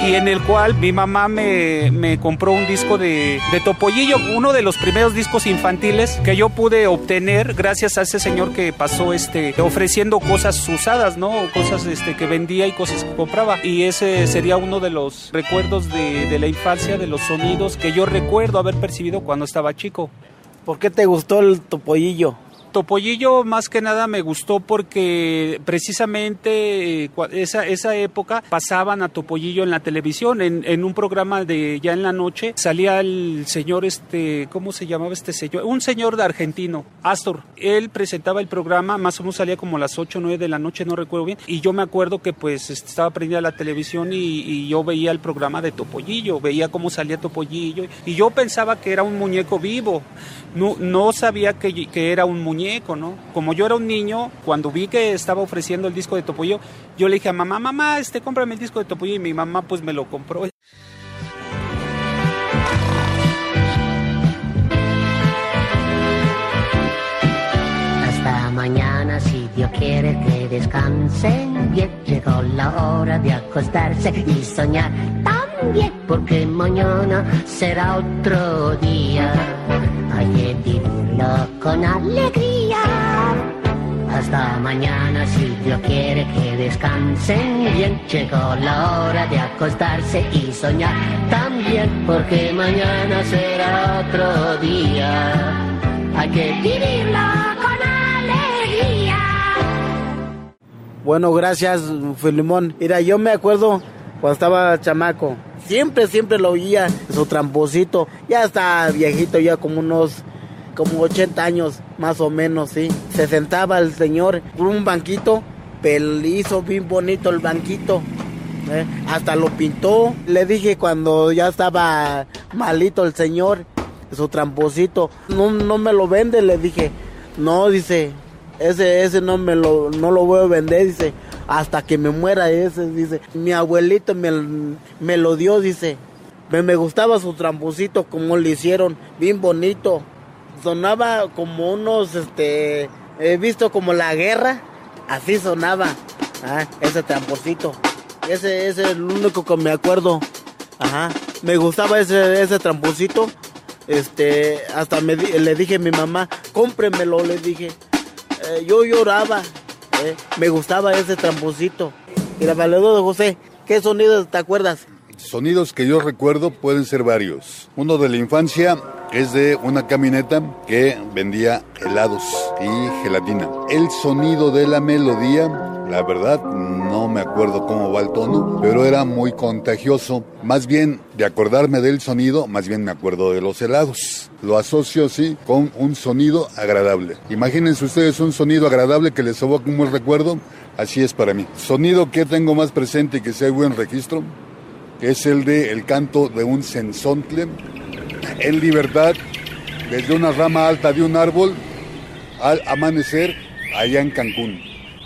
y en el cual mi mamá me, me compró un disco de, de, Topollillo, uno de los primeros discos infantiles que yo pude obtener gracias a ese señor que pasó este, ofreciendo cosas usadas, ¿no? Cosas este, que vendía y cosas que compraba. Y ese sería uno de los recuerdos de, de la infancia, de los sonidos que yo recuerdo haber percibido cuando estaba chico. ¿Por qué te gustó el Topollillo? Topollillo más que nada me gustó porque precisamente eh, esa, esa época pasaban a Topollillo en la televisión, en, en un programa de ya en la noche, salía el señor, este, ¿cómo se llamaba este señor? Un señor de argentino, Astor. Él presentaba el programa, más o menos salía como a las 8 o 9 de la noche, no recuerdo bien, y yo me acuerdo que pues este, estaba prendida la televisión y, y yo veía el programa de Topollillo, veía cómo salía Topollillo, y yo pensaba que era un muñeco vivo, no, no sabía que, que era un muñeco, ¿no? Como yo era un niño, cuando vi que estaba ofreciendo el disco de Topollillo, yo le dije a mamá, mamá, este, cómprame el disco de Topollillo, y mi mamá pues me lo compró. Hasta mañana, si Dios quiere que descansen bien. Llegó la hora de acostarse y soñar porque mañana será otro día. Hay que vivirlo con alegría. Hasta mañana, si Dios quiere que descansen bien. Llegó la hora de acostarse y soñar también, porque mañana será otro día. Hay que vivirlo con alegría. Bueno, gracias, Filimón. Mira, yo me acuerdo cuando estaba chamaco. Siempre, siempre lo oía, su tramposito. Ya está viejito, ya como unos, como 80 años, más o menos, sí. Se sentaba el señor con un banquito, hizo bien bonito el banquito. ¿eh? Hasta lo pintó. Le dije cuando ya estaba malito el señor, su tramposito, no, no me lo vende, le dije. No, dice, ese, ese no me lo, no lo voy a vender, dice, hasta que me muera ese, dice. Mi abuelito me, me lo dio, dice. Me, me gustaba su tramposito, como le hicieron, bien bonito. Sonaba como unos, este, he visto como la guerra, así sonaba, ah, ese tramposito. Ese, ese es el único que me acuerdo. Ajá. Me gustaba ese, ese tramposito. Este, hasta me le dije a mi mamá, cómpremelo, le dije. Eh, yo lloraba. eh, Me gustaba ese tramposito. Y la valedor de José, ¿qué sonido te acuerdas? Sonidos que yo recuerdo pueden ser varios. Uno de la infancia es de una camioneta que vendía helados y gelatina. El sonido de la melodía, la verdad no me acuerdo cómo va el tono, pero era muy contagioso. Más bien de acordarme del sonido, más bien me acuerdo de los helados. Lo asocio sí con un sonido agradable. Imagínense ustedes un sonido agradable que les evoca un buen recuerdo. Así es para mí. Sonido que tengo más presente y que sea buen registro es el de el canto de un sensontle en libertad desde una rama alta de un árbol al amanecer allá en Cancún.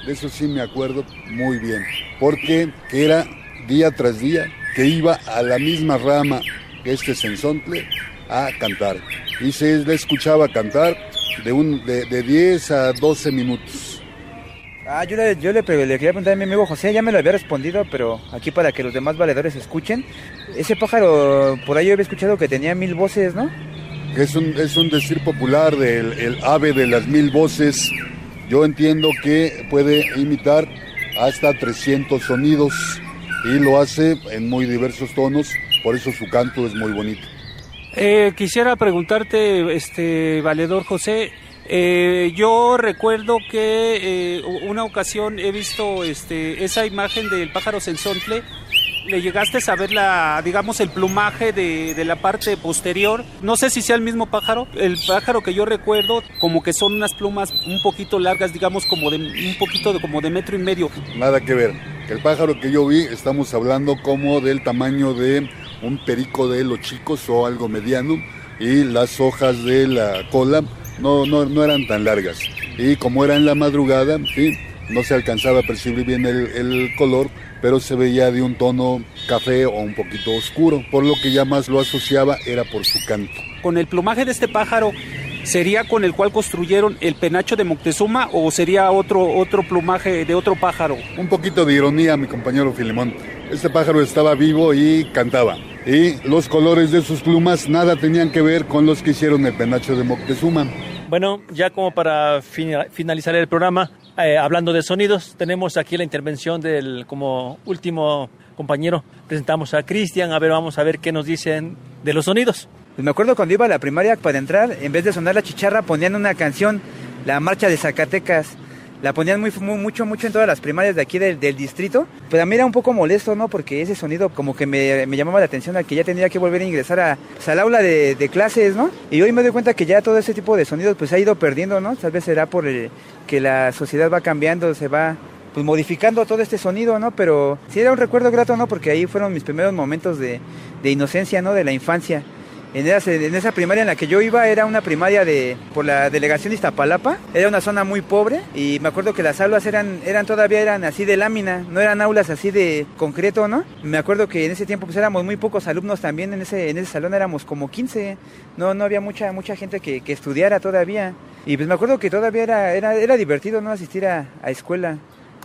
De eso sí me acuerdo muy bien, porque era día tras día que iba a la misma rama que este sensontle a cantar. Y se le escuchaba cantar de, un, de, de 10 a 12 minutos. Ah, yo le, yo le, pre- le quería preguntar a mi amigo José, ya me lo había respondido, pero aquí para que los demás valedores escuchen. Ese pájaro, por ahí yo había escuchado que tenía mil voces, ¿no? Es un, es un decir popular del el ave de las mil voces. Yo entiendo que puede imitar hasta 300 sonidos y lo hace en muy diversos tonos, por eso su canto es muy bonito. Eh, quisiera preguntarte, este valedor José, eh, yo recuerdo que eh, una ocasión he visto este, esa imagen del pájaro sensontle. Le llegaste a ver la, digamos, el plumaje de, de la parte posterior. No sé si sea el mismo pájaro. El pájaro que yo recuerdo, como que son unas plumas un poquito largas, digamos, como de un poquito de, como de metro y medio. Nada que ver. El pájaro que yo vi, estamos hablando como del tamaño de un perico de los chicos o algo mediano y las hojas de la cola no, no, no eran tan largas. Y como era en la madrugada, sí, no se alcanzaba a percibir bien el, el color, pero se veía de un tono café o un poquito oscuro, por lo que ya más lo asociaba era por su canto. Con el plumaje de este pájaro, ¿sería con el cual construyeron el penacho de Moctezuma o sería otro, otro plumaje de otro pájaro? Un poquito de ironía, mi compañero Filemón. Este pájaro estaba vivo y cantaba. Y los colores de sus plumas nada tenían que ver con los que hicieron el penacho de Moctezuma. Bueno, ya como para fina- finalizar el programa, eh, hablando de sonidos, tenemos aquí la intervención del como último compañero. Presentamos a Cristian, a ver, vamos a ver qué nos dicen de los sonidos. Pues me acuerdo cuando iba a la primaria para entrar, en vez de sonar la chicharra, ponían una canción, la marcha de Zacatecas. La ponían muy, mucho, mucho en todas las primarias de aquí del, distrito. Pero a mí era un poco molesto, ¿no? Porque ese sonido como que me, llamaba la atención al que ya tendría que volver a ingresar a, pues, al aula de, de clases, ¿no? Y hoy me doy cuenta que ya todo ese tipo de sonidos pues ha ido perdiendo, ¿no? Tal vez será por el, que la sociedad va cambiando, se va pues modificando todo este sonido, ¿no? Pero sí era un recuerdo grato, ¿no? Porque ahí fueron mis primeros momentos de, de inocencia, ¿no? De la infancia. En esa, en esa primaria en la que yo iba era una primaria de por la delegación de Iztapalapa, era una zona muy pobre y me acuerdo que las aulas eran eran todavía eran así de lámina, no eran aulas así de concreto, ¿no? Me acuerdo que en ese tiempo pues éramos muy pocos alumnos también en ese en ese salón éramos como 15, no no había mucha mucha gente que, que estudiara todavía. Y pues me acuerdo que todavía era era, era divertido no asistir a, a escuela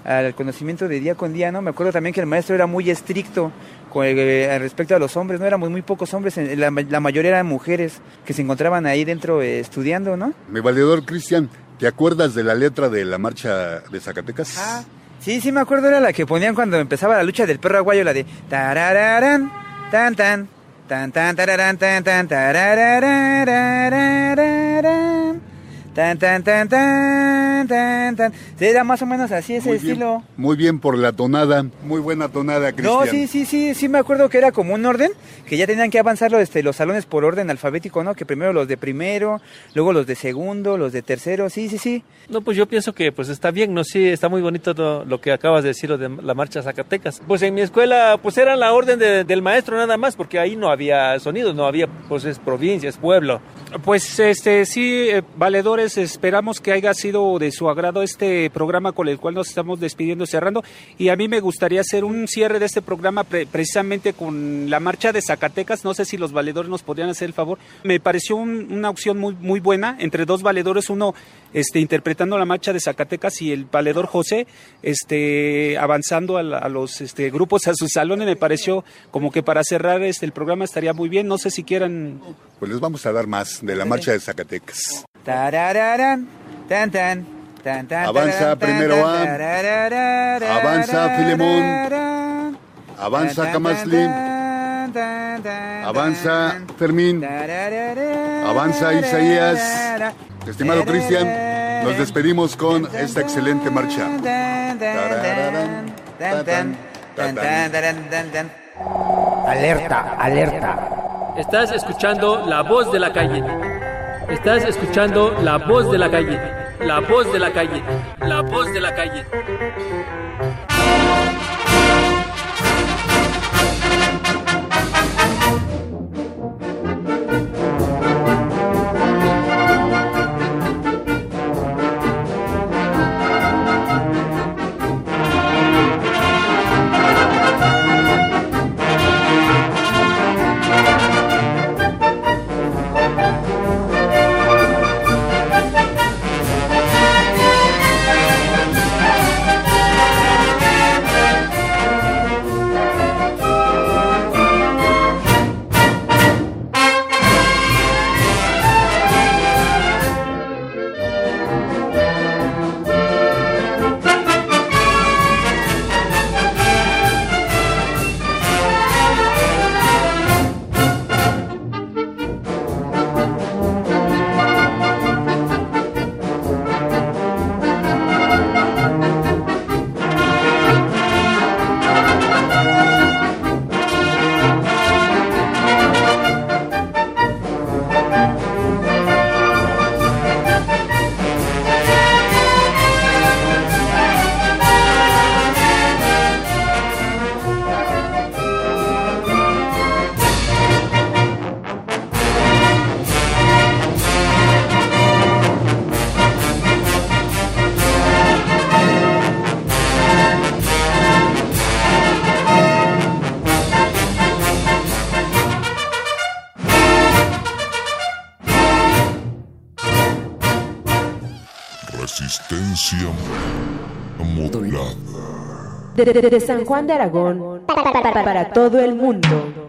al conocimiento de día con día, ¿no? Me acuerdo también que el maestro era muy estricto con eh, respecto a los hombres, no éramos muy pocos hombres, la, la mayoría eran mujeres que se encontraban ahí dentro eh, estudiando, ¿no? Mi valedor Cristian, ¿te acuerdas de la letra de la marcha de Zacatecas? Ah, sí, sí me acuerdo, era la que ponían cuando empezaba la lucha del perro aguayo, la de tarararán, tan tan, tan tan tararán, tan tan tarararararararán. Tan, tan, tan, tan, tan, tan. Era más o menos así ese Muy bien, estilo. Muy bien por la tonada, muy buena tonada, Cristian. No, sí, sí, sí, sí me acuerdo que era como un orden, que ya tenían que avanzar los, este, los salones por orden alfabético, ¿no? Que primero los de primero, luego los de segundo, los de tercero, sí, sí, sí. No, pues yo pienso que pues está bien, no sí, está muy bonito todo lo que acabas de decir lo de la marcha Zacatecas. Pues en mi escuela pues era la orden de- del maestro nada más, porque ahí no había sonidos, no había pues es provincia, es pueblo. Pues este sí, eh, valedores, esperamos que haya sido de su agrado este programa con el cual nos estamos despidiendo, cerrando. Y a mí me gustaría hacer un cierre de este programa pre- precisamente con la marcha de Zacatecas. No sé si los valedores nos podrían hacer el favor. Me pareció un- una opción muy, buena entre dos valedores, uno este, interpretando la marcha de Zacatecas y el valedor José este, avanzando a los este, grupos, a sus salones. Me pareció como que para cerrar este, el programa estaría muy bien. No sé si quieran Pues les vamos a dar más de la marcha de Zacatecas. Tarararán, tan, tan, tan, tan, Avanza tararán, primero A. Avanza Filemón. Avanza tan, Camasli. tan, tan, tan, Avanza Fermín. Avanza Isaías. Estimado Cristian, nos despedimos con esta excelente marcha. tararán, tan. Alerta, alerta. Estás escuchando la voz de la calle. Estás escuchando la voz de la calle. La voz de la calle. La voz de la calle. De, de- San Juan de Aragón pa- pa- pa- para todo el mundo.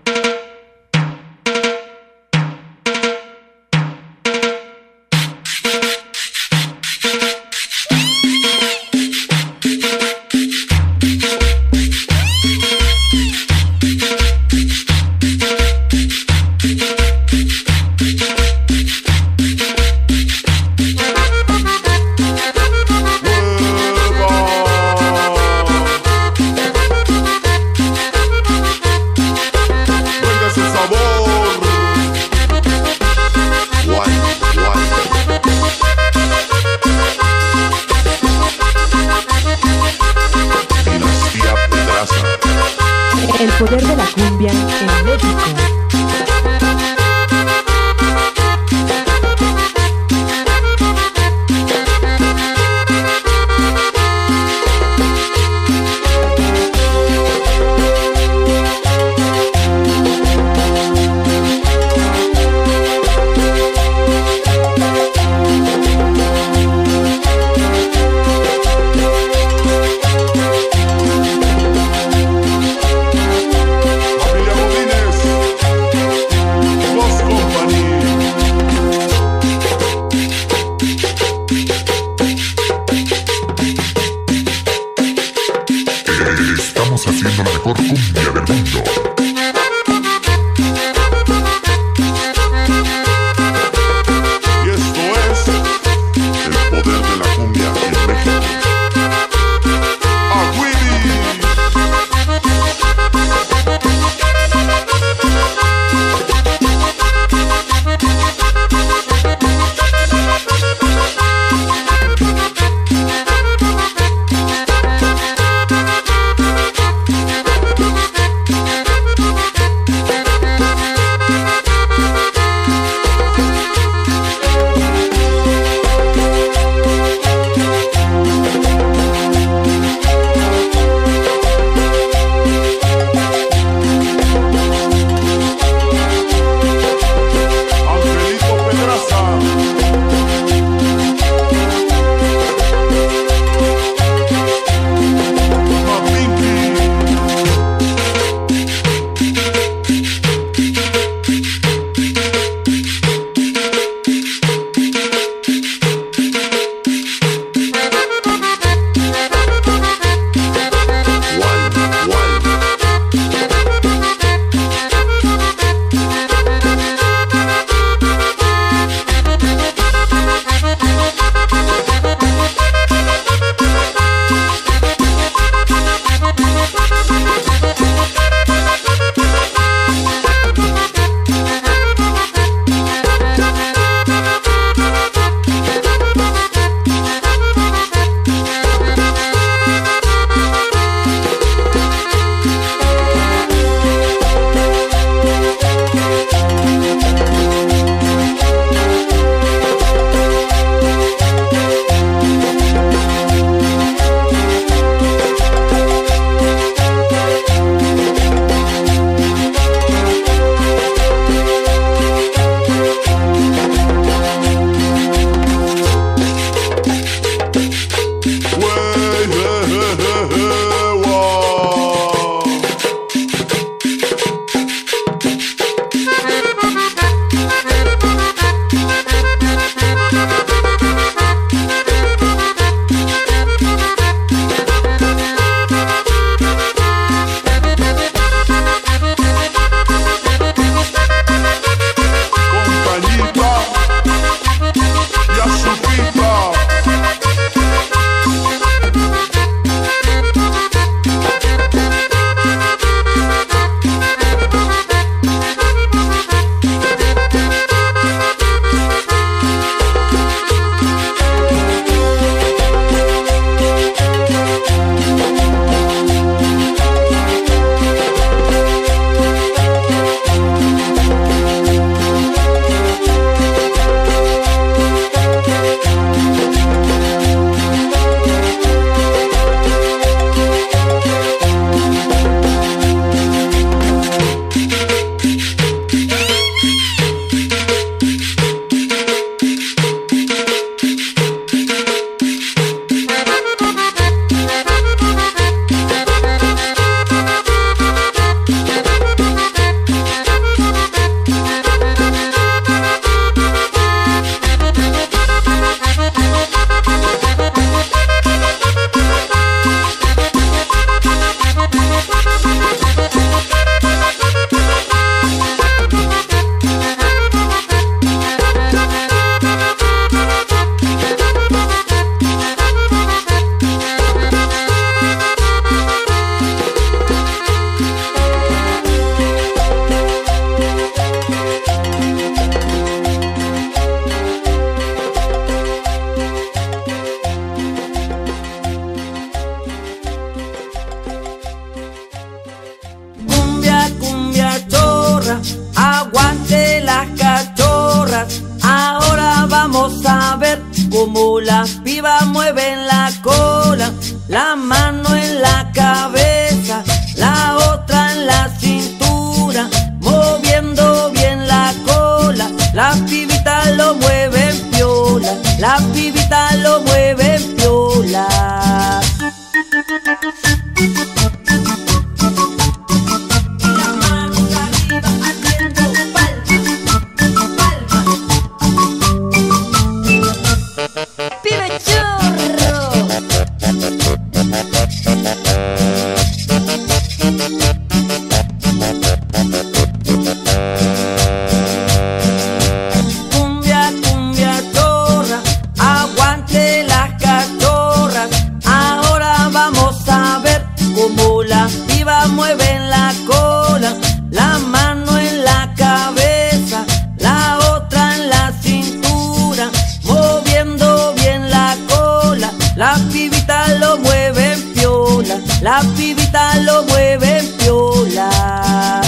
pibita lo mueve en piola.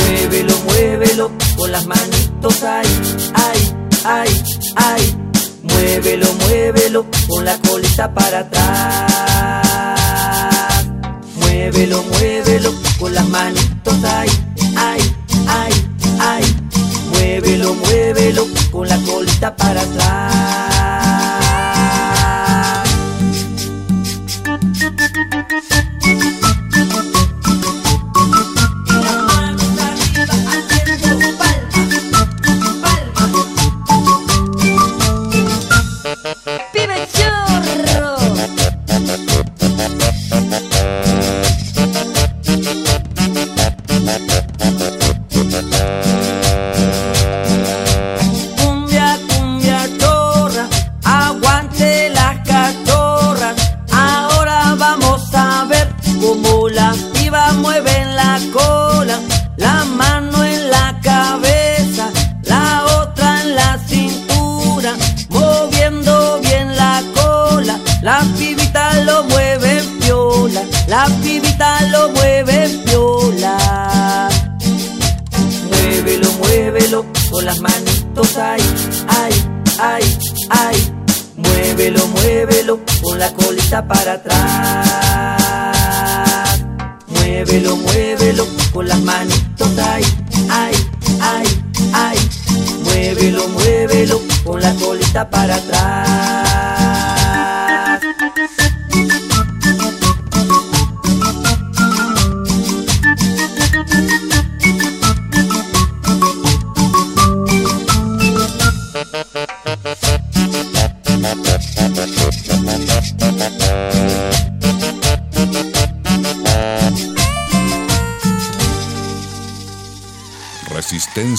Muévelo, muévelo con las manitos ay, ay, ay, ay. Muévelo, muévelo con la colita para atrás. Muévelo, muévelo con las manitos ay, ay, ay, ay. Muévelo, muévelo con la colita para atrás.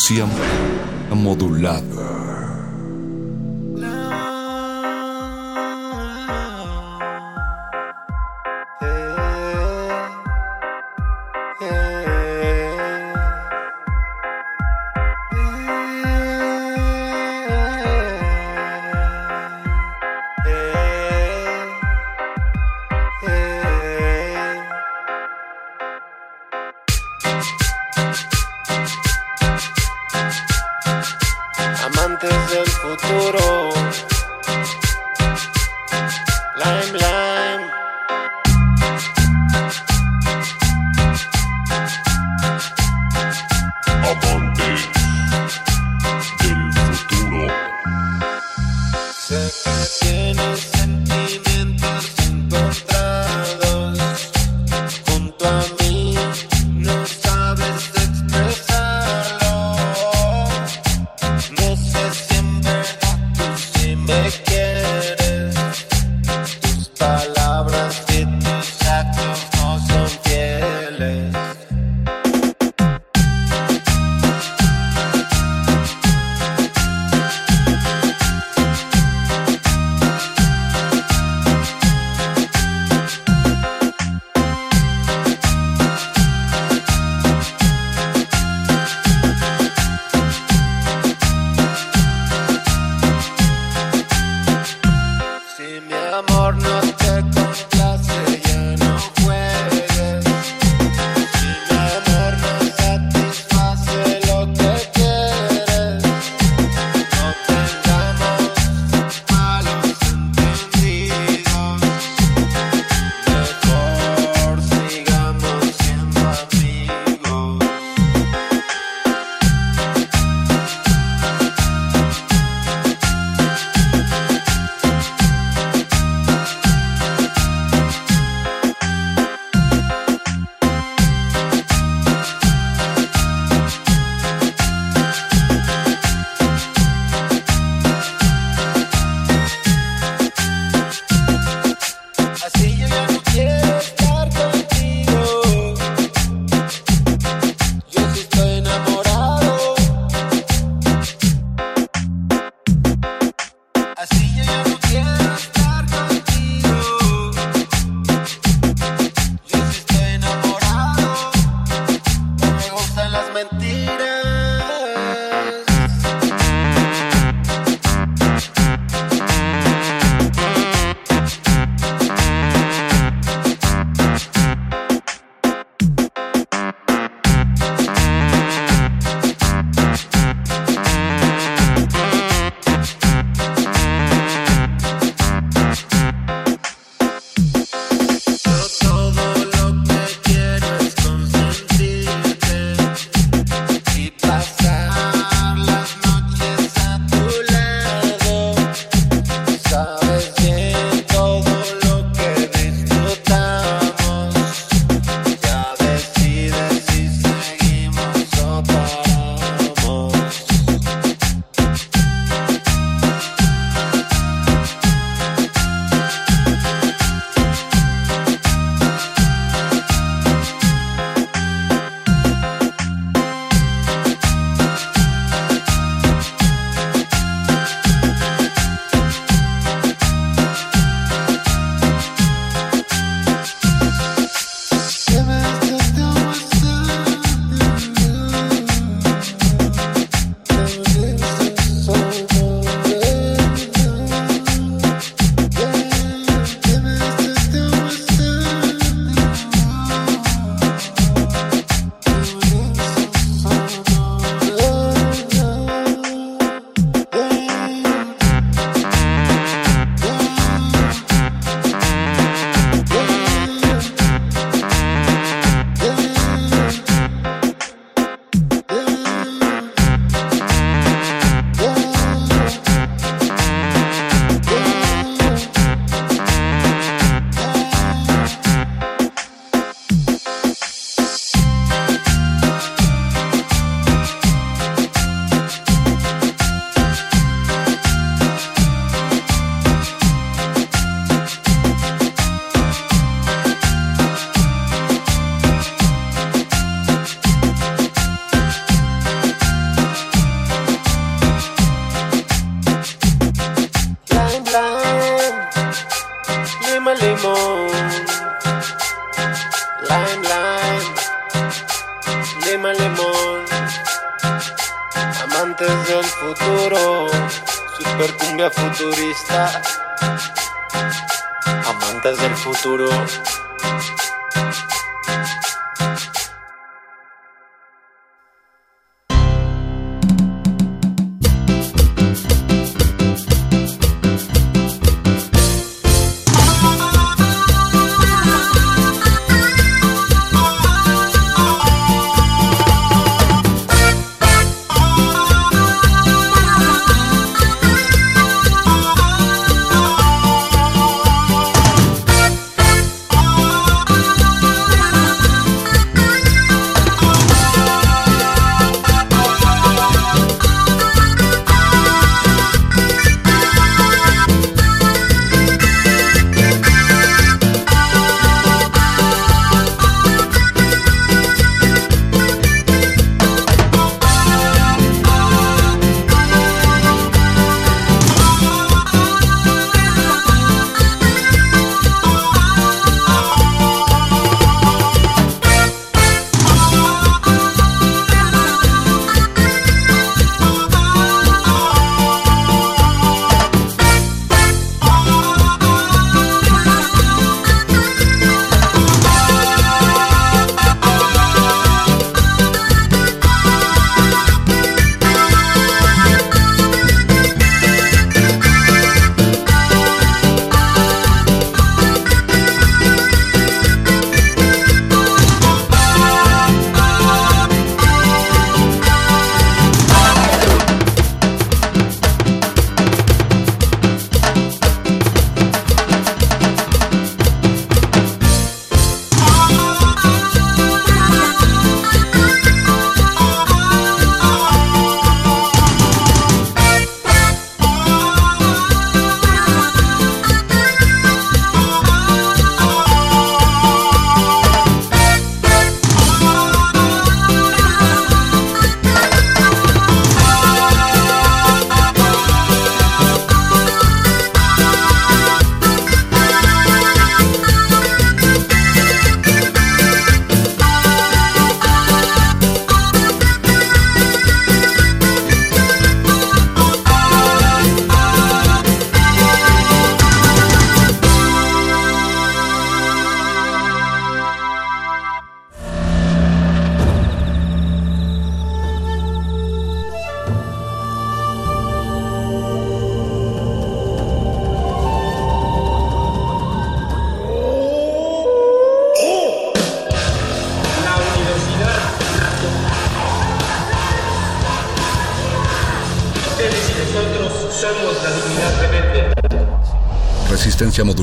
Siyam.